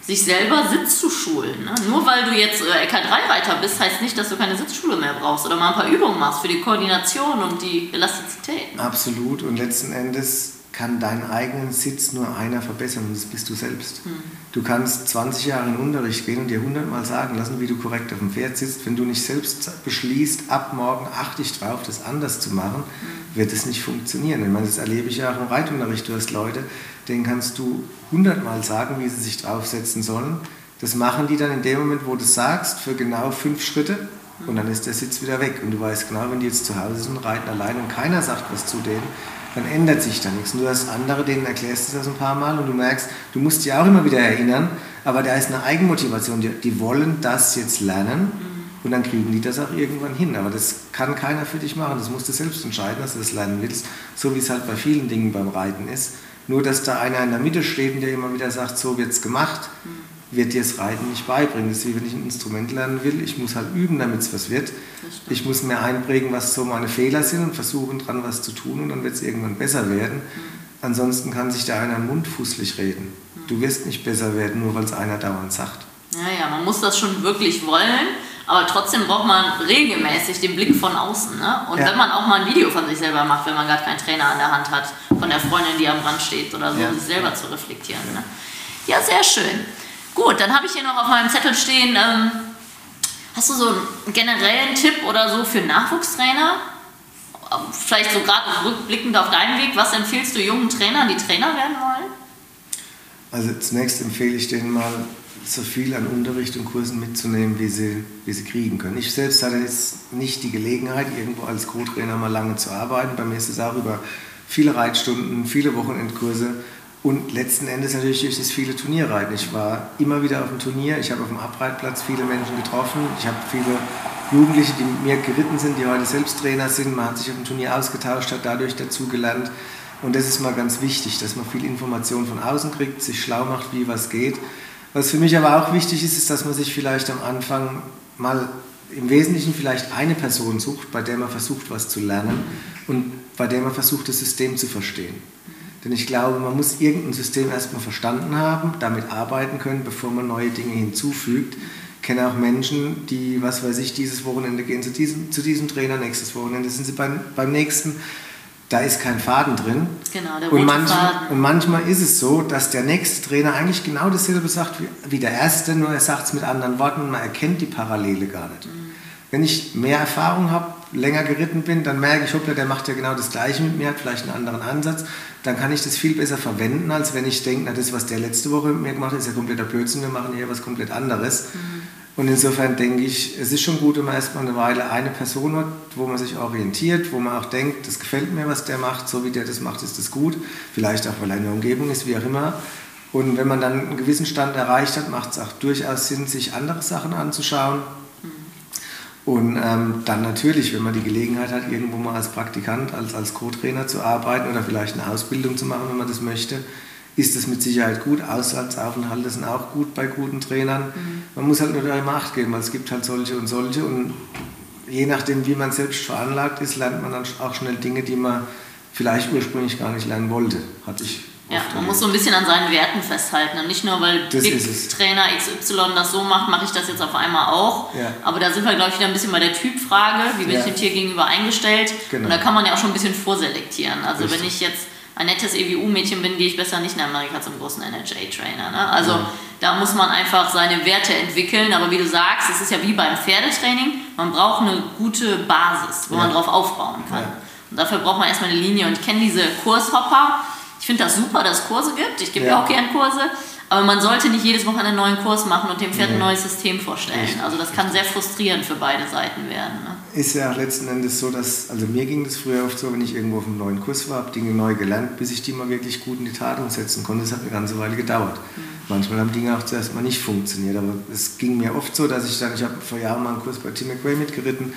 sich selber Sitz zu schulen. Ne? Nur weil du jetzt äh, LK3-Reiter bist, heißt nicht, dass du keine Sitzschule mehr brauchst oder mal ein paar Übungen machst für die Koordination und die Elastizität. Absolut. Und letzten Endes kann deinen eigenen Sitz nur einer verbessern und das bist du selbst. Hm. Du kannst 20 Jahre in den Unterricht gehen und dir 100 Mal sagen lassen, wie du korrekt auf dem Pferd sitzt. Wenn du nicht selbst beschließt, ab morgen achte ich drauf, das anders zu machen, hm. wird es nicht funktionieren. Ich meine, das erlebe ich ja auch im Reitunterricht. Du hast Leute, denen kannst du 100 Mal sagen, wie sie sich draufsetzen sollen. Das machen die dann in dem Moment, wo du sagst, für genau fünf Schritte und dann ist der Sitz wieder weg. Und du weißt genau, wenn die jetzt zu Hause sind, reiten allein und keiner sagt was zu denen, dann ändert sich da nichts. Und du hast andere, denen erklärst du das ein paar Mal und du merkst, du musst dich auch immer wieder erinnern, aber da ist eine Eigenmotivation. Die, die wollen das jetzt lernen und dann kriegen die das auch irgendwann hin. Aber das kann keiner für dich machen. Das musst du selbst entscheiden, dass du das lernen willst, so wie es halt bei vielen Dingen beim Reiten ist. Nur, dass da einer in der Mitte steht und der immer wieder sagt, so wird es gemacht, wird dir das Reiten nicht beibringen. Das ist wie wenn ich ein Instrument lernen will. Ich muss halt üben, damit es was wird. Ich muss mir einprägen, was so meine Fehler sind und versuchen dran was zu tun und dann wird es irgendwann besser werden. Ansonsten kann sich da einer mundfußlich reden. Du wirst nicht besser werden, nur weil es einer dauernd sagt. Ja, ja, man muss das schon wirklich wollen, aber trotzdem braucht man regelmäßig den Blick von außen. Ne? Und ja. wenn man auch mal ein Video von sich selber macht, wenn man gerade keinen Trainer an der Hand hat, von der Freundin, die am Rand steht oder so, ja. sich selber zu reflektieren. Ne? Ja, sehr schön. Gut, dann habe ich hier noch auf meinem Zettel stehen, ähm, hast du so einen generellen Tipp oder so für Nachwuchstrainer? Vielleicht so gerade rückblickend auf deinen Weg, was empfiehlst du jungen Trainern, die Trainer werden wollen? Also zunächst empfehle ich denen mal, so viel an Unterricht und Kursen mitzunehmen, wie sie, wie sie kriegen können. Ich selbst hatte jetzt nicht die Gelegenheit, irgendwo als Co-Trainer mal lange zu arbeiten. Bei mir ist es auch über viele Reitstunden, viele Wochenendkurse und letzten Endes natürlich durch das viele Turnierreiten. Ich war immer wieder auf dem Turnier, ich habe auf dem Abreitplatz viele Menschen getroffen, ich habe viele Jugendliche, die mit mir geritten sind, die heute selbst Trainer sind. Man hat sich auf dem Turnier ausgetauscht, hat dadurch dazu gelernt. Und das ist mal ganz wichtig, dass man viel Information von außen kriegt, sich schlau macht, wie was geht. Was für mich aber auch wichtig ist, ist, dass man sich vielleicht am Anfang mal im Wesentlichen vielleicht eine Person sucht, bei der man versucht, was zu lernen und bei der man versucht, das System zu verstehen. Denn ich glaube, man muss irgendein System erstmal verstanden haben, damit arbeiten können, bevor man neue Dinge hinzufügt. Ich kenne auch Menschen, die, was weiß ich, dieses Wochenende gehen zu diesem, zu diesem Trainer, nächstes Wochenende sind sie beim, beim nächsten da ist kein Faden drin. Genau, der und manchmal, Faden. und manchmal ist es so, dass der nächste Trainer eigentlich genau dasselbe sagt wie, wie der erste, nur er sagt es mit anderen Worten und man erkennt die Parallele gar nicht. Mhm. wenn ich mehr Erfahrung habe, länger geritten bin, dann merke ich, hoppla, der macht ja genau das Gleiche mit mir, hat vielleicht einen anderen Ansatz. Dann kann ich das viel besser verwenden, als wenn ich denke, na, das, was der letzte Woche mit mir gemacht hat, ist ja kompletter Blödsinn, wir machen hier was komplett anderes. Mhm. Und insofern denke ich, es ist schon gut, wenn man erstmal eine Weile eine Person hat, wo man sich orientiert, wo man auch denkt, das gefällt mir, was der macht, so wie der das macht, ist das gut. Vielleicht auch, weil er in der Umgebung ist, wie auch immer. Und wenn man dann einen gewissen Stand erreicht hat, macht es auch durchaus Sinn, sich andere Sachen anzuschauen. Und ähm, dann natürlich, wenn man die Gelegenheit hat, irgendwo mal als Praktikant, als, als Co-Trainer zu arbeiten oder vielleicht eine Ausbildung zu machen, wenn man das möchte, ist das mit Sicherheit gut. Auslandsaufenthalte sind auch gut bei guten Trainern. Mhm. Man muss halt nur der Macht geben, weil es gibt halt solche und solche. Und je nachdem, wie man selbst veranlagt ist, lernt man dann auch schnell Dinge, die man vielleicht ursprünglich gar nicht lernen wollte. Hatte ich ja, man muss so ein bisschen an seinen Werten festhalten. Und nicht nur, weil Trainer XY das so macht, mache ich das jetzt auf einmal auch. Ja. Aber da sind wir, glaube ich, wieder ein bisschen bei der Typfrage. Wie bin ja. ich dem Tier gegenüber eingestellt? Genau. Und da kann man ja auch schon ein bisschen vorselektieren. Also Richtig. wenn ich jetzt ein nettes EWU-Mädchen bin, gehe ich besser nicht nach Amerika zum großen NHA-Trainer. Ne? Also ja. da muss man einfach seine Werte entwickeln. Aber wie du sagst, es ist ja wie beim Pferdetraining, man braucht eine gute Basis, wo ja. man drauf aufbauen kann. Ja. Und dafür braucht man erstmal eine Linie. Und ich kenne diese Kurshopper. Ich finde das super, dass es Kurse gibt. Ich gebe ja auch gerne Kurse. Aber man sollte nicht jedes Woche einen neuen Kurs machen und dem Pferd ein neues System vorstellen. Also das kann sehr frustrierend für beide Seiten werden. Ne? Ist ja letzten Endes so, dass, also mir ging das früher oft so, wenn ich irgendwo auf einem neuen Kurs war, habe Dinge neu gelernt, bis ich die mal wirklich gut in die Tat umsetzen konnte. Das hat eine ganze Weile gedauert. Mhm. Manchmal haben Dinge auch zuerst mal nicht funktioniert, aber es ging mir oft so, dass ich dann, ich habe vor Jahren mal einen Kurs bei Tim McRae mitgeritten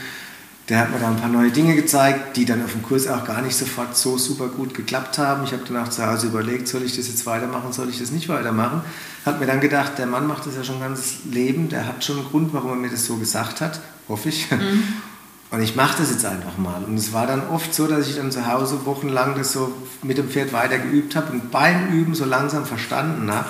der hat mir da ein paar neue Dinge gezeigt, die dann auf dem Kurs auch gar nicht sofort so super gut geklappt haben. Ich habe dann auch zu Hause überlegt, soll ich das jetzt weitermachen, soll ich das nicht weitermachen. Hat mir dann gedacht, der Mann macht das ja schon ein ganzes Leben, der hat schon einen Grund, warum er mir das so gesagt hat, hoffe ich. Mhm. [LAUGHS] Und ich mache das jetzt einfach mal. Und es war dann oft so, dass ich dann zu Hause wochenlang das so mit dem Pferd weiter geübt habe und beim Üben so langsam verstanden habe,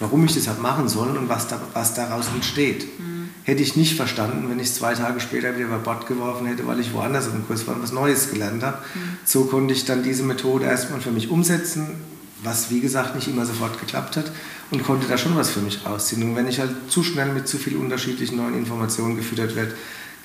warum ich das habe machen sollen und was, da, was daraus entsteht. Mhm hätte ich nicht verstanden, wenn ich es zwei Tage später wieder über Bord geworfen hätte, weil ich woanders im Kurs war und was Neues gelernt habe. Mhm. So konnte ich dann diese Methode erstmal für mich umsetzen, was wie gesagt nicht immer sofort geklappt hat und konnte da schon was für mich rausziehen. Und wenn ich halt zu schnell mit zu vielen unterschiedlichen neuen Informationen gefüttert werde,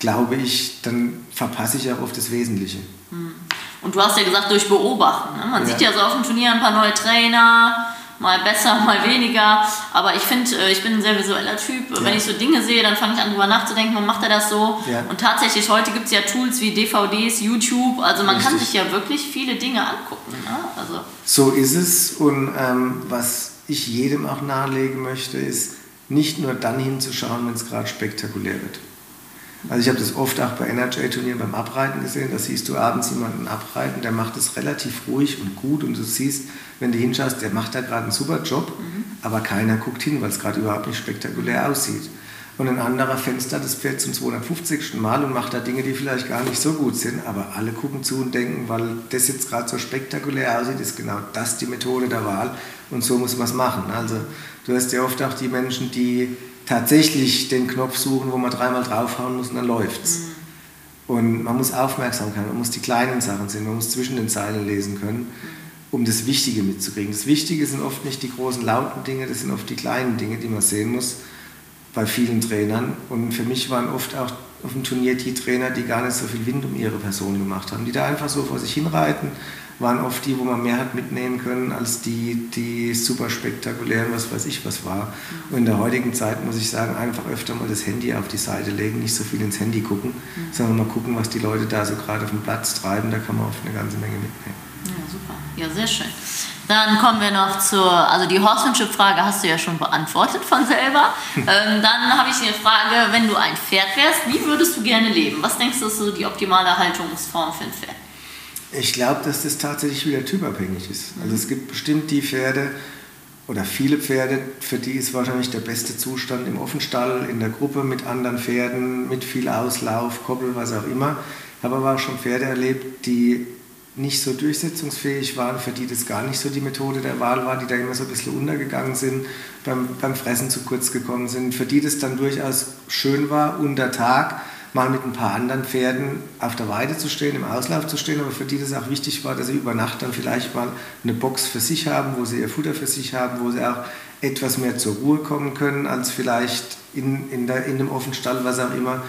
glaube ich, dann verpasse ich auch oft das Wesentliche. Mhm. Und du hast ja gesagt, durch Beobachten. Ne? Man ja. sieht ja so auf dem Turnier ein paar neue Trainer, mal besser, [LAUGHS] mal weniger. Aber ich finde, äh, ich bin ein sehr visueller Typ. Ja. Wenn ich so Dinge sehe, dann fange ich an, drüber nachzudenken, warum macht er das so? Ja. Und tatsächlich, heute gibt es ja Tools wie DVDs, YouTube. Also man Richtig. kann sich ja wirklich viele Dinge angucken. Ne? Also. So ist es. Und ähm, was ich jedem auch nahelegen möchte, ist, nicht nur dann hinzuschauen, wenn es gerade spektakulär wird. Also ich habe das oft auch bei NRJ-Turnieren beim Abreiten gesehen. Da siehst du abends jemanden abreiten, der macht es relativ ruhig und gut und du siehst, wenn du hinschaust, der macht da gerade einen super Job, mhm. aber keiner guckt hin, weil es gerade überhaupt nicht spektakulär aussieht. Und ein anderer Fenster das Pferd zum 250. Mal und macht da Dinge, die vielleicht gar nicht so gut sind, aber alle gucken zu und denken, weil das jetzt gerade so spektakulär aussieht, ist genau das die Methode der Wahl und so muss man es machen. Also du hast ja oft auch die Menschen, die tatsächlich den Knopf suchen, wo man dreimal draufhauen muss und dann läuft's. Mhm. Und man muss aufmerksam sein, man muss die kleinen Sachen sehen, man muss zwischen den Zeilen lesen können, um das Wichtige mitzukriegen. Das Wichtige sind oft nicht die großen lauten Dinge, das sind oft die kleinen Dinge, die man sehen muss bei vielen Trainern. Und für mich waren oft auch auf dem Turnier die Trainer, die gar nicht so viel Wind um ihre Person gemacht haben, die da einfach so vor sich hinreiten waren oft die, wo man mehr hat mitnehmen können, als die, die super spektakulären, was weiß ich was war. Und in der heutigen Zeit muss ich sagen, einfach öfter mal das Handy auf die Seite legen, nicht so viel ins Handy gucken, mhm. sondern mal gucken, was die Leute da so gerade auf dem Platz treiben, da kann man oft eine ganze Menge mitnehmen. Ja, super. Ja, sehr schön. Dann kommen wir noch zur, also die Horsemanship-Frage hast du ja schon beantwortet von selber. [LAUGHS] ähm, dann habe ich eine Frage, wenn du ein Pferd wärst, wie würdest du gerne leben? Was denkst du, ist so die optimale Haltungsform für ein Pferd? Ich glaube, dass das tatsächlich wieder typabhängig ist. Also es gibt bestimmt die Pferde oder viele Pferde, für die ist wahrscheinlich der beste Zustand im Offenstall, in der Gruppe mit anderen Pferden, mit viel Auslauf, Koppel, was auch immer. Ich habe aber auch schon Pferde erlebt, die nicht so durchsetzungsfähig waren, für die das gar nicht so die Methode der Wahl war, die da immer so ein bisschen untergegangen sind, beim, beim Fressen zu kurz gekommen sind, für die das dann durchaus schön war, unter Tag mal mit ein paar anderen Pferden auf der Weide zu stehen, im Auslauf zu stehen, aber für die das auch wichtig war, dass sie über Nacht dann vielleicht mal eine Box für sich haben, wo sie ihr Futter für sich haben, wo sie auch etwas mehr zur Ruhe kommen können, als vielleicht in, in, der, in dem Offenstall, was auch immer.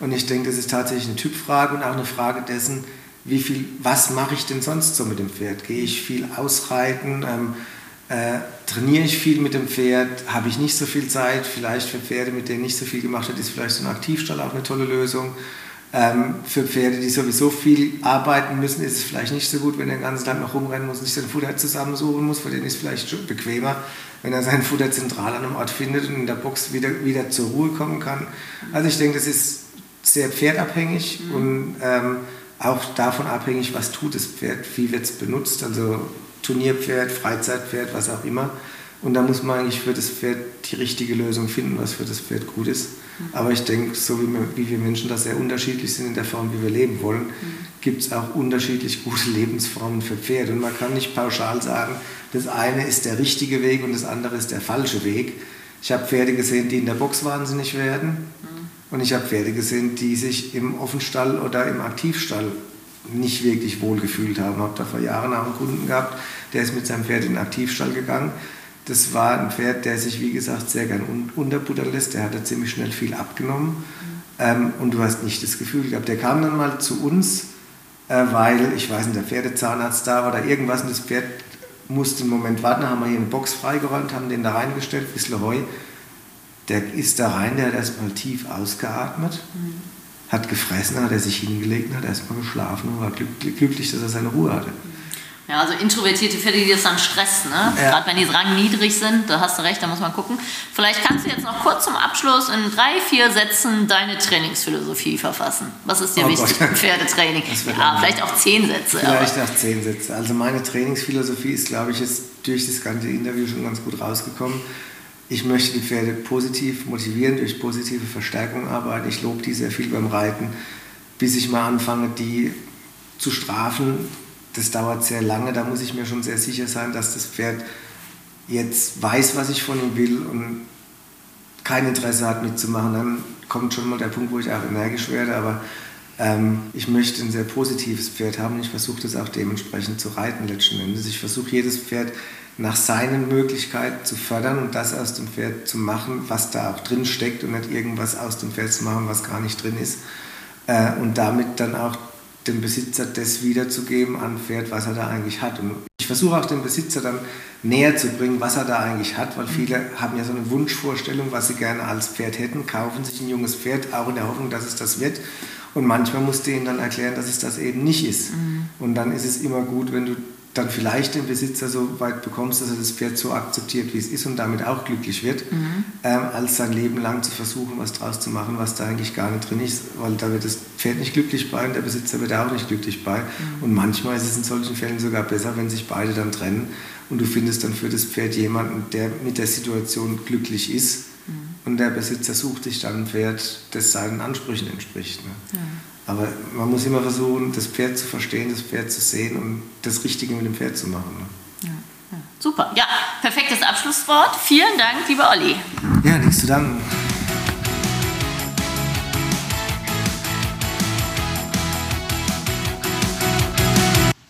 Und ich denke, das ist tatsächlich eine Typfrage und auch eine Frage dessen, wie viel, was mache ich denn sonst so mit dem Pferd? Gehe ich viel ausreiten? Ähm, äh, trainiere ich viel mit dem Pferd? Habe ich nicht so viel Zeit? Vielleicht für Pferde, mit denen nicht so viel gemacht hat, ist vielleicht so ein Aktivstall auch eine tolle Lösung. Ähm, für Pferde, die sowieso viel arbeiten müssen, ist es vielleicht nicht so gut, wenn er den ganzen Tag noch rumrennen muss und sich sein Futter zusammensuchen muss. Für den ist es vielleicht bequemer, wenn er sein Futter zentral an einem Ort findet und in der Box wieder, wieder zur Ruhe kommen kann. Also ich denke, das ist sehr pferdabhängig mhm. und ähm, auch davon abhängig, was tut das Pferd, wie wird es benutzt, also Turnierpferd, Freizeitpferd, was auch immer. Und da muss man eigentlich für das Pferd die richtige Lösung finden, was für das Pferd gut ist. Mhm. Aber ich denke, so wie wir, wie wir, Menschen da sehr unterschiedlich sind in der Form, wie wir leben wollen, mhm. gibt es auch unterschiedlich gute [LAUGHS] Lebensformen für Pferde. Und man kann nicht pauschal sagen, das eine ist der richtige Weg und das andere ist der falsche Weg. Ich habe Pferde gesehen, die in der Box wahnsinnig werden. Mhm. Und ich habe Pferde gesehen, die sich im Offenstall oder im Aktivstall nicht wirklich wohl gefühlt haben. Ich habe da vor Jahren auch einen Kunden gehabt, der ist mit seinem Pferd in den Aktivstall gegangen das war ein Pferd, der sich, wie gesagt, sehr gern unterbuttern lässt. Der hatte ziemlich schnell viel abgenommen. Ähm, und du hast nicht das Gefühl gehabt. Der kam dann mal zu uns, äh, weil, ich weiß nicht, der Pferdezahnarzt da war oder irgendwas und das Pferd musste einen Moment warten. Haben wir hier eine Box freigeräumt, haben den da reingestellt, ein bisschen Heu. Der ist da rein, der hat erstmal tief ausgeatmet, mhm. Hat gefressen, hat er sich hingelegt, hat erstmal geschlafen und war glücklich, dass er seine Ruhe hatte. Ja, also introvertierte Pferde, die das dann stressen, ne? Ja. gerade wenn die rangniedrig sind, da hast du recht, da muss man gucken. Vielleicht kannst du jetzt noch kurz zum Abschluss in drei, vier Sätzen deine Trainingsphilosophie verfassen. Was ist dir oh wichtig Gott. im Pferdetraining? Ja, vielleicht auch zehn Sätze. Vielleicht aber. auch zehn Sätze. Also meine Trainingsphilosophie ist, glaube ich, ist durch das ganze Interview schon ganz gut rausgekommen. Ich möchte die Pferde positiv motivieren, durch positive Verstärkung arbeiten. Ich lobe die sehr viel beim Reiten, bis ich mal anfange, die zu strafen, das dauert sehr lange. Da muss ich mir schon sehr sicher sein, dass das Pferd jetzt weiß, was ich von ihm will und kein Interesse hat mitzumachen. Dann kommt schon mal der Punkt, wo ich auch energisch werde. Aber ich möchte ein sehr positives Pferd haben und ich versuche das auch dementsprechend zu reiten letzten Endes. Ich versuche jedes Pferd nach seinen Möglichkeiten zu fördern und das aus dem Pferd zu machen, was da auch drin steckt und nicht irgendwas aus dem Pferd zu machen, was gar nicht drin ist. Äh, und damit dann auch dem Besitzer das wiederzugeben an Pferd, was er da eigentlich hat. Und ich versuche auch dem Besitzer dann näher zu bringen, was er da eigentlich hat, weil viele haben ja so eine Wunschvorstellung, was sie gerne als Pferd hätten, kaufen sich ein junges Pferd, auch in der Hoffnung, dass es das wird. Und manchmal musst du ihnen dann erklären, dass es das eben nicht ist. Mhm. Und dann ist es immer gut, wenn du dann vielleicht den Besitzer so weit bekommst, dass er das Pferd so akzeptiert, wie es ist und damit auch glücklich wird, mhm. ähm, als sein Leben lang zu versuchen, was draus zu machen, was da eigentlich gar nicht drin ist, weil da wird das Pferd nicht glücklich bei und der Besitzer wird auch nicht glücklich bei. Mhm. Und manchmal ist es in solchen Fällen sogar besser, wenn sich beide dann trennen und du findest dann für das Pferd jemanden, der mit der Situation glücklich ist. Und der Besitzer sucht sich dann ein Pferd, das seinen Ansprüchen entspricht. Ne? Ja. Aber man muss immer versuchen, das Pferd zu verstehen, das Pferd zu sehen und das Richtige mit dem Pferd zu machen. Ne? Ja, ja. Super, ja, perfektes Abschlusswort. Vielen Dank, lieber Olli. Ja, nichts zu danken.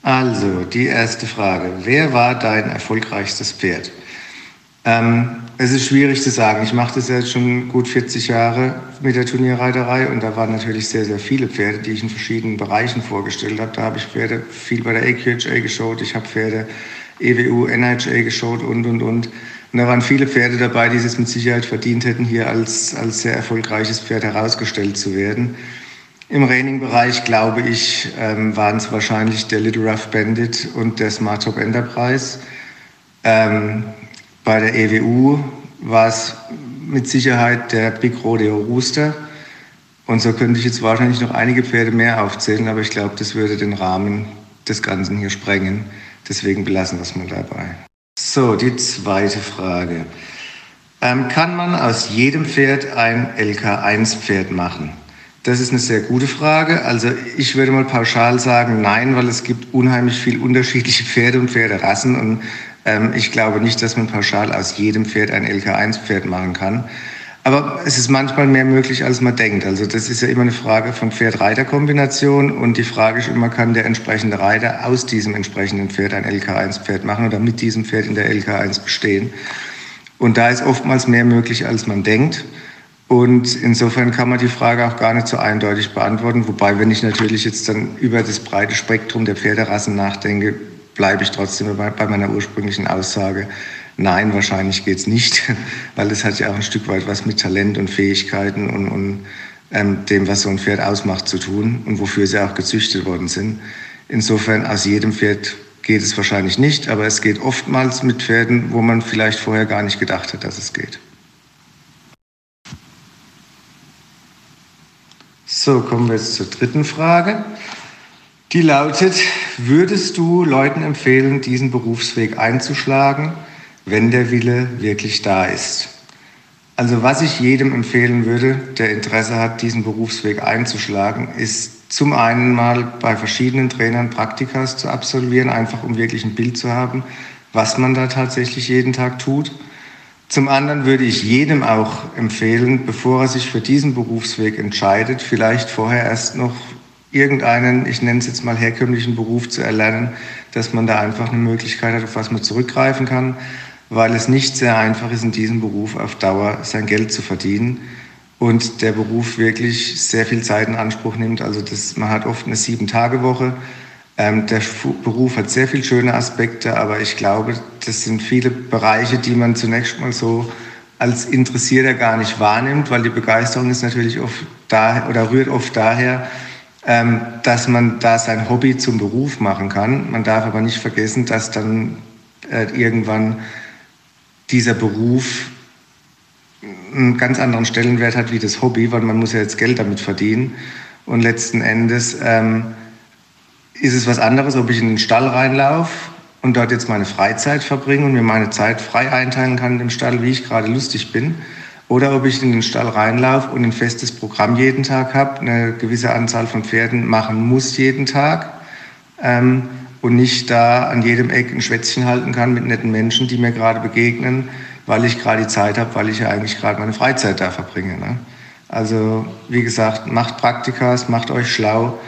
Also, die erste Frage. Wer war dein erfolgreichstes Pferd? Ähm, es ist schwierig zu sagen. Ich mache das jetzt schon gut 40 Jahre mit der Turnierreiterei und da waren natürlich sehr, sehr viele Pferde, die ich in verschiedenen Bereichen vorgestellt habe. Da habe ich Pferde viel bei der AQHA geschaut, ich habe Pferde EWU, NHA geschaut und, und, und. Und da waren viele Pferde dabei, die es mit Sicherheit verdient hätten, hier als, als sehr erfolgreiches Pferd herausgestellt zu werden. Im Reining-Bereich, glaube ich, ähm, waren es wahrscheinlich der Little Rough Bandit und der Smart Top Enterprise. Ähm, bei der EWU war es mit Sicherheit der Big Rodeo Rooster. Und so könnte ich jetzt wahrscheinlich noch einige Pferde mehr aufzählen, aber ich glaube, das würde den Rahmen des Ganzen hier sprengen. Deswegen belassen wir es mal dabei. So, die zweite Frage. Ähm, kann man aus jedem Pferd ein LK1-Pferd machen? Das ist eine sehr gute Frage. Also ich würde mal pauschal sagen, nein, weil es gibt unheimlich viel unterschiedliche Pferde und Pferderassen und ähm, ich glaube nicht, dass man pauschal aus jedem Pferd ein LK1-Pferd machen kann. Aber es ist manchmal mehr möglich, als man denkt. Also das ist ja immer eine Frage von Pferd-Reiter-Kombination. Und die Frage ist immer, kann der entsprechende Reiter aus diesem entsprechenden Pferd ein LK1-Pferd machen oder mit diesem Pferd in der LK1 bestehen? Und da ist oftmals mehr möglich, als man denkt. Und insofern kann man die Frage auch gar nicht so eindeutig beantworten. Wobei, wenn ich natürlich jetzt dann über das breite Spektrum der Pferderassen nachdenke, bleibe ich trotzdem bei meiner ursprünglichen Aussage. Nein, wahrscheinlich geht [LAUGHS] es nicht, weil das hat ja auch ein Stück weit was mit Talent und Fähigkeiten und, und ähm, dem, was so ein Pferd ausmacht, zu tun und wofür sie auch gezüchtet worden sind. Insofern, aus jedem Pferd geht es wahrscheinlich nicht, aber es geht oftmals mit Pferden, wo man vielleicht vorher gar nicht gedacht hat, dass es geht. So, kommen wir jetzt zur dritten Frage. Die lautet, würdest du Leuten empfehlen, diesen Berufsweg einzuschlagen, wenn der Wille wirklich da ist? Also was ich jedem empfehlen würde, der Interesse hat, diesen Berufsweg einzuschlagen, ist zum einen mal bei verschiedenen Trainern Praktikas zu absolvieren, einfach um wirklich ein Bild zu haben, was man da tatsächlich jeden Tag tut. Zum anderen würde ich jedem auch empfehlen, bevor er sich für diesen Berufsweg entscheidet, vielleicht vorher erst noch irgendeinen, ich nenne es jetzt mal herkömmlichen Beruf zu erlernen, dass man da einfach eine Möglichkeit hat, auf was man zurückgreifen kann, weil es nicht sehr einfach ist, in diesem Beruf auf Dauer sein Geld zu verdienen und der Beruf wirklich sehr viel Zeit in Anspruch nimmt. Also das, man hat oft eine Sieben-Tage-Woche ähm, der Beruf hat sehr viele schöne Aspekte, aber ich glaube, das sind viele Bereiche, die man zunächst mal so als Interessierter gar nicht wahrnimmt, weil die Begeisterung ist natürlich oft da oder rührt oft daher, ähm, dass man da sein Hobby zum Beruf machen kann. Man darf aber nicht vergessen, dass dann äh, irgendwann dieser Beruf einen ganz anderen Stellenwert hat wie das Hobby, weil man muss ja jetzt Geld damit verdienen. Und letzten Endes ähm, ist es was anderes, ob ich in den Stall reinlaufe und dort jetzt meine Freizeit verbringe und mir meine Zeit frei einteilen kann im Stall, wie ich gerade lustig bin. Oder ob ich in den Stall reinlaufe und ein festes Programm jeden Tag habe, eine gewisse Anzahl von Pferden machen muss jeden Tag ähm, und nicht da an jedem Eck ein Schwätzchen halten kann mit netten Menschen, die mir gerade begegnen, weil ich gerade die Zeit habe, weil ich ja eigentlich gerade meine Freizeit da verbringe. Ne? Also wie gesagt, macht Praktikas, macht euch schlau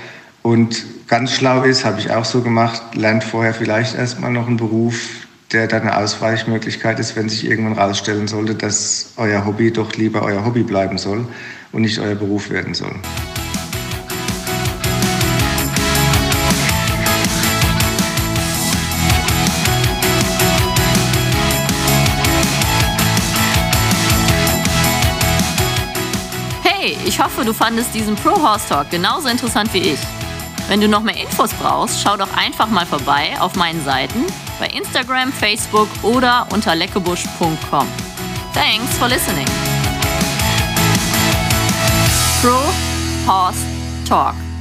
und ganz schlau ist, habe ich auch so gemacht, lernt vorher vielleicht erstmal noch einen Beruf, der dann eine Ausweichmöglichkeit ist, wenn sich irgendwann rausstellen sollte, dass euer Hobby doch lieber euer Hobby bleiben soll und nicht euer Beruf werden soll. Hey, ich hoffe, du fandest diesen Pro Horse Talk genauso interessant wie ich. Wenn du noch mehr Infos brauchst, schau doch einfach mal vorbei auf meinen Seiten bei Instagram, Facebook oder unter leckebusch.com. Thanks for listening. Pro Horse Talk.